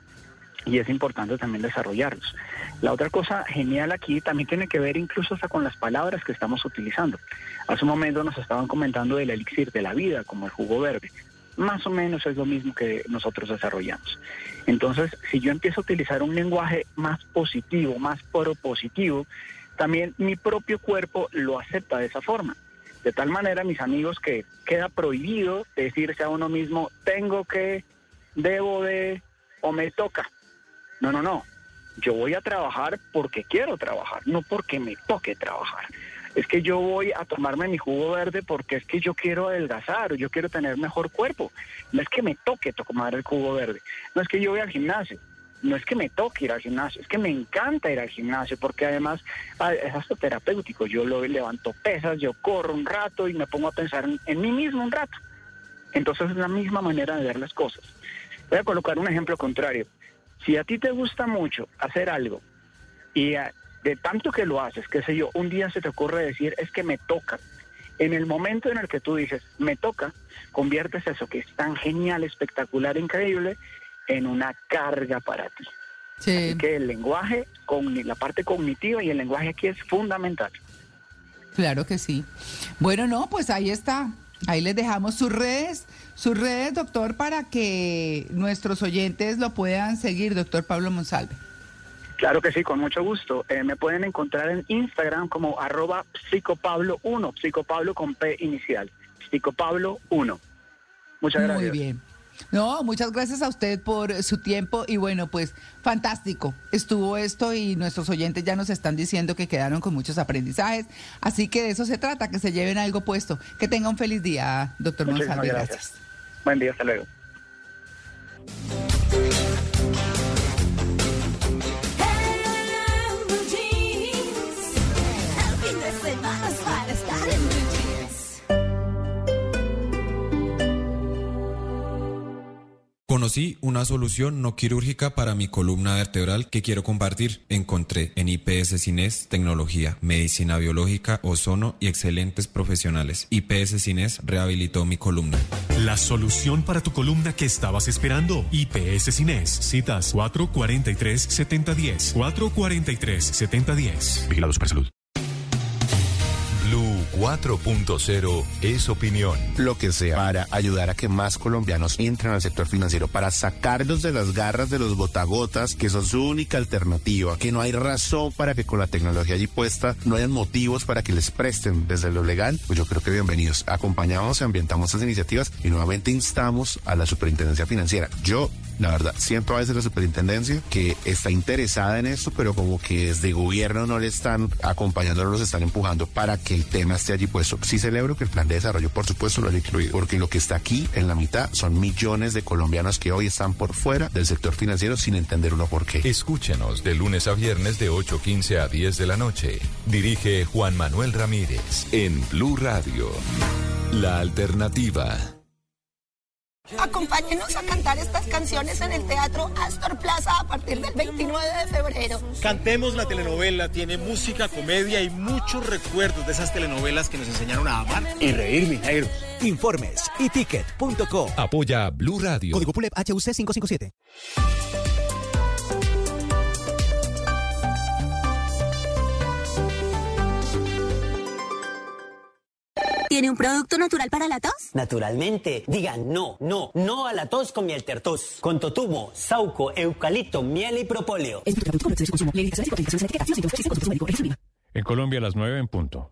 Y es importante también desarrollarlos. La otra cosa genial aquí también tiene que ver incluso hasta con las palabras que estamos utilizando. Hace un momento nos estaban comentando del elixir de la vida, como el jugo verde más o menos es lo mismo que nosotros desarrollamos. Entonces, si yo empiezo a utilizar un lenguaje más positivo, más propositivo, también mi propio cuerpo lo acepta de esa forma. De tal manera, mis amigos, que queda prohibido decirse a uno mismo, tengo que, debo de, o me toca. No, no, no. Yo voy a trabajar porque quiero trabajar, no porque me toque trabajar es que yo voy a tomarme mi jugo verde porque es que yo quiero adelgazar o yo quiero tener mejor cuerpo. No es que me toque tomar el jugo verde, no es que yo voy al gimnasio, no es que me toque ir al gimnasio, es que me encanta ir al gimnasio porque además ah, es hasta terapéutico. Yo levanto pesas, yo corro un rato y me pongo a pensar en, mí mismo un rato. Entonces es la misma manera de ver las cosas. Voy a colocar un ejemplo contrario. Si a ti te gusta mucho hacer algo y a- de tanto que lo haces, qué sé yo, un día se te ocurre decir, es que me toca. En el momento en el que tú dices, me toca, conviertes eso que es tan genial, espectacular, increíble, en una carga para ti. Así que el lenguaje, la parte cognitiva y el lenguaje aquí es fundamental. Claro que sí. Bueno, no, pues ahí está. Ahí les dejamos sus redes, sus redes, doctor, para que nuestros oyentes lo puedan seguir, doctor Pablo Monsalve. Claro que sí, con mucho gusto. Eh, me pueden encontrar en Instagram como arroba psicopablo1, psicopablo con P inicial, psicopablo1. Muchas gracias. Muy bien. No, muchas gracias a usted por su tiempo y bueno, pues fantástico. Estuvo esto y nuestros oyentes ya nos están diciendo que quedaron con muchos aprendizajes. Así que de eso se trata, que se lleven algo puesto. Que tenga un feliz día, doctor Muchísimas Monsalve. gracias. Gracias. Buen día, hasta luego. Conocí una solución no quirúrgica para mi columna vertebral que quiero compartir. Encontré en IPS Cines tecnología, medicina biológica, ozono y excelentes profesionales. IPS Cines rehabilitó mi columna. La solución para tu columna que estabas esperando. IPS Cines. Citas 443-7010. 443-7010. Vigilado Supersalud. Blue 4.0 es opinión. lo que sea para ayudar a que más colombianos entren al sector financiero, para sacarlos de las garras de los botagotas, que son su única alternativa, que no hay razón para que con la tecnología allí puesta no hayan motivos para que les presten desde lo legal, pues yo creo que bienvenidos. Acompañamos y ambientamos estas iniciativas y nuevamente instamos a la superintendencia financiera. Yo La verdad, siento a veces la superintendencia que está interesada en esto, pero como que desde gobierno no le están acompañando, no los están empujando para que el tema esté allí puesto. Sí celebro que el plan de desarrollo, por supuesto, lo haya incluido, porque lo que está aquí en la mitad son millones de colombianos que hoy están por fuera del sector financiero sin entender uno por qué. Escúchenos de lunes a viernes de 8.15 a 10 de la noche. Dirige Juan Manuel Ramírez en Blue Radio. La alternativa. Acompáñenos a cantar estas canciones en el Teatro Astor Plaza a partir del 29 de febrero. Cantemos la telenovela, tiene música, comedia y muchos recuerdos de esas telenovelas que nos enseñaron a amar y reír, mis negros. Informes y ticket.com. Apoya Blue Radio. Código PULEP HUC 557. ¿Tiene un producto natural para la tos? Naturalmente, digan no, no, no a la tos con miel tertos, con totumo, sauco, eucalipto, miel y propóleo. En Colombia a las 9 en punto.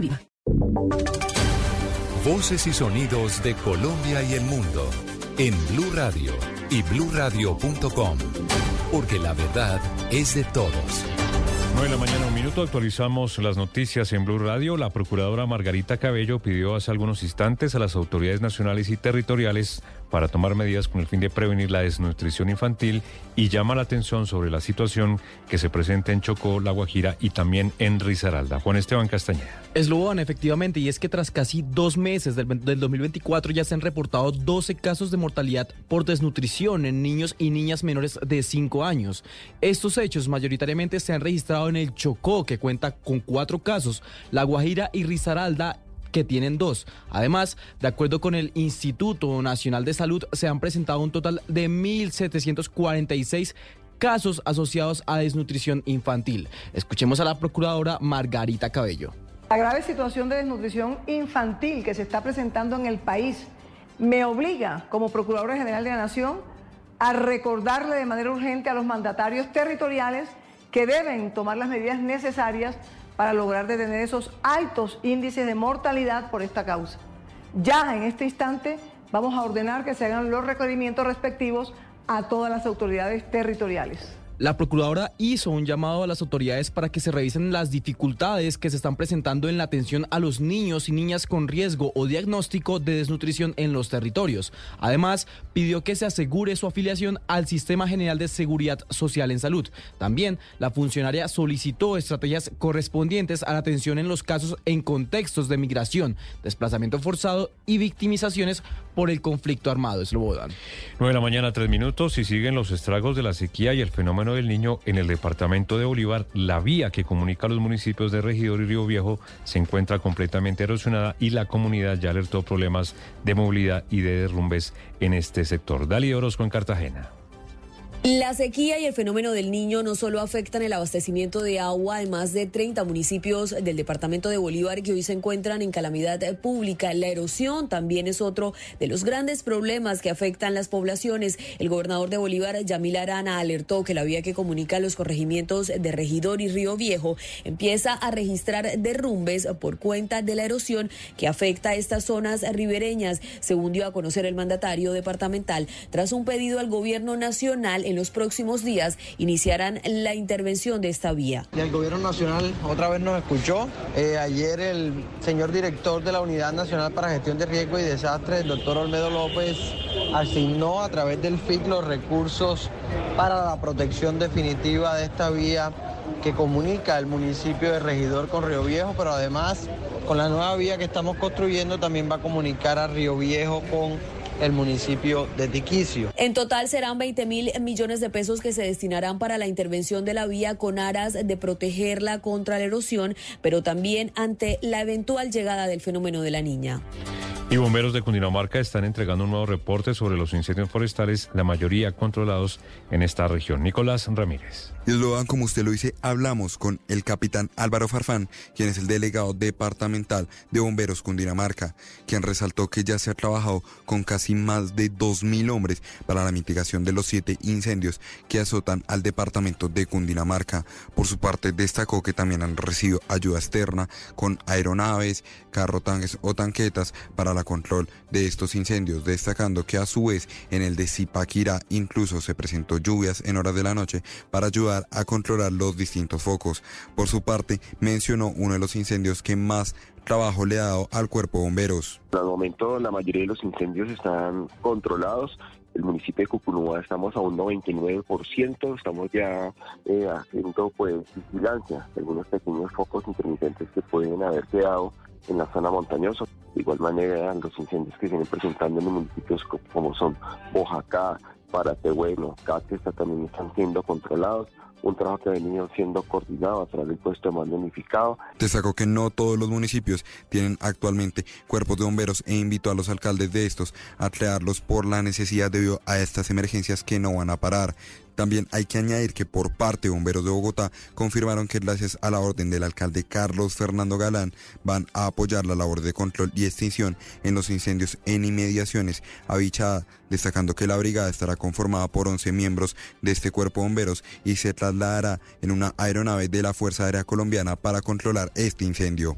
viva. Voces y sonidos de Colombia y el mundo en Blue Radio y bluradio.com. Porque la verdad es de todos. 9 de la mañana, un minuto, actualizamos las noticias en Blue Radio. La procuradora Margarita Cabello pidió hace algunos instantes a las autoridades nacionales y territoriales para tomar medidas con el fin de prevenir la desnutrición infantil y llama la atención sobre la situación que se presenta en Chocó, La Guajira y también en Risaralda. Juan Esteban Castañeda. Esloban, efectivamente, y es que tras casi dos meses del, del 2024 ya se han reportado 12 casos de mortalidad por desnutrición en niños y niñas menores de 5 años. Estos hechos mayoritariamente se han registrado en el Chocó, que cuenta con cuatro casos, La Guajira y Risaralda que tienen dos. Además, de acuerdo con el Instituto Nacional de Salud, se han presentado un total de 1.746 casos asociados a desnutrición infantil. Escuchemos a la procuradora Margarita Cabello. La grave situación de desnutrición infantil que se está presentando en el país me obliga, como Procuradora General de la Nación, a recordarle de manera urgente a los mandatarios territoriales que deben tomar las medidas necesarias para lograr detener esos altos índices de mortalidad por esta causa. Ya en este instante vamos a ordenar que se hagan los requerimientos respectivos a todas las autoridades territoriales. La procuradora hizo un llamado a las autoridades para que se revisen las dificultades que se están presentando en la atención a los niños y niñas con riesgo o diagnóstico de desnutrición en los territorios. Además, pidió que se asegure su afiliación al Sistema General de Seguridad Social en Salud. También, la funcionaria solicitó estrategias correspondientes a la atención en los casos en contextos de migración, desplazamiento forzado y victimizaciones por el conflicto armado. Slobodan. 9 de la mañana, 3 minutos, y siguen los estragos de la sequía y el fenómeno del niño en el departamento de Bolívar. La vía que comunica a los municipios de Regidor y Río Viejo se encuentra completamente erosionada y la comunidad ya alertó problemas de movilidad y de derrumbes en este sector. Dali Orozco en Cartagena. La sequía y el fenómeno del niño no solo afectan el abastecimiento de agua en más de 30 municipios del departamento de Bolívar que hoy se encuentran en calamidad pública. La erosión también es otro de los grandes problemas que afectan las poblaciones. El gobernador de Bolívar, Yamil Arana, alertó que la vía que comunica los corregimientos de Regidor y Río Viejo empieza a registrar derrumbes por cuenta de la erosión que afecta a estas zonas ribereñas, según dio a conocer el mandatario departamental, tras un pedido al gobierno nacional los próximos días iniciarán la intervención de esta vía. Y el gobierno nacional otra vez nos escuchó. Eh, ayer el señor director de la Unidad Nacional para Gestión de Riesgo y Desastres, el doctor Olmedo López, asignó a través del FIC los recursos para la protección definitiva de esta vía que comunica el municipio de Regidor con Río Viejo, pero además con la nueva vía que estamos construyendo también va a comunicar a Río Viejo con el municipio de Tiquicio. En total serán 20 mil millones de pesos que se destinarán para la intervención de la vía con aras de protegerla contra la erosión, pero también ante la eventual llegada del fenómeno de la niña. Y bomberos de Cundinamarca están entregando un nuevo reporte sobre los incendios forestales, la mayoría controlados en esta región. Nicolás Ramírez. Y lo dan como usted lo dice, hablamos con el capitán Álvaro Farfán, quien es el delegado departamental de Bomberos Cundinamarca, quien resaltó que ya se ha trabajado con casi más de 2.000 hombres para la mitigación de los siete incendios que azotan al departamento de Cundinamarca. Por su parte, destacó que también han recibido ayuda externa con aeronaves, carrotanques o tanquetas para la control de estos incendios, destacando que a su vez en el de Zipaquirá incluso se presentó lluvias en horas de la noche para ayudar a controlar los distintos focos. Por su parte, mencionó uno de los incendios que más trabajo le ha dado al cuerpo de bomberos. Al momento la mayoría de los incendios están controlados. El municipio de Cucunúa estamos a un 99%, estamos ya eh, haciendo pues vigilancia, algunos pequeños focos intermitentes que pueden haber quedado en la zona montañosa. De igual manera, los incendios que se vienen presentando en los municipios como son Oaxaca, Paratehuelo, Caquesta también están siendo controlados un trabajo que ha venido siendo coordinado a través del puesto de mando unificado. Destacó que no todos los municipios tienen actualmente cuerpos de bomberos e invitó a los alcaldes de estos a crearlos por la necesidad debido a estas emergencias que no van a parar. También hay que añadir que por parte de Bomberos de Bogotá confirmaron que gracias a la orden del alcalde Carlos Fernando Galán van a apoyar la labor de control y extinción en los incendios en inmediaciones a Bichada, destacando que la brigada estará conformada por 11 miembros de este cuerpo de bomberos y se trasladará en una aeronave de la Fuerza Aérea Colombiana para controlar este incendio.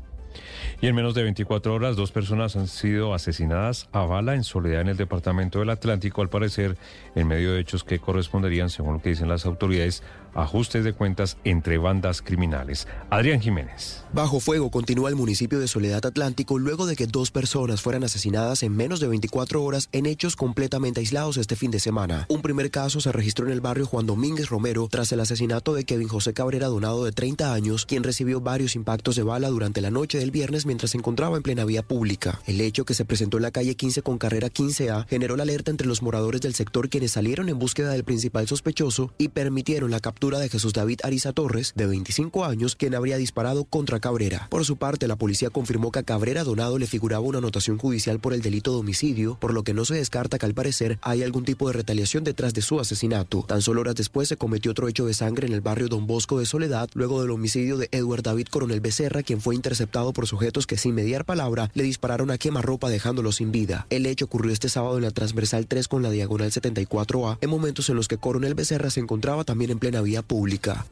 Y en menos de 24 horas, dos personas han sido asesinadas a bala en soledad en el departamento del Atlántico, al parecer, en medio de hechos que corresponderían, según lo que dicen las autoridades, ajustes de cuentas entre bandas criminales. Adrián Jiménez. Bajo fuego continúa el municipio de Soledad Atlántico luego de que dos personas fueran asesinadas en menos de 24 horas en hechos completamente aislados este fin de semana. Un primer caso se registró en el barrio Juan Domínguez Romero tras el asesinato de Kevin José Cabrera Donado de 30 años, quien recibió varios impactos de bala durante la noche del viernes mientras se encontraba en plena vía pública. El hecho que se presentó en la calle 15 con carrera 15A generó la alerta entre los moradores del sector quienes salieron en búsqueda del principal sospechoso y permitieron la captura de Jesús David Ariza Torres, de 25 años, quien habría disparado contra Cabrera. Por su parte, la policía confirmó que a Cabrera Donado le figuraba una anotación judicial por el delito de homicidio, por lo que no se descarta que al parecer hay algún tipo de retaliación detrás de su asesinato. Tan solo horas después se cometió otro hecho de sangre en el barrio Don Bosco de Soledad, luego del homicidio de Edward David Coronel Becerra, quien fue interceptado por sujetos que sin mediar palabra le dispararon a quemarropa dejándolo sin vida. El hecho ocurrió este sábado en la transversal 3 con la diagonal 74A, en momentos en los que Coronel Becerra se encontraba también en plena vía pública.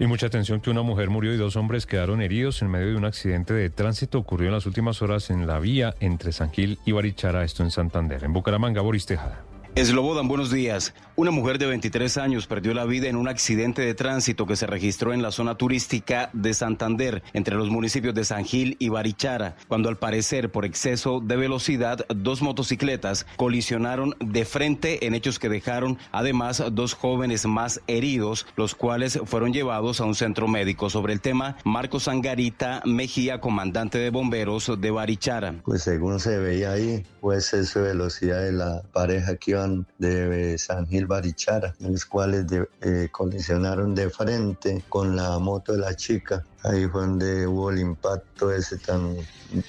Y mucha atención que una mujer murió y dos hombres quedaron heridos en medio de un accidente de tránsito ocurrió en las últimas horas en la vía entre San Gil y Barichara, esto en Santander. En Bucaramanga, Boris Tejada. Eslobodan, buenos días. Una mujer de 23 años perdió la vida en un accidente de tránsito que se registró en la zona turística de Santander, entre los municipios de San Gil y Barichara, cuando al parecer por exceso de velocidad dos motocicletas colisionaron de frente en hechos que dejaron además dos jóvenes más heridos, los cuales fueron llevados a un centro médico. Sobre el tema, Marcos Angarita Mejía, comandante de bomberos de Barichara. Pues según se veía ahí, pues eso velocidad de la pareja que iban de San Gil Barichara, los cuales eh, colisionaron de frente con la moto de la chica. Ahí fue donde hubo el impacto ese tan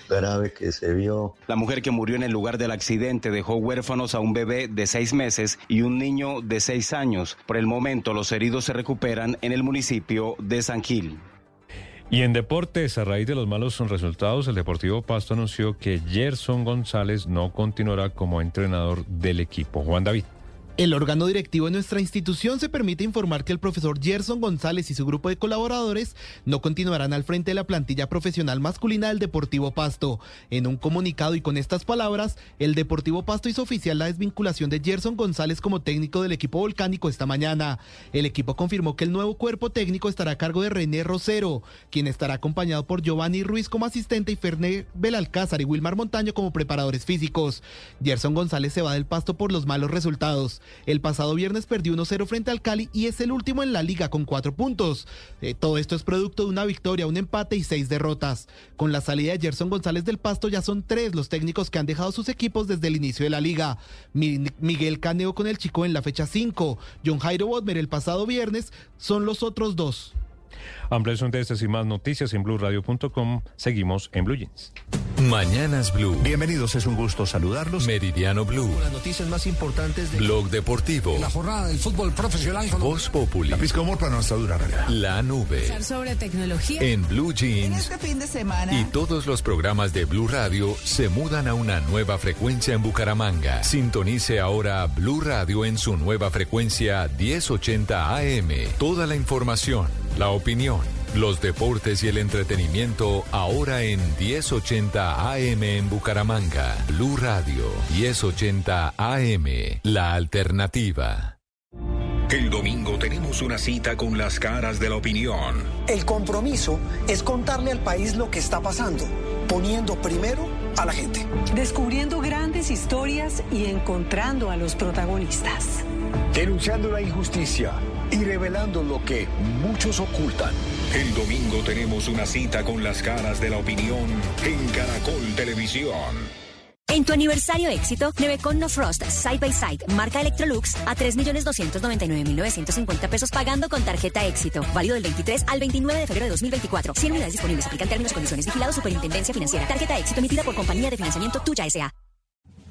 grave que se vio. La mujer que murió en el lugar del accidente dejó huérfanos a un bebé de seis meses y un niño de seis años. Por el momento, los heridos se recuperan en el municipio de San Gil. Y en deportes, a raíz de los malos resultados, el Deportivo Pasto anunció que Gerson González no continuará como entrenador del equipo. Juan David. El órgano directivo de nuestra institución se permite informar que el profesor Gerson González y su grupo de colaboradores no continuarán al frente de la plantilla profesional masculina del Deportivo Pasto. En un comunicado y con estas palabras, el Deportivo Pasto hizo oficial la desvinculación de Gerson González como técnico del equipo volcánico esta mañana. El equipo confirmó que el nuevo cuerpo técnico estará a cargo de René Rosero, quien estará acompañado por Giovanni Ruiz como asistente y Ferné Belalcázar y Wilmar Montaño como preparadores físicos. Gerson González se va del Pasto por los malos resultados. El pasado viernes perdió 1-0 frente al Cali y es el último en la liga con cuatro puntos. Eh, todo esto es producto de una victoria, un empate y seis derrotas. Con la salida de Gerson González del Pasto ya son tres los técnicos que han dejado sus equipos desde el inicio de la liga. Miguel Caneo con el Chico en la fecha 5, John Jairo Bodmer el pasado viernes son los otros dos. Ampliación de estas y más noticias en blueradio.com. Seguimos en Blue Jeans. Mañanas Blue. Bienvenidos, es un gusto saludarlos. Meridiano Blue. Las noticias más importantes de Blog Deportivo. la jornada del fútbol profesional. Voz Populi. La pizca humor para nuestra dura realidad. La Nube. Sobre tecnología. En Blue Jeans. Este fin de semana. Y todos los programas de Blue Radio se mudan a una nueva frecuencia en Bucaramanga. Sintonice ahora Blue Radio en su nueva frecuencia 1080 AM. Toda la información, la opinión, los deportes y el entretenimiento ahora en 1080 AM en Bucaramanga. Blue Radio 1080 AM. La alternativa. El domingo tenemos una cita con las caras de la opinión. El compromiso es contarle al país lo que está pasando, poniendo primero a la gente. Descubriendo grandes historias y encontrando a los protagonistas. Denunciando la injusticia y revelando lo que muchos ocultan. El domingo tenemos una cita con las caras de la opinión en Caracol Televisión. En tu aniversario éxito, Nevecon No Frost Side by Side, marca Electrolux, a 3.299.950 pesos pagando con tarjeta éxito. Válido del 23 al 29 de febrero de 2024. 100 unidades disponibles. Aplican términos y condiciones. Vigilado Superintendencia Financiera. Tarjeta éxito emitida por compañía de financiamiento Tuya S.A.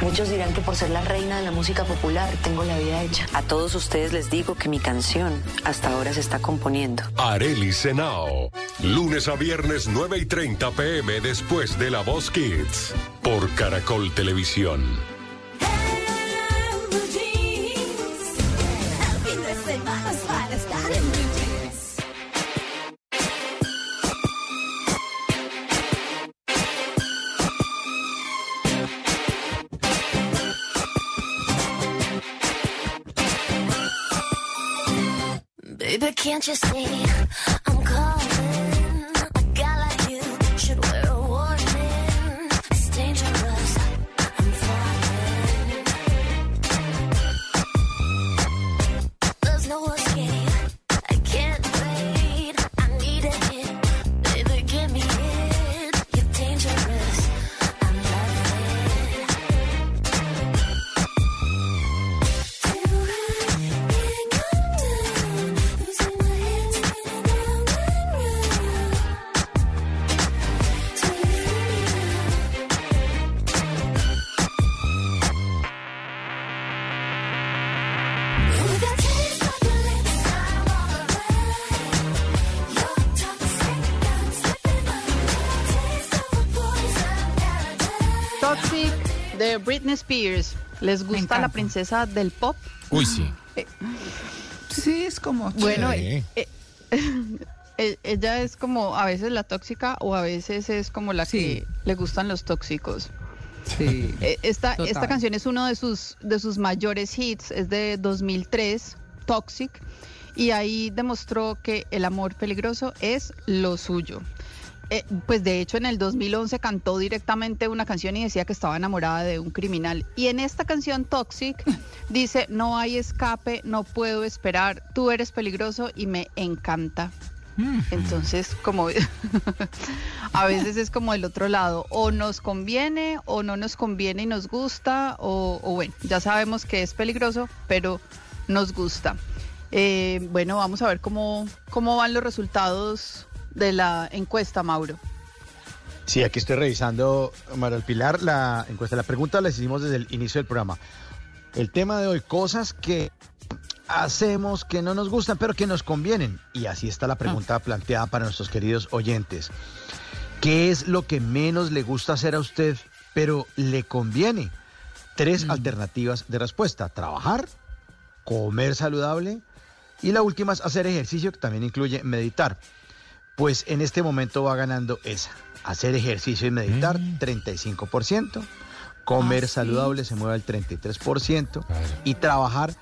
Muchos dirán que por ser la reina de la música popular tengo la vida hecha. A todos ustedes les digo que mi canción hasta ahora se está componiendo. Areli Senao. Lunes a viernes 9 y 30 pm después de La Voz Kids. Por Caracol Televisión. Can't you see Britney Spears. ¿Les gusta la princesa del pop? Uy, sí. Sí, es como... Bueno, eh, eh, eh, ella es como a veces la tóxica o a veces es como la que le gustan los tóxicos. Sí. Eh, esta, Total. esta canción es uno de sus, de sus mayores hits, es de 2003, Toxic, y ahí demostró que el amor peligroso es lo suyo. Eh, pues de hecho en el 2011 cantó directamente una canción y decía que estaba enamorada de un criminal. Y en esta canción Toxic dice, no hay escape, no puedo esperar, tú eres peligroso y me encanta. Entonces, como a veces es como el otro lado, o nos conviene o no nos conviene y nos gusta, o, o bueno, ya sabemos que es peligroso, pero nos gusta. Eh, bueno, vamos a ver cómo, cómo van los resultados de la encuesta, Mauro. Sí, aquí estoy revisando, María Pilar, la encuesta. La pregunta la hicimos desde el inicio del programa. El tema de hoy, cosas que hacemos que no nos gustan, pero que nos convienen. Y así está la pregunta planteada para nuestros queridos oyentes. ¿Qué es lo que menos le gusta hacer a usted, pero le conviene? Tres alternativas de respuesta. Trabajar, comer saludable y la última es hacer ejercicio, que también incluye meditar. Pues en este momento va ganando esa. Hacer ejercicio y meditar, 35%. Comer saludable se mueve al 33%. Y trabajar,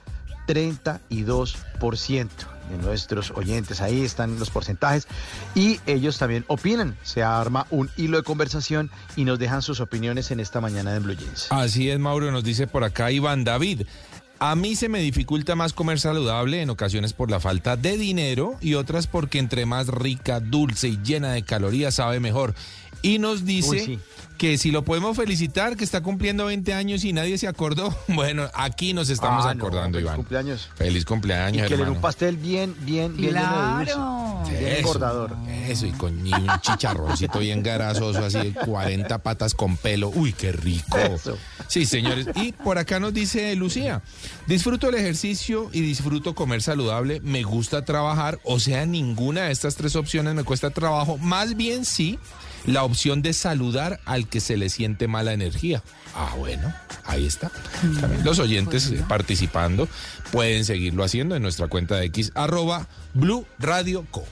32%. de nuestros oyentes. Ahí están los porcentajes y ellos también opinan. Se arma un hilo de conversación y nos dejan sus opiniones en esta mañana de Blue Jeans. Así es, Mauro, nos dice por acá Iván David. A mí se me dificulta más comer saludable en ocasiones por la falta de dinero y otras porque entre más rica, dulce y llena de calorías sabe mejor. Y nos dice. Que si lo podemos felicitar, que está cumpliendo 20 años y nadie se acordó. Bueno, aquí nos estamos Ah, no, acordando, feliz Iván. cumpleaños. Feliz Y cumpleaños, que le den hermano. un pastel bien, bien, bien lleno de Claro. dulce. Bien Eso, engordador. Eso, y con y un chicharroncito bien grasoso, así, 40 patas con pelo. Uy, qué rico. Eso. Sí, señores. Y por acá nos dice Lucía, disfruto el ejercicio y disfruto comer saludable, me gusta trabajar, o sea, ninguna de estas tres opciones me cuesta trabajo, más bien sí la opción de saludar al que se le siente mala energía. Ah, bueno, ahí está. También los oyentes eh, participando pueden seguirlo haciendo en nuestra cuenta de X, arroba Blue Radio Co.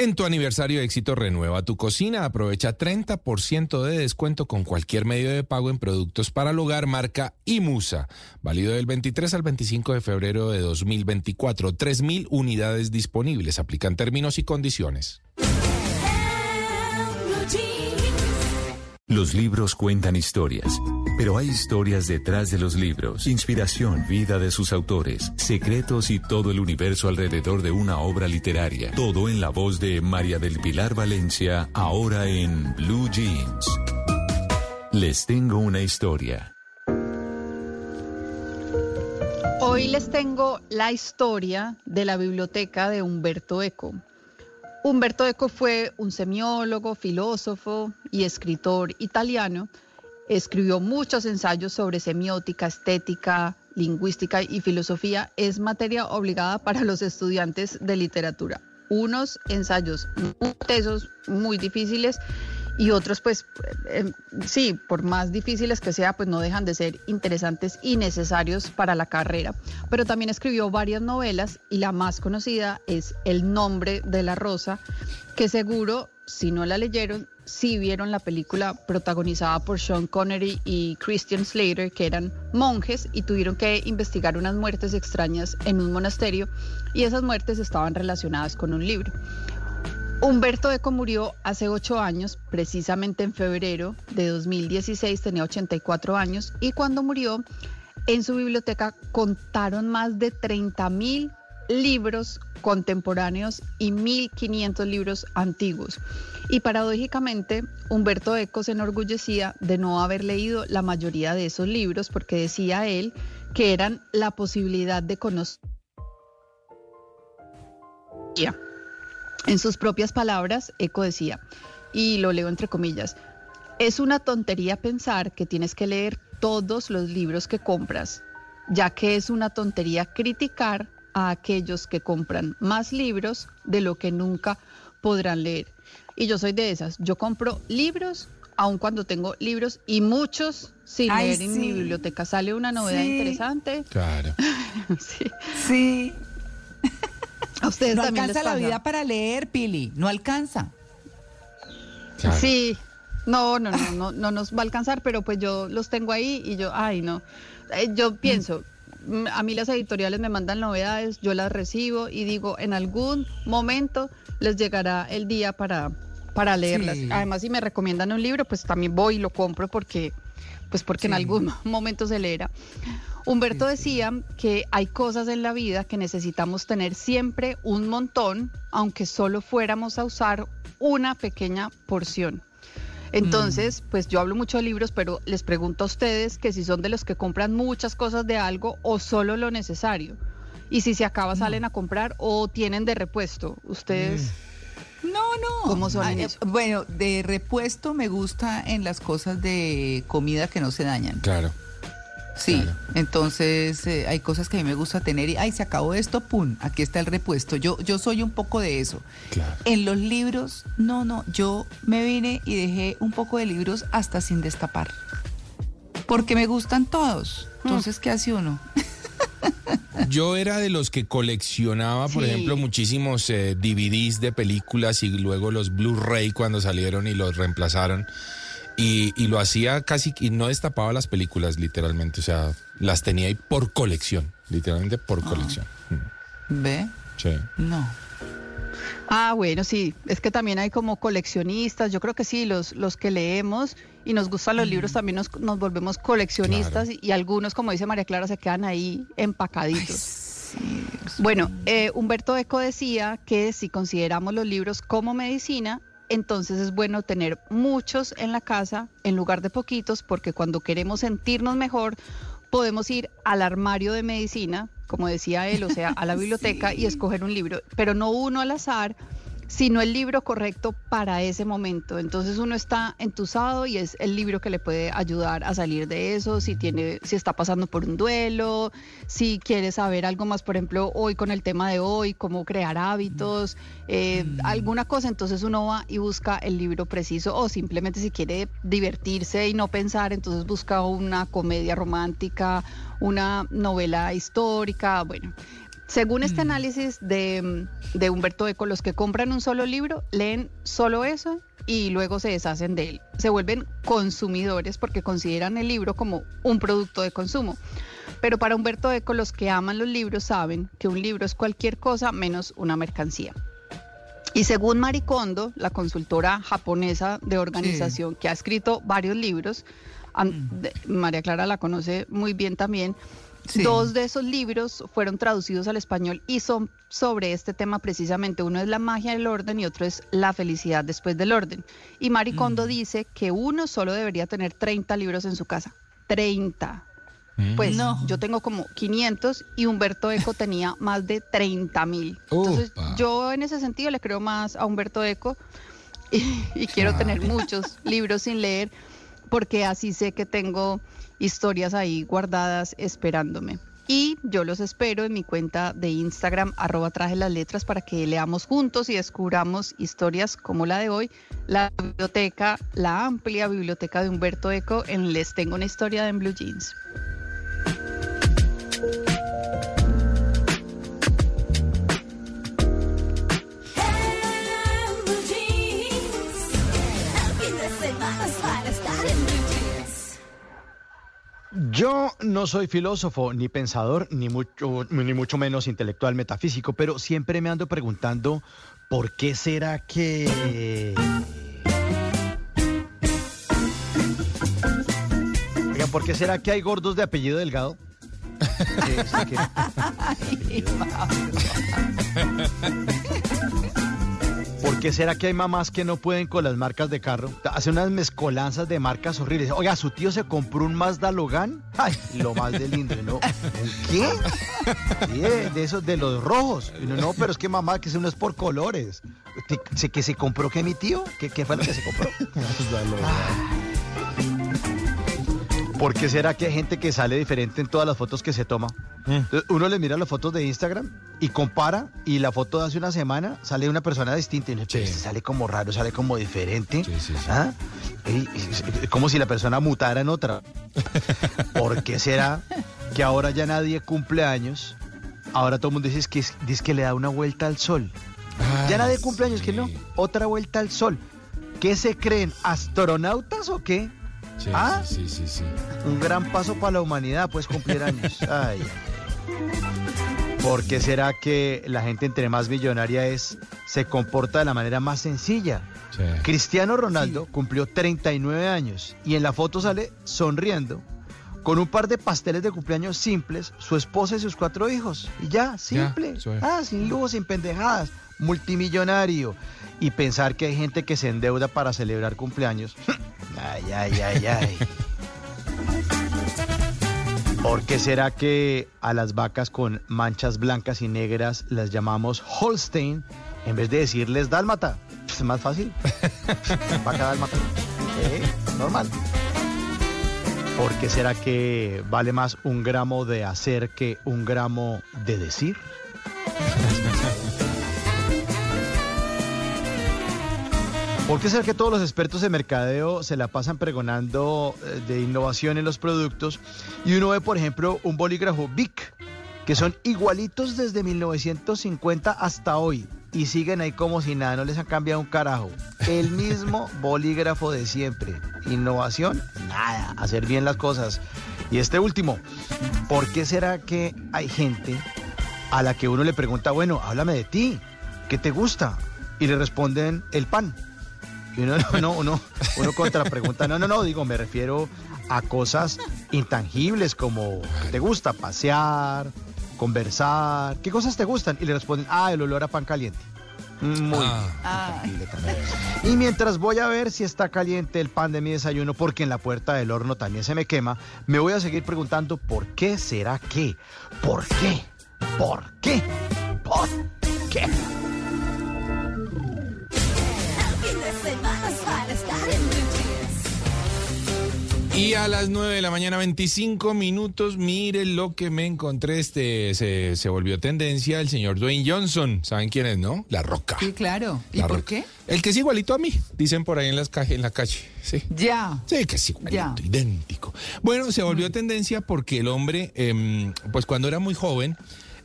En tu aniversario de éxito renueva tu cocina. Aprovecha 30% de descuento con cualquier medio de pago en productos para el hogar marca Imusa. Válido del 23 al 25 de febrero de 2024. 3.000 unidades disponibles. Aplican términos y condiciones. Los libros cuentan historias, pero hay historias detrás de los libros, inspiración, vida de sus autores, secretos y todo el universo alrededor de una obra literaria. Todo en la voz de María del Pilar Valencia, ahora en Blue Jeans. Les tengo una historia. Hoy les tengo la historia de la biblioteca de Humberto Eco. Humberto Eco fue un semiólogo, filósofo y escritor italiano. Escribió muchos ensayos sobre semiótica, estética, lingüística y filosofía. Es materia obligada para los estudiantes de literatura. Unos ensayos muy tesos, muy difíciles y otros pues eh, sí, por más difíciles que sea, pues no dejan de ser interesantes y necesarios para la carrera. Pero también escribió varias novelas y la más conocida es El nombre de la rosa, que seguro, si no la leyeron, sí vieron la película protagonizada por Sean Connery y Christian Slater, que eran monjes y tuvieron que investigar unas muertes extrañas en un monasterio y esas muertes estaban relacionadas con un libro. Humberto Eco murió hace ocho años, precisamente en febrero de 2016, tenía 84 años, y cuando murió, en su biblioteca contaron más de 30 mil libros contemporáneos y 1.500 libros antiguos. Y paradójicamente, Humberto Eco se enorgullecía de no haber leído la mayoría de esos libros porque decía él que eran la posibilidad de conocer. En sus propias palabras, Eco decía, y lo leo entre comillas, es una tontería pensar que tienes que leer todos los libros que compras, ya que es una tontería criticar a aquellos que compran más libros de lo que nunca podrán leer. Y yo soy de esas, yo compro libros aun cuando tengo libros y muchos sin Ay, leer en mi biblioteca. Sale una novedad Sí. interesante. Claro. sí. Sí. A ustedes no también les alcanza la vida para leer, Pili. No alcanza. Sí, no, no, no, no, no nos va a alcanzar, pero pues yo los tengo ahí y yo, ay, no. Eh, yo pienso, a mí las editoriales me mandan novedades, yo las recibo y digo, en algún momento les llegará el día para, para leerlas. Sí. Además, si me recomiendan un libro, pues también voy y lo compro porque, pues porque en algún momento se leerá. Humberto decía que hay cosas en la vida que necesitamos tener siempre un montón, aunque solo fuéramos a usar una pequeña porción. Entonces, pues yo hablo mucho de libros, pero les pregunto a ustedes que si son de los que compran muchas cosas de algo o solo lo necesario. Y si se acaba, salen a comprar o tienen de repuesto. Ustedes. No, no. ¿Cómo son en Ah, eso? Bueno, de repuesto me gusta en las cosas de comida que no se dañan. Claro. Sí, entonces eh, hay cosas que a mí me gusta tener y, ay, se acabó esto, pum, aquí está el repuesto. Yo, yo soy un poco de eso. Claro. En los libros, no, no, yo me vine y dejé un poco de libros hasta sin destapar. Porque me gustan todos. Entonces, ¿qué hace uno? Yo era de los que coleccionaba, por Sí. ejemplo, muchísimos eh, DVDs de películas y luego los Blu-ray cuando salieron y los reemplazaron. Y, y lo hacía casi, y no destapaba las películas literalmente, o sea, las tenía ahí por colección, literalmente por colección. ¿Ve? Sí. No. Ah, bueno, sí, es que también hay como coleccionistas, yo creo que sí, los, los que leemos y nos gustan los libros también nos, nos volvemos coleccionistas y, y algunos, como dice María Clara, se quedan ahí empacaditos. Bueno, eh, Humberto Eco decía que si consideramos los libros como medicina, entonces es bueno tener muchos en la casa en lugar de poquitos, porque cuando queremos sentirnos mejor, podemos ir al armario de medicina, como decía él, o sea, a la biblioteca y escoger un libro, pero no uno al azar, sino el libro correcto para ese momento. Entonces uno está entusado y es el libro que le puede ayudar a salir de eso, si tiene, si está pasando por un duelo, si quiere saber algo más, por ejemplo, hoy con el tema de hoy, cómo crear hábitos, eh, alguna cosa, entonces uno va y busca el libro preciso o simplemente si quiere divertirse y no pensar, entonces busca una comedia romántica, una novela histórica, bueno. Según este análisis de, de Humberto Eco, los que compran un solo libro leen solo eso y luego se deshacen de él. Se vuelven consumidores porque consideran el libro como un producto de consumo. Pero para Humberto Eco, los que aman los libros saben que un libro es cualquier cosa menos una mercancía. Y según Maricondo, la consultora japonesa de organización que ha escrito varios libros, de- María Clara la conoce muy bien también, Sí. dos de esos libros fueron traducidos al español y son sobre este tema precisamente. Uno es La magia del orden y otro es La felicidad después del orden. Y Maricondo dice que uno solo debería tener 30 libros en su casa. 30. Pues yo tengo como 500 y Humberto Eco tenía más de 30 mil. Entonces yo en ese sentido le creo más a Humberto Eco y, y quiero tener muchos libros sin leer porque así sé que tengo historias ahí guardadas esperándome. Y yo los espero en mi cuenta de Instagram, arroba traje las letras, para que leamos juntos y descubramos historias como la de hoy, la biblioteca, la amplia biblioteca de Humberto Eco en Les Tengo una historia de en Blue Jeans. Yo no soy filósofo, ni pensador, ni mucho, ni mucho menos intelectual metafísico, pero siempre me ando preguntando por qué será que... Oigan, ¿por qué será que hay gordos de apellido delgado? Que- sí, que- ¿Por qué será que hay mamás que no pueden con las marcas de carro? Hace unas mezcolanzas de marcas horribles. Oiga, su tío se compró un Mazda Logan. Ay, lo más de lindo, ¿no? ¿Un qué? Sí, de, esos de los rojos. Y uno, no, pero es que mamá, que eso no es por colores. ¿Que se compró qué mi tío? ¿Qué, qué fue lo que se compró? ¿Por qué será que hay gente que sale diferente en todas las fotos que se toma? Entonces, Uno le mira las fotos de Instagram y compara y la foto de hace una semana sale una persona distinta y uno, "Pero este sale como raro, sale como diferente. ¿Ah? Y- y- como si la persona mutara en otra. ¿Por qué será que ahora ya nadie cumple años? Ahora todo el mundo dice que, dice que le da una vuelta al sol. ya nadie cumple años, que no. Otra vuelta al sol. ¿Qué se creen? ¿Astronautas o qué? Sí, ¿Ah? sí, sí, sí, sí. Un gran paso para la humanidad, pues cumplir años. Ay. ¿Por qué será que la gente entre más millonaria es, se comporta de la manera más sencilla? Sí. Cristiano Ronaldo cumplió 39 años y en la foto sale sonriendo con un par de pasteles de cumpleaños simples, su esposa y sus cuatro hijos. Y ya, simple. es. ah, sin lujo, sin pendejadas. Multimillonario. Y pensar que hay gente que se endeuda para celebrar cumpleaños. ay, ay, ay, ay. ¿Por qué será que a las vacas con manchas blancas y negras las llamamos Holstein en vez de decirles dálmata? Es más fácil. Vaca dálmata. Sí, normal. ¿Por qué será que vale más un gramo de hacer que un gramo de decir? ¿Por qué será que todos los expertos de mercadeo se la pasan pregonando eh, de innovación en los productos y uno ve, por ejemplo, un bolígrafo Bic que son igualitos desde 1950 hasta hoy y siguen ahí como si nada, no les han cambiado un carajo. El mismo bolígrafo de siempre. Innovación, nada, hacer bien las cosas. Y este último, ¿por qué será que hay gente a la que uno le pregunta, bueno, háblame de ti, ¿qué te gusta? Y le responden el pan. Y uno, no, uno, uno contra pregunta, no, no, no, digo, me refiero a cosas intangibles como ¿qué te gusta pasear, conversar, ¿qué cosas te gustan? Y le responden, ah, el olor a pan caliente. Muy intangible también. Y mientras voy a ver si está caliente el pan de mi desayuno, porque en la puerta del horno también se me quema, me voy a seguir preguntando por qué será que, por qué, por qué, por qué. Y a las 9 de la mañana, 25 minutos, miren lo que me encontré. Este se, se volvió tendencia el señor Dwayne Johnson. ¿Saben quién es, no? La Roca. Sí, claro. ¿Y La por Roca. qué? El que es igualito a mí, dicen por ahí en, las calle, en la calle. Sí. Ya. Sí, que es igualito, Ya. idéntico. Bueno, se volvió tendencia porque el hombre, em, pues cuando era muy joven,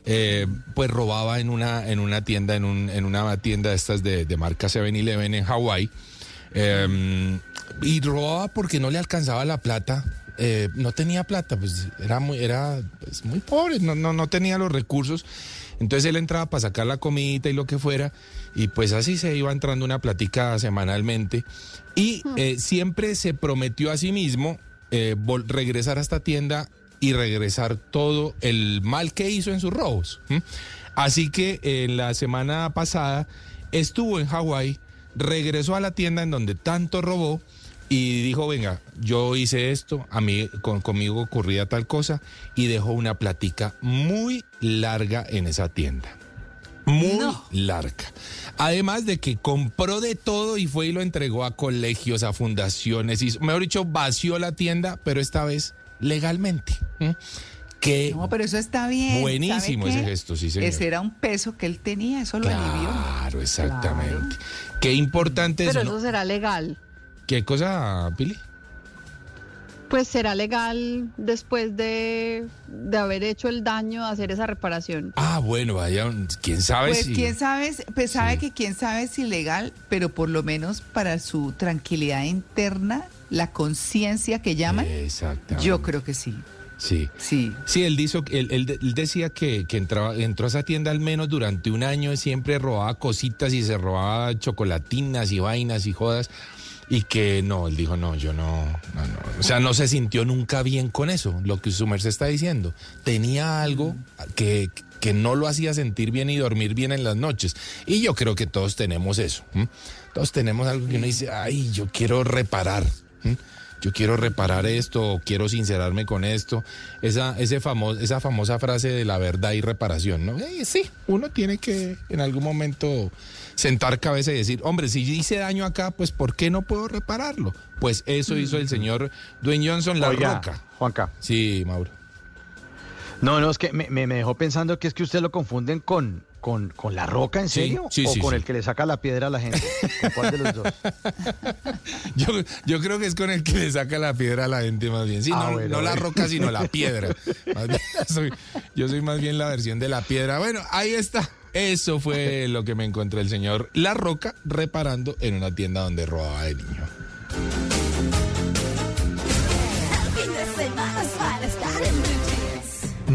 eh, pues robaba en una, en una tienda, en, un, en una tienda de estas de, de marca 7-Eleven en Hawái. em, y robaba porque no le alcanzaba la plata. eh, no tenía plata, pues era muy, era pues, muy pobre, no, no, no tenía los recursos. Entonces él entraba para sacar la comidita y lo que fuera, y pues así se iba entrando una platica semanalmente. Y eh, siempre se prometió a sí mismo eh, regresar a esta tienda y regresar todo el mal que hizo en sus robos. Así que eh, la semana pasada estuvo en Hawái, regresó a la tienda en donde tanto robó y dijo, venga, yo hice esto, a mí con- conmigo ocurría tal cosa y dejó una platica muy larga en esa tienda. Muy larga. Además de que compró de todo y fue y lo entregó a colegios, a fundaciones, y, mejor dicho, vació la tienda, pero esta vez legalmente. Que No, pero eso está bien. Buenísimo ¿Sabe ese gesto, sí, señor. Ese era un peso que él tenía, eso lo alivió. Claro, exactamente. Qué importante Pero eso, ¿no? eso será legal. ¿Qué cosa, Pili? Pues será legal después de, de haber hecho el daño, hacer esa reparación. Ah, bueno, vaya, quién sabe Pues si... quién sabe, pues sabe que quién sabe si legal, pero por lo menos para su tranquilidad interna, la conciencia que llaman, Exactamente. yo creo que sí. Sí. Sí. Sí, él, dijo, él, él- él decía que, que entraba, entró a esa tienda al menos durante un año y siempre robaba cositas y se robaba chocolatinas y vainas y jodas. Y que no, él dijo, no, yo no. O sea, no se sintió nunca bien con eso, lo que su merced está diciendo. Tenía algo que, que no lo hacía sentir bien y dormir bien en las noches. Y yo creo que todos tenemos eso. Todos tenemos algo que uno dice, ay, yo quiero reparar. Yo quiero reparar esto, quiero sincerarme con esto. Esa, ese famo- esa famosa frase de la verdad y reparación, ¿no? Eh, sí, uno tiene que en algún momento sentar cabeza y decir, hombre, si hice daño acá, pues ¿por qué no puedo repararlo? Pues eso hizo el señor Dwayne Johnson, la Oiga, roca. Juanca. Sí, Mauro. No, no, es que me, dejó pensando que es que usted lo confunden con, con, con la roca, ¿en serio? sí, o sí, con el que le saca la piedra a la gente. ¿Con cuál de los dos? Yo, yo creo que es con el que le saca la piedra a la gente más bien. Sí, Ah, no, bueno, no la roca, sino la piedra. Más bien, soy- yo soy más bien la versión de la piedra. Bueno, ahí está. Eso fue lo que me encontré el señor La Roca reparando en una tienda donde robaba de niño.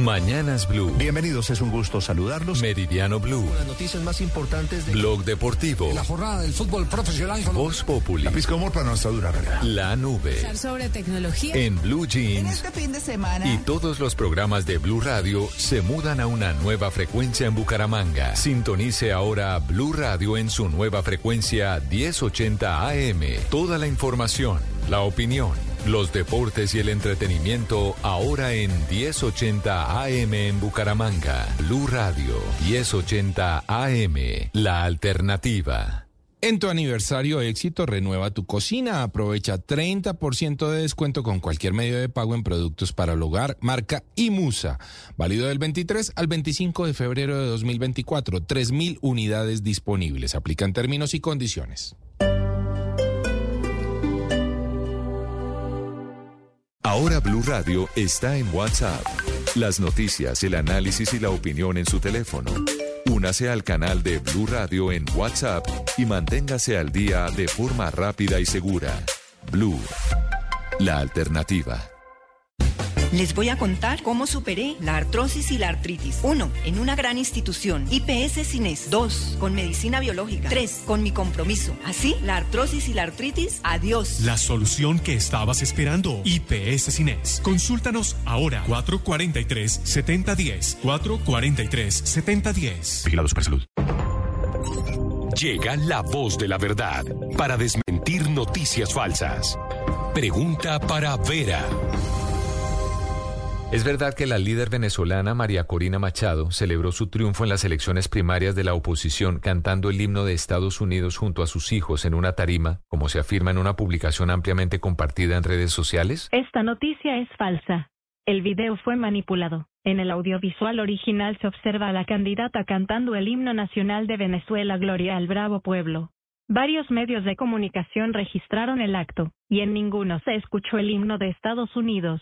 Mañanas Blue. Bienvenidos, es un gusto saludarlos. Meridiano Blue. Las noticias más importantes de Blog Deportivo. la jornada del fútbol profesional. Voz Populi. La pizca humor para nuestra dura realidad. La Nube. sobre tecnología. En Blue Jeans. Este fin de semana. Y todos los programas de Blue Radio se mudan a una nueva frecuencia en Bucaramanga. Sintonice ahora Blue Radio en su nueva frecuencia 1080 AM. Toda la información, la opinión, los deportes y el entretenimiento ahora en 1080 AM en Bucaramanga. Blue Radio 1080 AM. La alternativa. En tu aniversario éxito, renueva tu cocina. Aprovecha 30% de descuento con cualquier medio de pago en productos para el hogar, marca Imusa. Válido del 23 al 25 de febrero de 2024. 3.000 unidades disponibles. Aplican términos y condiciones. Ahora Blue Radio está en WhatsApp. Las noticias, el análisis y la opinión en su teléfono. Únase al canal de Blue Radio en WhatsApp y manténgase al día de forma rápida y segura. Blue, la alternativa. Les voy a contar cómo superé la artrosis y la artritis. 1. En una gran institución. IPS Cines. 2. Con medicina biológica. 3. Con mi compromiso. Así, la artrosis y la artritis, adiós. La solución que estabas esperando. IPS Cines. Consúltanos ahora. 443-7010. 443-7010. Vigilado Supersalud. Llega la voz de la verdad para desmentir noticias falsas. Pregunta para Vera. ¿Es verdad que la líder venezolana María Corina Machado celebró su triunfo en las elecciones primarias de la oposición cantando el himno de Estados Unidos junto a sus hijos en una tarima, como se afirma en una publicación ampliamente compartida en redes sociales? Esta noticia es falsa. El video fue manipulado. En el audiovisual original se observa a la candidata cantando el himno nacional de Venezuela Gloria al Bravo Pueblo. Varios medios de comunicación registraron el acto, y en ninguno se escuchó el himno de Estados Unidos.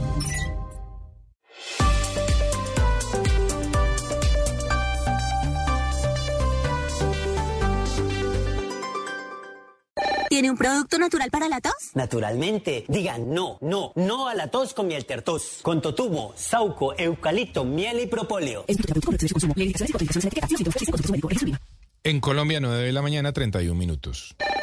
¿Tiene un producto natural para la tos? Naturalmente. Digan no, no, no a la tos con miel tertos. Con totumo, sauco, eucalipto, miel y propóleo. En Colombia, 9 de la mañana, 31 minutos.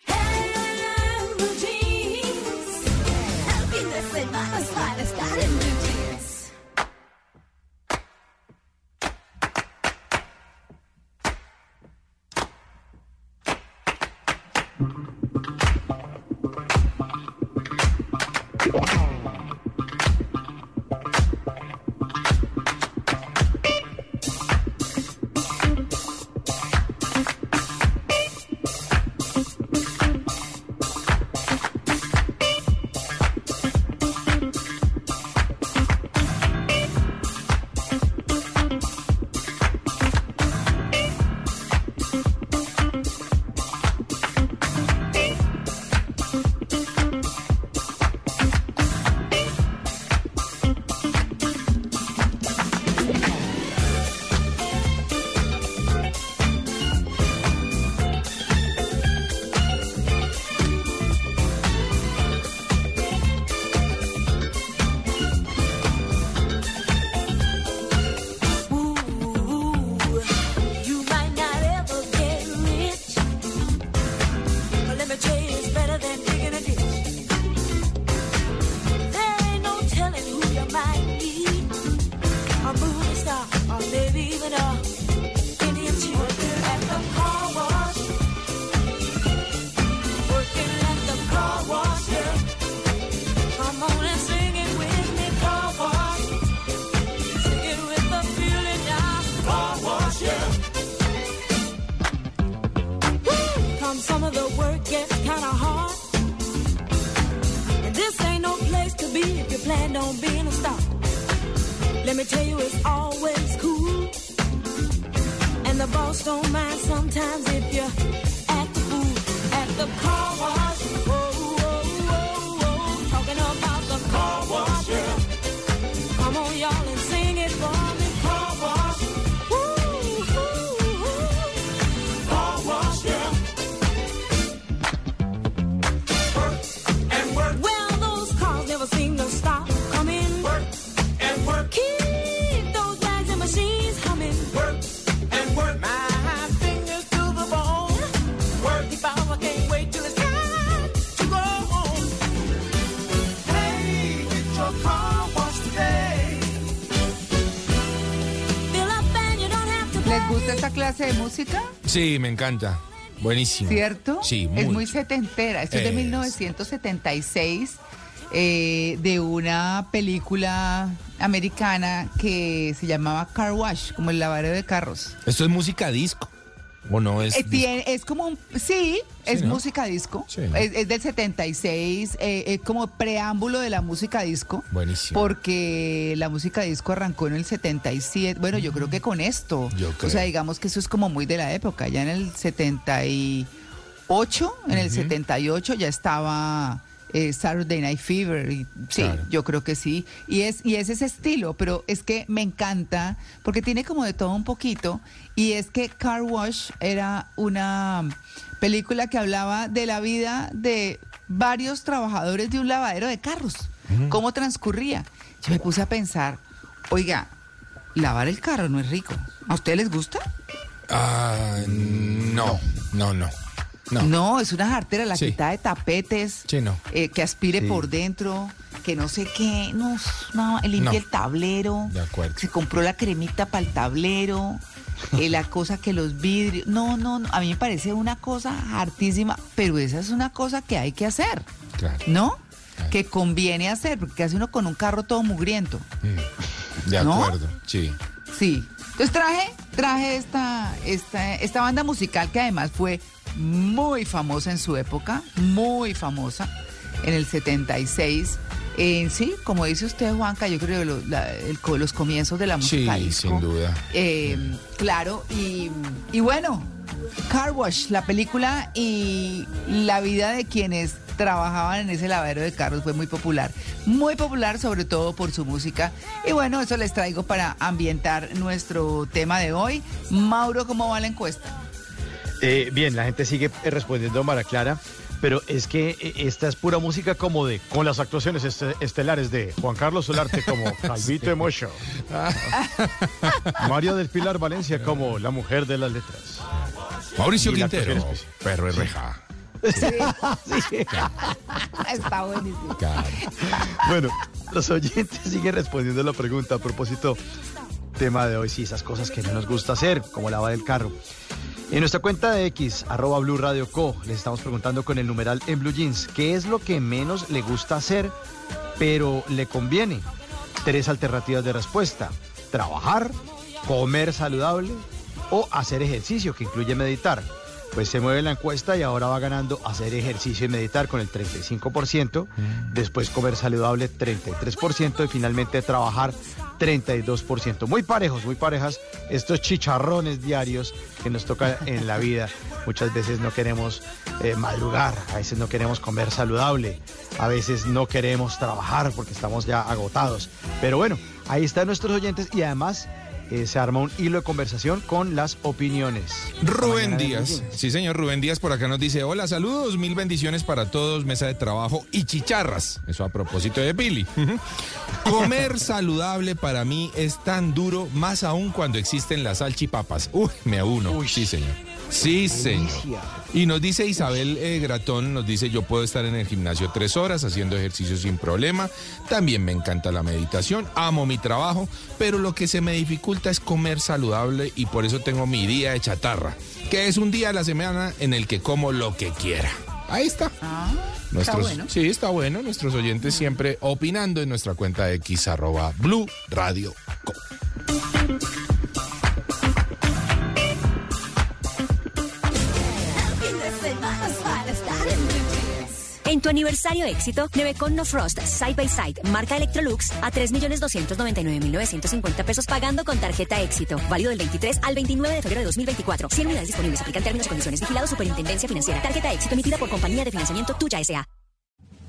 Hey, Sí, me encanta. Buenísimo. ¿Cierto? Sí, Es muy. muy setentera. Esto es de Es. 1976, eh, de una película americana que se llamaba Car Wash, como el lavadero de carros. Esto es música disco. ¿O no es? Eh, tiene- es como un, sí, es ¿no? música disco. Sí, es, es del 76, eh, es como preámbulo de la música disco. Buenísimo. Porque la música disco arrancó en el 77. Bueno, yo creo que con esto. Yo O creo. sea, digamos que eso es como muy de la época. Ya en el 78, en el 78 ya estaba eh, Saturday Night Fever. Y, sí, Claro. yo creo que sí. Y es, y es ese estilo, pero es que me encanta porque tiene como de todo un poquito. Y es que Car Wash era una película que hablaba de la vida de varios trabajadores de un lavadero de carros. ¿Cómo transcurría? Yo me puse a pensar, oiga, lavar el carro no es rico. ¿A ustedes les gusta? Ah, no, no, no. No. No, es una jartera, la Sí. quitada de tapetes, Sí, no. eh, que aspire Sí. por dentro, que no sé qué, no, no limpia No. el tablero, De acuerdo. se compró la cremita para el tablero, eh, la cosa que los vidrios, no, no, no, a mí me parece una cosa hartísima, pero esa es una cosa que hay que hacer, Claro. ¿no? Que conviene hacer, porque ¿qué hace uno con un carro todo mugriento? De ¿No? acuerdo, sí. Sí. Entonces traje, traje esta, esta, esta banda musical que además fue muy famosa en su época, muy famosa, en el 76. En sí, como dice usted, Juanca, yo creo que lo- la- el co- los comienzos de la Sí, música disco. sin duda. Eh, claro, y, y bueno, Car Wash, la película y la vida de quienes trabajaban en ese lavadero de carros fue muy popular. Muy popular, sobre todo por su música. Y bueno, eso les traigo para ambientar nuestro tema de hoy. Mauro, ¿cómo va la encuesta? Eh, bien, la gente sigue eh, respondiendo Mara Clara, pero es que eh, esta es pura música como de, con las actuaciones este- estelares de Juan Carlos Solarte como Calvito Emocho, María del Pilar Valencia como la mujer de las letras. Mauricio Quintero, perro de reja. Está buenísimo. Bueno, los oyentes siguen respondiendo la pregunta a propósito tema de hoy, sí, esas cosas que no nos gusta hacer, como lavar el carro. En nuestra cuenta de X, arroba Blue Radio Co, les estamos preguntando con el numeral en Blue Jeans, ¿qué es lo que menos le gusta hacer, pero le conviene? Tres alternativas de respuesta. Trabajar, comer saludable o hacer ejercicio, que incluye meditar. Pues se mueve la encuesta y ahora va ganando hacer ejercicio y meditar con el 35%, después comer saludable 33% y finalmente trabajar 32%. Muy parejos, muy parejas estos chicharrones diarios que nos tocan en la vida. Muchas veces no queremos eh, madrugar, a veces no queremos comer saludable, a veces no queremos trabajar porque estamos ya agotados. Pero bueno, ahí están nuestros oyentes y además eh, se arma un hilo de conversación con las opiniones. Rubén Díaz, sí señor, Rubén Díaz por acá nos dice, hola, saludos, mil bendiciones para todos, mesa de trabajo y chicharras. Eso a propósito de Billy. Comer saludable para mí es tan duro, más aún cuando existen las salchipapas. Uy, me uno. Sí señor. Sí señor. Y nos dice Isabel eh, Gratón, nos dice, yo puedo estar en el gimnasio tres horas haciendo ejercicio sin problema, también me encanta la meditación, amo mi trabajo, pero lo que se me dificulta es comer saludable y por eso tengo mi día de chatarra, que es un día a la semana en el que como lo que quiera. Ahí está. Ah, Nuestros, está bueno. Sí, está bueno. Nuestros oyentes siempre opinando en nuestra cuenta de X arroba Blue Radio. Co. En tu aniversario éxito, Nevecon No Frost Side by Side, marca Electrolux, a 3.299.950 pesos pagando con tarjeta éxito. Válido del 23 al 29 de febrero de 2024. 100 unidades disponibles. Aplican términos y condiciones. Vigilado Superintendencia Financiera. Tarjeta éxito emitida por compañía de financiamiento Tuya S.A.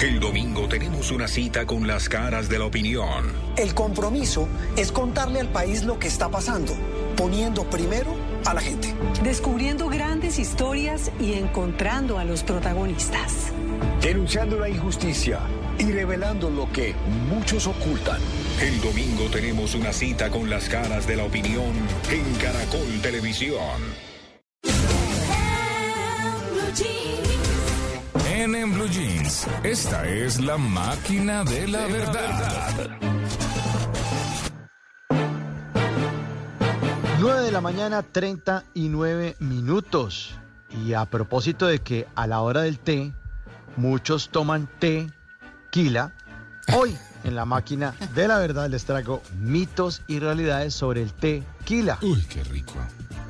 El domingo tenemos una cita con las caras de la opinión. El compromiso es contarle al país lo que está pasando, poniendo primero a la gente. Descubriendo grandes historias y encontrando a los protagonistas. Denunciando la injusticia y revelando lo que muchos ocultan. El domingo tenemos una cita con las caras de la opinión en Caracol Televisión. En, en Blue Jeans, esta es la máquina de la verdad. 9 de la mañana, 39 minutos. Y a propósito de que a la hora del té, muchos toman tequila, hoy en la máquina de la verdad les traigo mitos y realidades sobre el tequila. Uy, qué rico.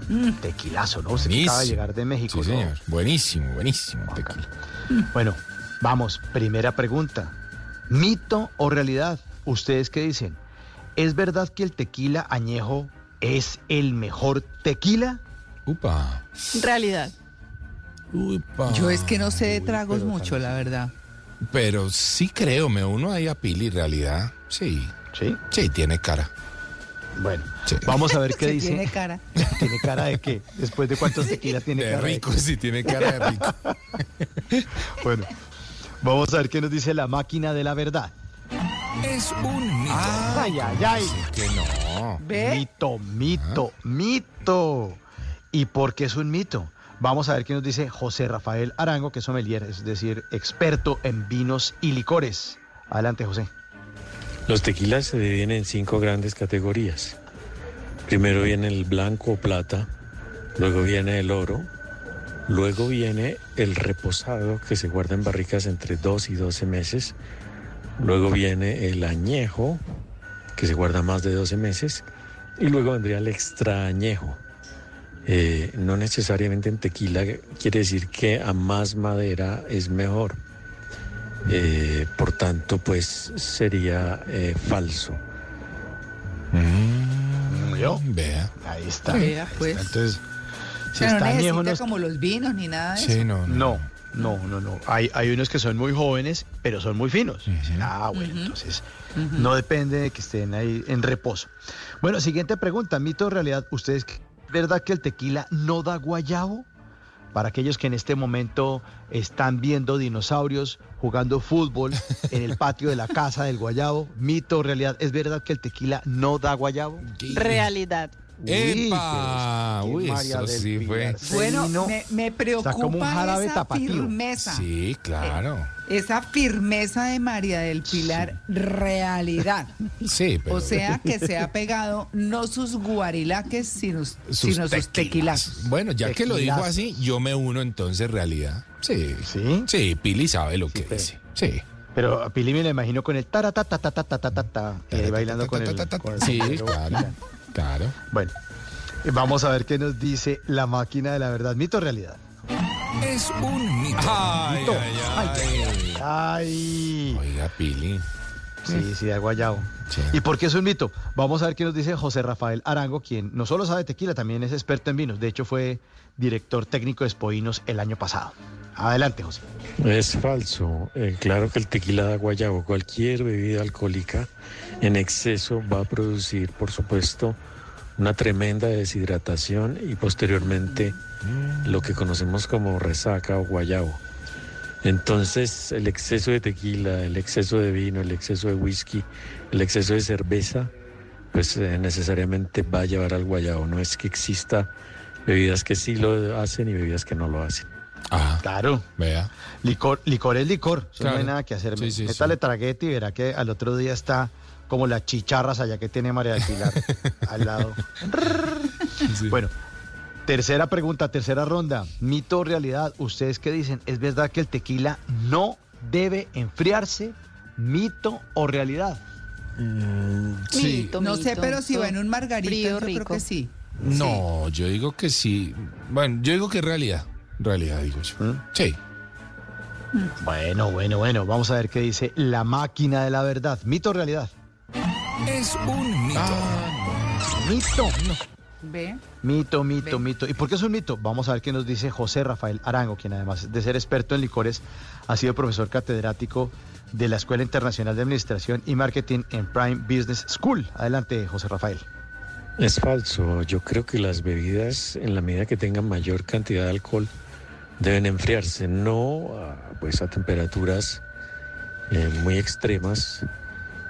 Mm, tequilazo, ¿no? Se Buenísimo. acaba de llegar de México. Sí, ¿no? señor. Buenísimo, buenísimo. tequila. Bueno, vamos, primera pregunta. ¿Mito o realidad? ¿Ustedes qué dicen? ¿Es verdad que el tequila añejo es el mejor tequila? Upa. Realidad. Upa. Yo es que no sé de tragos mucho, la verdad. Pero sí creo, me uno ahí a Pili, realidad. Sí. ¿Sí? Sí, tiene cara. Bueno, vamos a ver qué dice. tiene cara. ¿Tiene cara de qué? Después de cuántos tequilas tiene De cara rico, de sí, tiene cara de rico. Bueno, vamos a ver qué nos dice la máquina de la verdad. Es un mito. Ay, ay, ay. Que no. ¿Ve? Mito, mito, mito. ¿Y por qué es un mito? Vamos a ver qué nos dice José Rafael Arango, que es sommelier, es decir, experto en vinos y licores. Adelante, José. Los tequilas se dividen en cinco grandes categorías. Primero viene el blanco o plata, luego viene el oro, luego viene el reposado que se guarda en barricas entre 2 y 12 meses, luego viene el añejo que se guarda más de 12 meses y luego vendría el extra añejo. Eh, no necesariamente en tequila quiere decir que a más madera es mejor. Eh, por tanto, pues sería eh, falso. ¿Yo? Vea. Ahí está. Vea, pues. Entonces, si Pero está necesita no es- como los vinos ni nada de eso. Sí, no, no. No, no, no, no. Hay, hay unos que son muy jóvenes, pero son muy finos. Ah, bueno, entonces no depende de que estén ahí en reposo. Bueno, siguiente pregunta, mito o realidad. ¿Ustedes, ¿es verdad que el tequila no da guayabo? Para aquellos que en este momento están viendo dinosaurios jugando fútbol en el patio de la casa del guayabo, mito o realidad, ¿es verdad que el tequila no da guayabo? Realidad. ¡Epa! Uy, eso María del sí fue. Bueno, me, me como un preocupa jarabe esa tapatío. firmeza. Sí, claro. Esa firmeza de María del Pilar, realidad. Sí, pero. O sea, que se ha pegado no sus guarilaques, sino, sus sino sus tequilas. tequilazos. Bueno, ya que lo dijo así, yo me uno entonces realidad. Sí. ¿Sí? Sí, Pili sabe lo que pero- dice. Sí. Pero a Pili me lo imagino con el taratatatatatatatata, y ahí bailando con el... con el Sí, claro. Claro. Bueno, eh, vamos a ver qué nos dice la máquina de la verdad. ¿Mito o realidad? Es un mito. Ay, Mito. ay, ay. Ay, Oiga, Pili. sí, sí, de guayabo. Sí. ¿Y por qué es un mito? Vamos a ver qué nos dice José Rafael Arango, quien no solo sabe tequila, también es experto en vinos. De hecho, fue director técnico de Spoinos el año pasado. Adelante, José. Es falso. Eh, claro que el tequila da guayabo. Cualquier bebida alcohólica en exceso va a producir, por supuesto, una tremenda deshidratación y posteriormente lo que conocemos como resaca o guayabo. Entonces, el exceso de tequila, el exceso de vino, el exceso de whisky, el exceso de cerveza, pues eh, necesariamente va a llevar al guayabo. No es que exista bebidas que sí lo hacen y bebidas que no lo hacen. Ah, Claro. vea. Licor, licor es licor. No hay nada que hacer. Sí, sí, Métale sí. traguete y verá que al otro día está como las chicharras allá que tiene María del Pilar al lado. Bueno, tercera pregunta, tercera ronda. Mito o realidad. ¿Ustedes qué dicen? ¿Es verdad que el tequila no debe enfriarse? ¿Mito o realidad? Sí. Mito, No sé, pero si va en un margarito, Frío, yo creo que sí. No, yo digo que sí. Bueno, yo digo que es realidad. Realidad, digo yo. ¿Mm? Sí. Bueno, bueno, bueno. Vamos a ver qué dice la máquina de la verdad. ¿Mito o realidad? Es un mito. Mito. ¿Ve? Mito, mito, Ve. mito. ¿Y por qué es un mito? Vamos a ver qué nos dice José Rafael Arango, quien además de ser experto en licores, ha sido profesor catedrático de la Escuela Internacional de Administración y Marketing en Prime Business School. Adelante, José Rafael. Es falso. Yo creo que las bebidas, en la medida que tengan mayor cantidad de alcohol, deben enfriarse, no a, pues a temperaturas eh, muy extremas,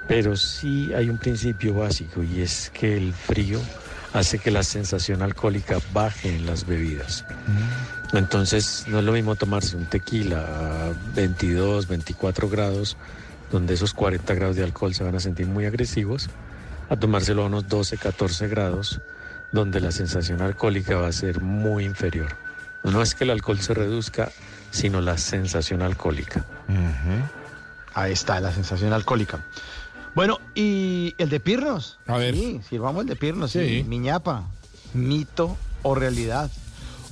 pero sí hay un principio básico y es que el frío hace que la sensación alcohólica baje en las bebidas. Entonces no es lo mismo tomarse un tequila a 22, 24 grados, donde esos 40 grados de alcohol se van a sentir muy agresivos, a tomárselo a unos 12, 14 grados, donde la sensación alcohólica va a ser muy inferior. No es que el alcohol se reduzca, sino la sensación alcohólica. Ahí está, la sensación alcohólica. Bueno, ¿y el de Pirnos? A ver. Sí, sirvamos el de Pirnos, sí. Sí. Miñapa, mito o realidad.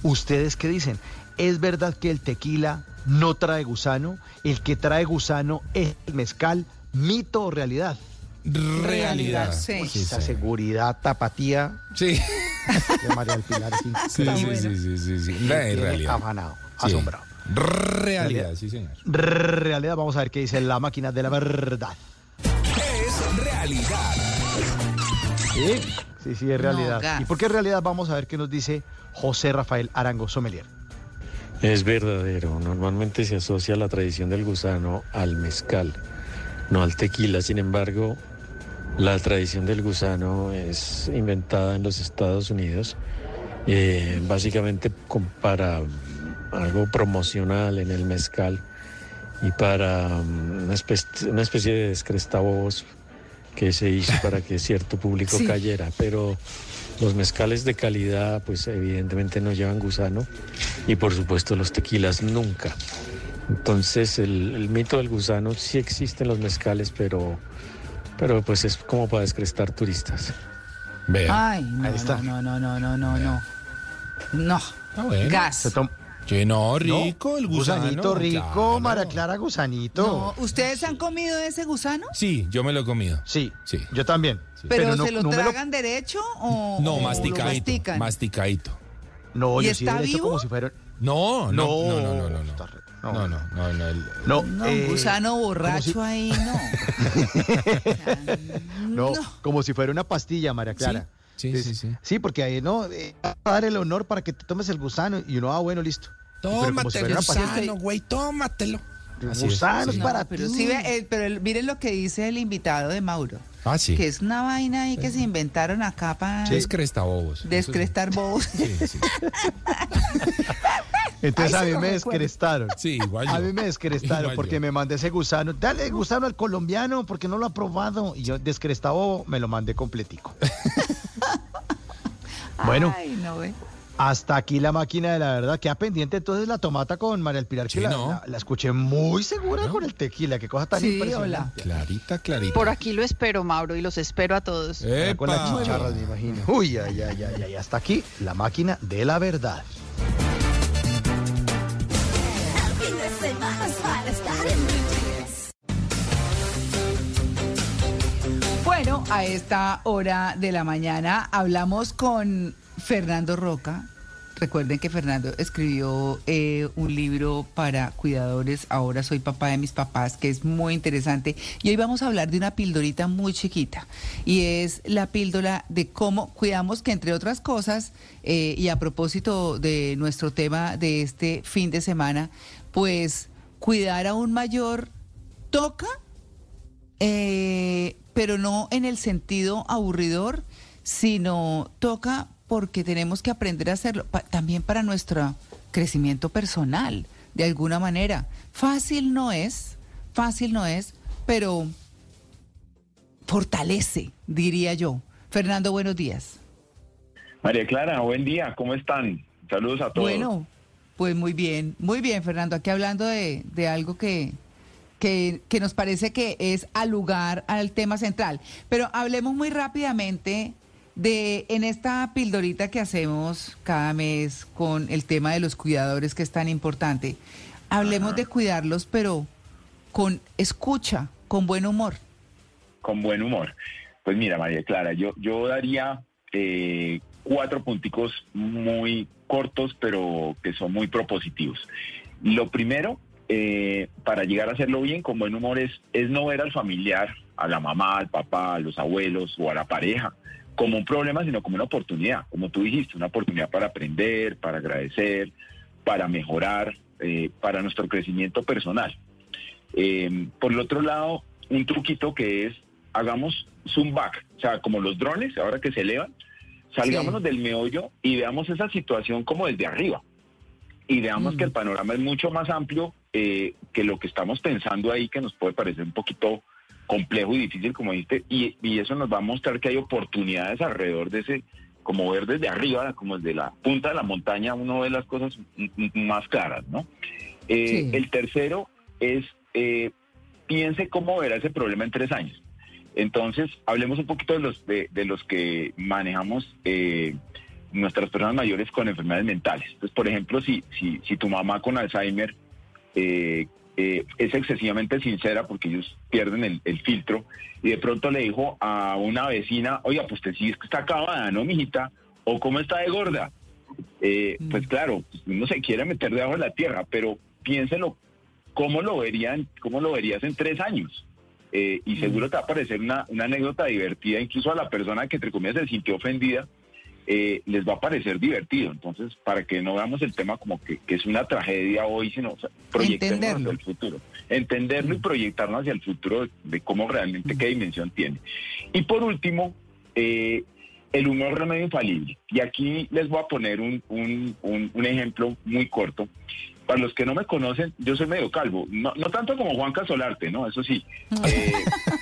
¿Ustedes qué dicen? ¿Es verdad que el tequila no trae gusano? ¿El que trae gusano es el mezcal? ¿Mito o realidad? Realidad. Sí. Uy, esa seguridad tapatía Sí. de María del Pilar Sí, sí, sí, sí, sí, sí. Me La realidad. Afanado, Sí. asombrado. Realidad, sí, señor. Realidad, vamos a ver qué dice la máquina de la verdad. Es realidad. Sí, sí, sí, es realidad. ¿Y por qué es realidad? Vamos a ver qué nos dice José Rafael Arango Sommelier. Es verdadero. Normalmente se asocia la tradición del gusano al mezcal, no al tequila. Sin embargo, la tradición del gusano es inventada en los Estados Unidos, eh, básicamente con- para algo promocional en el mezcal y para mm, una especie, una especie de descrestabobos que se hizo para que cierto público Sí. cayera. Pero los mezcales de calidad, pues evidentemente no llevan gusano y por supuesto los tequilas nunca. Entonces el, el mito del gusano sí existe en los mezcales, pero, pero pues es como para descrestar turistas. Vea. Ay, no, Ahí está. no, no, no, no, no, no. No. Ah, bueno. Gas. Se tom- Que no, rico el gusano. Gusanito rico, claro. María Clara, gusanito. No, ¿Ustedes han comido ese gusano? Sí, yo me lo he comido. Sí, Sí. yo también. ¿Pero, no, se lo no tragan derecho o, No, o masticadito. No, ¿Y yo sí está derecho vivo? como si fuera... No, no, no, no, no, no. está No, no, no, no, no, el- No, No, eh, un gusano borracho como ahí, no. No, No. como si fuera una pastilla, María Clara. Sí, sí, sí, sí. Sí, porque ahí no, eh, va a dar el honor para que te tomes el gusano y uno, ah, bueno, listo. Como si gusano, güey, tómatelo. Así es, Gusanos sí. para pero ti. sí, eh, pero el- miren lo que dice el invitado de Mauro. Ah, sí. Que es una vaina ahí que se inventaron acá para descrestar bobos. Sí, sí. Entonces Ay, a mí me descrestaron. Sí, igual A mí me descrestaron Igual porque yo. me mandé ese gusano. Dale gusano al colombiano porque no lo ha probado. Y yo descrestado me lo mandé completico. bueno, Ay, no ve. Hasta aquí la máquina de la verdad. Queda pendiente entonces la tomata con María El Pilar, Sí, la, ¿no? la- la escuché muy segura con el tequila. Qué cosa tan Sí, impresionante. Clarita, clarita. Por aquí lo espero, Mauro, y los espero a todos. Con las chicharras, me imagino. Uy, ay, ay, ay, ay. Hasta aquí la máquina de la verdad. Bueno, a esta hora de la mañana hablamos con Fernando Roca. Recuerden que Fernando escribió eh, un libro para cuidadores, ahora soy papá de mis papás, que es muy interesante. Y hoy vamos a hablar de una pildorita muy chiquita. Y es la píldora de cómo cuidamos, que entre otras cosas, eh, y a propósito de nuestro tema de este fin de semana, pues cuidar a un mayor toca eh, pero no en el sentido aburridor, sino toca porque tenemos que aprender a hacerlo, pa- también para nuestro crecimiento personal, de alguna manera. Fácil no es, fácil no es, pero fortalece, diría yo. Fernando, buenos días. María Clara, buen día, ¿cómo están? Saludos a todos. Bueno, pues muy bien, muy bien, Fernando. Aquí hablando de, de algo que, que, que nos parece que es al lugar al tema central. Pero hablemos muy rápidamente de en esta pildorita que hacemos cada mes con el tema de los cuidadores que es tan importante. Hablemos de cuidarlos, pero con escucha, con buen humor. Con buen humor. Pues mira, María Clara, yo, yo daría eh, cuatro punticos muy cortos, pero que son muy propositivos. Lo primero, eh, para llegar a hacerlo bien, con buen humor, es, es no ver al familiar, a la mamá, al papá, a los abuelos o a la pareja como un problema, sino como una oportunidad, como tú dijiste, una oportunidad para aprender, para agradecer, para mejorar, eh, para nuestro crecimiento personal. Eh, por el otro lado, un truquito que es, hagamos zoom back, o sea, como los drones, ahora que se elevan, salgámonos del meollo y veamos esa situación como desde arriba. Y veamos que el panorama es mucho más amplio eh, que lo que estamos pensando ahí, que nos puede parecer un poquito complejo y difícil, como dijiste, y, y eso nos va a mostrar que hay oportunidades alrededor de ese, como ver desde arriba, como desde la punta de la montaña, uno ve las cosas más claras, ¿no? Eh, Sí. El tercero es, eh, piense cómo verá ese problema en tres años. Entonces, hablemos un poquito de los, de, de los que manejamos eh, nuestras personas mayores con enfermedades mentales. Entonces, por ejemplo, si, si, si tu mamá con Alzheimer eh, es excesivamente sincera porque ellos pierden el, el filtro y de pronto le dijo a una vecina, oiga, pues usted sí está acabada, ¿no, mijita? ¿O cómo está de gorda? Eh, Pues claro, uno se quiere meter debajo de la tierra, pero piénselo, ¿cómo lo verían, cómo lo verías en tres años? Eh, y seguro te va a parecer una, una anécdota divertida, incluso a la persona que entre comillas se sintió ofendida, eh, les va a parecer divertido. Entonces, para que no veamos el tema como que, que es una tragedia hoy, sino o sea, proyectarnos hacia el futuro. Entenderlo y proyectarnos hacia el futuro de, de cómo realmente qué dimensión tiene. Y por último, eh, el humor remedio infalible. Y aquí les voy a poner un, un- un- un ejemplo muy corto. Para los que no me conocen, yo soy medio calvo. No, no tanto como Juan Casolarte, ¿no? Eso sí. Eh,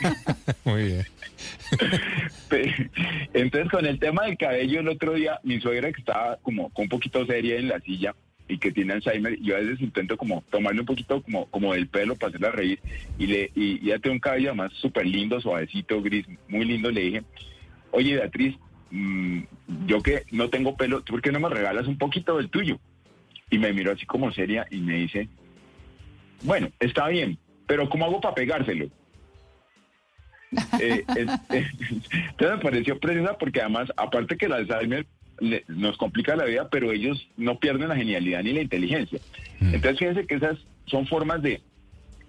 Muy bien. Entonces, con el tema del cabello, el otro día, mi suegra que estaba como con un poquito seria en la silla y que tiene Alzheimer, yo a veces intento como tomarle un poquito como, como del pelo para hacerla reír y le y, y ella tiene un cabello además súper lindo, suavecito, gris, muy lindo, le dije, oye Beatriz, mm, yo que no tengo pelo, ¿tú por qué no me regalas un poquito del tuyo? Y me miró así como seria y me dice, bueno, está bien, pero ¿cómo hago para pegárselo? Eh, eh, eh, entonces me pareció preciosa porque además, aparte que el Alzheimer le- nos complica la vida, pero ellos no pierden la genialidad ni la inteligencia. Entonces fíjense que esas son formas de,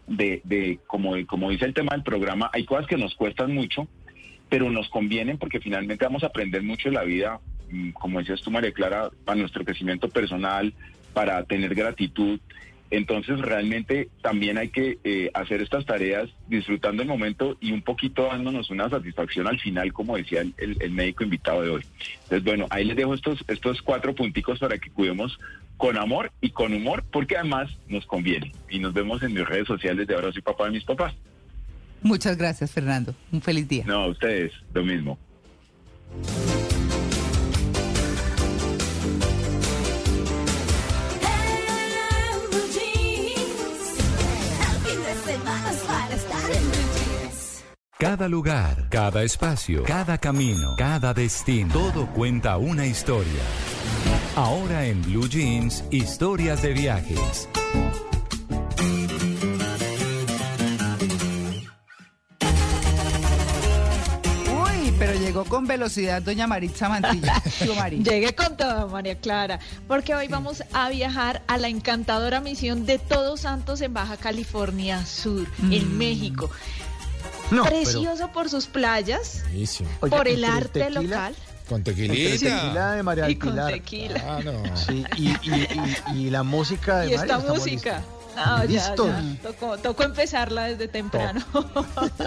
de, de como, como dice el tema del programa, hay cosas que nos cuestan mucho, pero nos convienen porque finalmente vamos a aprender mucho de la vida, mm, como decías tú, María Clara, para nuestro crecimiento personal, para tener gratitud. Entonces realmente también hay que eh, hacer estas tareas disfrutando el momento y un poquito dándonos una satisfacción al final, como decía el, el- el médico invitado de hoy. Entonces, bueno, ahí les dejo estos, estos cuatro punticos para que cuidemos con amor y con humor, porque además nos conviene. Y nos vemos en mis redes sociales de ahora soy papá de mis papás. Muchas gracias, Fernando. Un feliz día. No, a ustedes, lo mismo. Cada lugar, cada espacio, cada camino, cada destino, todo cuenta una historia. Ahora en Blue Jeans, historias de viajes. Uy, pero llegó con velocidad doña Maritza Mantilla. Llegué con todo, María Clara, porque hoy vamos a viajar a la encantadora misión de Todos Santos en Baja California Sur, en México. No, pero- Precioso por sus playas, por ¿y el arte tequila? local. Con tequilita. tequila de María Y con tequila. Ah, no. Sí, y, y- y- y la música de Y María. esta música. listos. No, ya, Listos. ya. Tocó, tocó empezarla desde temprano.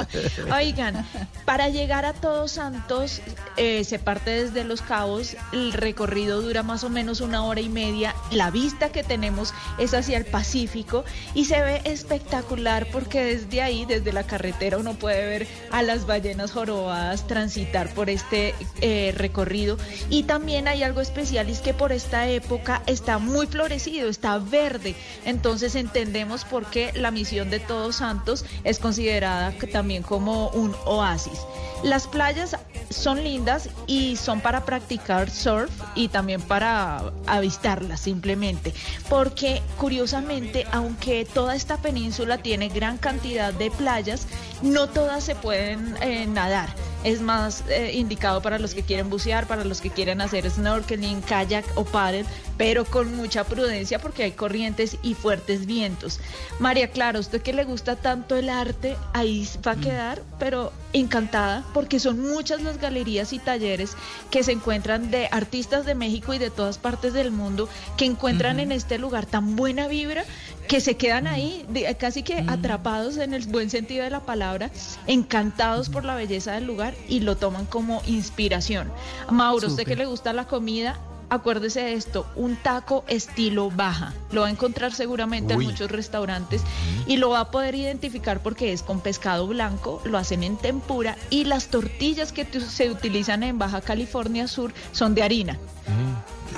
Oigan, para llegar a Todos Santos eh, se parte desde Los Cabos, el recorrido dura más o menos una hora y media, la vista que tenemos es hacia el Pacífico y se ve espectacular porque desde ahí, desde la carretera, uno puede ver a las ballenas jorobadas transitar por este eh, recorrido y también hay algo especial y es que por esta época está muy florecido, está verde, entonces entendemos por qué la misión de Todos Santos es considerada también como un oasis. Las playas son lindas y son para practicar surf y también para avistarlas simplemente, porque curiosamente, aunque toda esta península tiene gran cantidad de playas, no todas se pueden eh, nadar. es más eh, indicado para los que quieren bucear, para los que quieren hacer snorkeling, kayak o paddle, pero con mucha prudencia porque hay corrientes y fuertes vientos. María Clara, usted que le gusta tanto el arte, ahí va a quedar, pero encantada porque son muchas las galerías y talleres que se encuentran de artistas de México y de todas partes del mundo que encuentran en este lugar tan buena vibra que se quedan ahí casi que atrapados en el buen sentido de la palabra, encantados por la belleza del lugar y lo toman como inspiración. Mauro, usted que le gusta la comida, acuérdese de esto, un taco estilo baja. Lo va a encontrar seguramente Uy. en muchos restaurantes y lo va a poder identificar porque es con pescado blanco, lo hacen en tempura y las tortillas que se utilizan en Baja California Sur son de harina.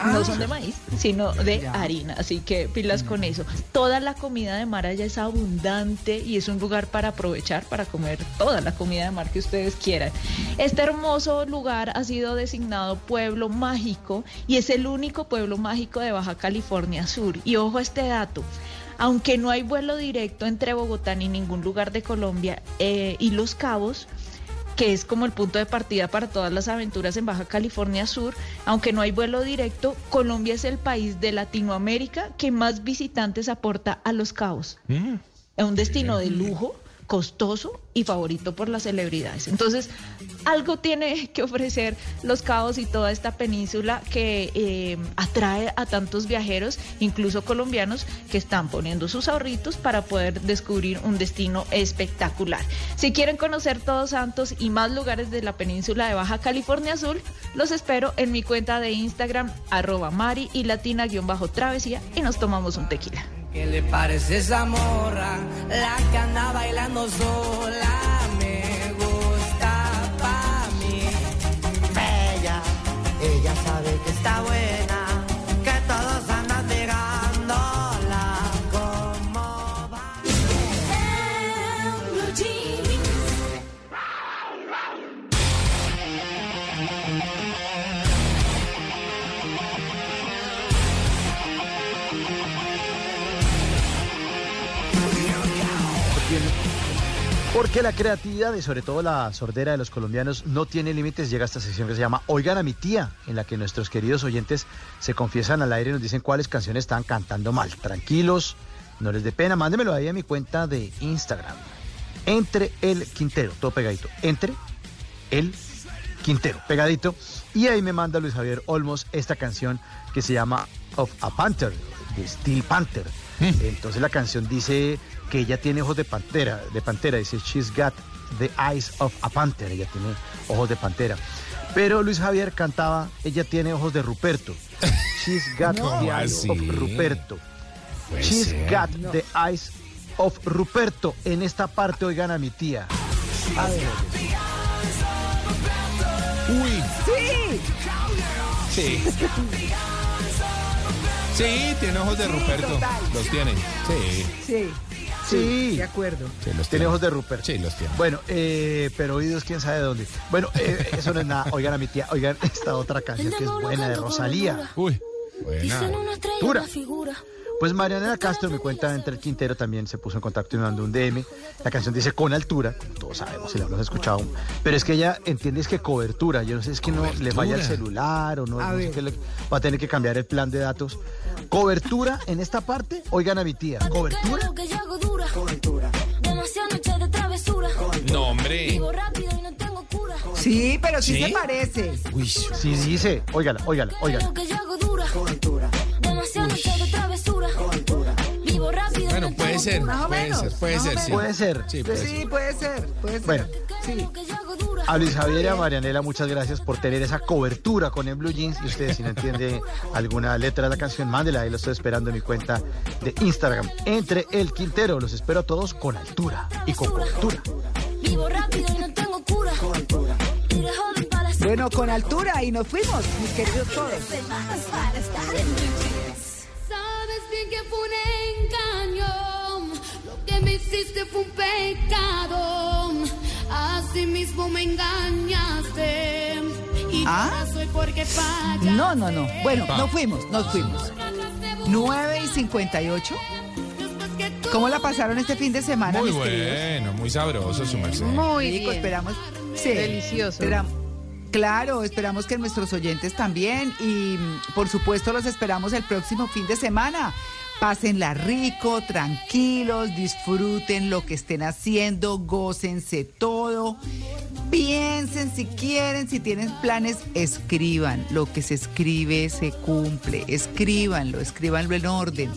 No son de maíz, sino de harina, así que pilas con eso. Toda la comida de mar allá es abundante y es un lugar para aprovechar, para comer toda la comida de mar que ustedes quieran. Este hermoso lugar ha sido designado pueblo mágico y es el único pueblo mágico de Baja California Sur. Y ojo a este dato. Aunque no hay vuelo directo entre Bogotá ni ningún lugar de Colombia eh, y Los Cabos, que es como el punto de partida para todas las aventuras en Baja California Sur. Aunque no hay vuelo directo, Colombia es el país de Latinoamérica que más visitantes aporta a Los Cabos. Es un destino de lujo, costoso y favorito por las celebridades. Entonces, algo tiene que ofrecer Los Cabos y toda esta península que eh, atrae a tantos viajeros, incluso colombianos, que están poniendo sus ahorritos para poder descubrir un destino espectacular. Si quieren conocer Todos Santos y más lugares de la península de Baja California Azul, los espero en mi cuenta de Instagram, arroba Mari y latina-travesía y nos tomamos un tequila. ¿Qué le parece esa morra? La que bailando sola me gusta pa' mí. Bella, ella sabe que está buena, Porque la creatividad y sobre todo la sordera de los colombianos no tiene límites. Llega esta sección que se llama Oigan a mi tía, en la que nuestros queridos oyentes se confiesan al aire y nos dicen cuáles canciones están cantando mal. Tranquilos, no les dé pena, mándemelo ahí a mi cuenta de Instagram. Entre el Quintero, todo pegadito. Entre el Quintero, pegadito. Y ahí me manda Luis Javier Olmos esta canción que se llama Of a Panther, de Steel Panther. Entonces la canción dice que ella tiene ojos de pantera, de pantera, dice She's got the eyes of a panther, ella tiene ojos de pantera. Pero Luis Javier cantaba, ella tiene ojos de Ruperto. She's got No. the eyes Así. of Ruperto. Puede She's ser. got the eyes of Ruperto. En esta parte oigan a mi tía. A ver. Uy. Sí. Sí. Sí, tiene ojos de Ruperto. total. Los tiene. Sí. Sí. Sí. De acuerdo. Sí, los Tiene ojos de Rupert. Sí, los tiene. Bueno, eh, pero oídos quién sabe de dónde. Bueno, eh, eso no es nada. Oigan a mi tía, oigan esta otra canción que es buena de Rosalía. Uy, buena. Dura. Pues Marianela Castro, mi cuenta entre el Quintero, también se puso en contacto y me mandó un DM. La canción dice con altura, como todos sabemos, si la hemos escuchado. Pero es que ella entiende es que cobertura. Yo no sé, es que no le falla el Cobertura. celular o no, no sé qué le- va a tener que cambiar el plan de datos. Cobertura en esta parte, oigan a mi tía. Cobertura. que yo hago dura. Demasiadas noches de travesura. No, hombre. Sí, pero sí, ¿Sí? se parece. Sí, dice, óigala, óigala, óigala. Lo noches de travesura. Vivo rápido Bueno, puede ser, puede ser, puede ser, sí. Puede ser. Sí, puede Sí, ser. puede ser, puede ser. Bueno. Sí. A Luis Javier y a Marianela, muchas gracias por tener esa cobertura con el Blue Jeans. Y ustedes, si no entiende alguna letra de la canción, mándela. Ahí lo estoy esperando en mi cuenta de Instagram. Entre el Quintero, los espero a todos con altura y con cobertura. Vivo rápido y no tengo cura. Bueno, con altura y nos fuimos, mis queridos todos. Bien que fue un engaño, lo que me hiciste fue un pecado, así mismo me engañaste y ¿Ah? soy porque falla. No, no, no. Bueno, nos fuimos, nos fuimos. 9 y 58. ¿Cómo la pasaron este fin de semana, Muy mis queridos? bueno, muy sabroso su merced. Muy rico, esperamos delice. Delicioso. Espera- Claro, esperamos que nuestros oyentes también y mm, por supuesto los esperamos el próximo fin de semana. Pásenla rico, tranquilos, disfruten lo que estén haciendo, gócense todo. Piensen si quieren, si tienen planes, escriban. Lo que se escribe se cumple. Escríbanlo, escríbanlo en orden.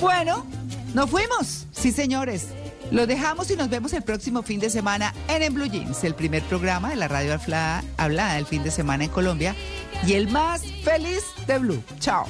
Bueno, nos fuimos. Sí, señores. Lo dejamos y nos vemos el próximo fin de semana en En Blue Jeans, el primer programa de la radio hablada, hablada del fin de semana en Colombia y el más feliz de Blue. Chao.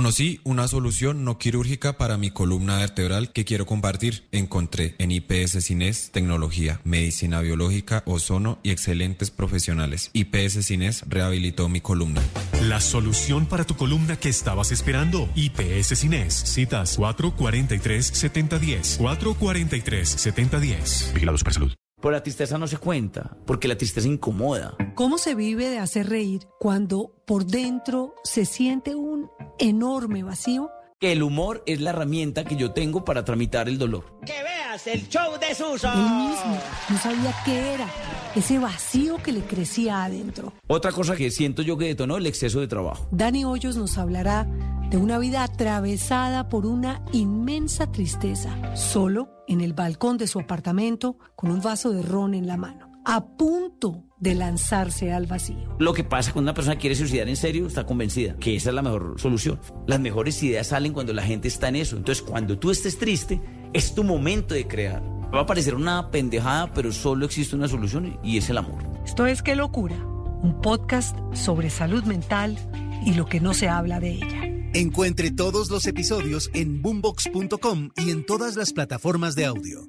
Conocí una solución no quirúrgica para mi columna vertebral que quiero compartir. Encontré en IPS Cines tecnología, medicina biológica, ozono y excelentes profesionales. IPS Cines rehabilitó mi columna. La solución para tu columna que estabas esperando. IPS Cines. Citas 443-7010. 443-7010. Vigilado Supersalud. Por la tristeza no se cuenta, porque la tristeza incomoda. ¿Cómo se vive de hacer reír cuando por dentro se siente un enorme vacío? Que el humor es la herramienta que yo tengo para tramitar el dolor. Que veas el show de Suso. Él mismo no sabía qué era ese vacío que le crecía adentro. Otra cosa que siento yo que detonó el exceso de trabajo. Dani Hoyos nos hablará de una vida atravesada por una inmensa tristeza, solo en el balcón de su apartamento con un vaso de ron en la mano, a punto de lanzarse al vacío. Lo que pasa cuando una persona quiere suicidar en serio, está convencida que esa es la mejor solución. Las mejores ideas salen cuando la gente está en eso. Entonces, cuando tú estés triste, es tu momento de crear. Va a parecer una pendejada, pero solo existe una solución y es el amor. Esto es Qué locura, un podcast sobre salud mental y lo que no se habla de ella. Encuentre todos los episodios en boombox.com y en todas las plataformas de audio.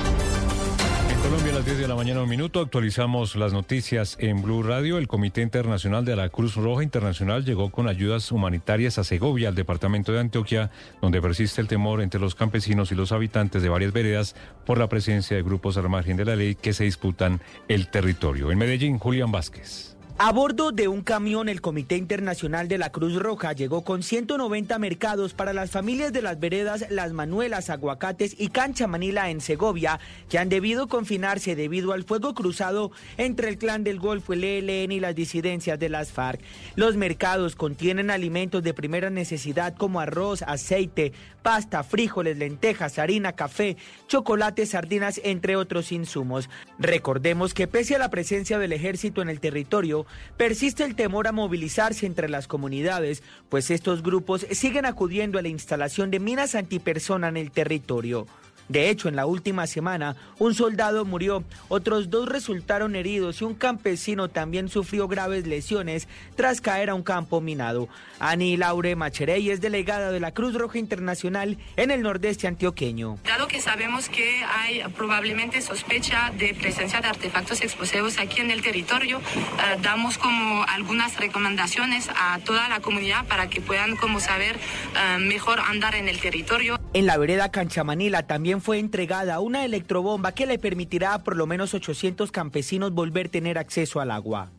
Colombia a las 10 de la mañana un minuto actualizamos las noticias en Blue Radio. El Comité Internacional de la Cruz Roja Internacional llegó con ayudas humanitarias a Segovia, al departamento de Antioquia, donde persiste el temor entre los campesinos y los habitantes de varias veredas por la presencia de grupos al margen de la ley que se disputan el territorio. En Medellín, Julián Vázquez. A bordo de un camión, el Comité Internacional de la Cruz Roja llegó con 190 mercados para las familias de las veredas Las Manuelas, Aguacates y Cancha Manila en Segovia, que han debido confinarse debido al fuego cruzado entre el Clan del Golfo, el ELN y las disidencias de las FARC. Los mercados contienen alimentos de primera necesidad como arroz, aceite, pasta, frijoles, lentejas, harina, café, chocolate, sardinas, entre otros insumos. Recordemos que pese a la presencia del ejército en el territorio, persiste el temor a movilizarse entre las comunidades, pues estos grupos siguen acudiendo a la instalación de minas antipersona en el territorio. De hecho, en la última semana, un soldado murió, otros dos resultaron heridos y un campesino también sufrió graves lesiones tras caer a un campo minado. Ani Laure Macherey es delegada de la Cruz Roja Internacional en el nordeste antioqueño. Dado que sabemos que hay probablemente sospecha de presencia de artefactos explosivos aquí en el territorio, eh, damos como algunas recomendaciones a toda la comunidad para que puedan como saber eh, mejor andar en el territorio. En la vereda Canchamanila también fue entregada una electrobomba que le permitirá a por lo menos 800 campesinos volver a tener acceso al agua.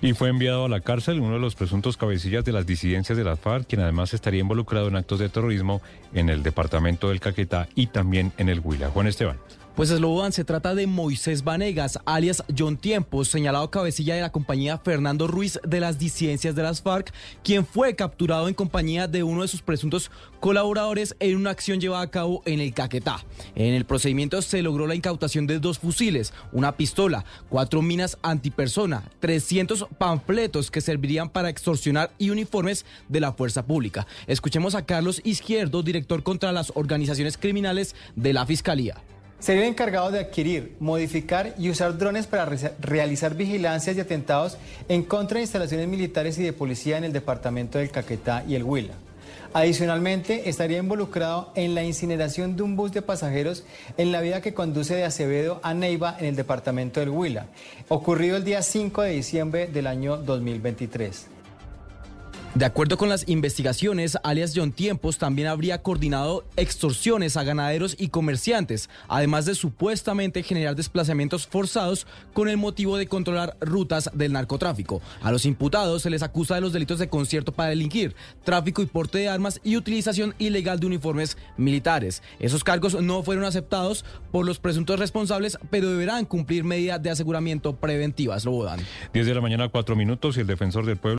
Y fue enviado a la cárcel uno de los presuntos cabecillas de las disidencias de las FARC, quien además estaría involucrado en actos de terrorismo en el departamento del Caquetá y también en el Huila. Juan Esteban. Pues Slobodan se trata de Moisés Vanegas, alias John Tiempos, señalado cabecilla de la compañía Fernando Ruiz de las disidencias de las FARC, quien fue capturado en compañía de uno de sus presuntos colaboradores en una acción llevada a cabo en el Caquetá. En el procedimiento se logró la incautación de dos fusiles, una pistola, cuatro minas antipersona, 300 panfletos que servirían para extorsionar y uniformes de la fuerza pública. Escuchemos a Carlos Izquierdo, director contra las organizaciones criminales de la Fiscalía. Sería el encargado de adquirir, modificar y usar drones para re- realizar vigilancias y atentados en contra de instalaciones militares y de policía en el departamento del Caquetá y el Huila. Adicionalmente, estaría involucrado en la incineración de un bus de pasajeros en la vía que conduce de Acevedo a Neiva en el departamento del Huila, ocurrido el día 5 de diciembre del año 2023. De acuerdo con las investigaciones, alias John Tiempos también habría coordinado extorsiones a ganaderos y comerciantes, además de supuestamente generar desplazamientos forzados con el motivo de controlar rutas del narcotráfico. A los imputados se les acusa de los delitos de concierto para delinquir, tráfico y porte de armas y utilización ilegal de uniformes militares. Esos cargos no fueron aceptados por los presuntos responsables, pero deberán cumplir medidas de aseguramiento preventivas. Lo dan. 10 de la mañana, 4 minutos y el defensor del pueblo.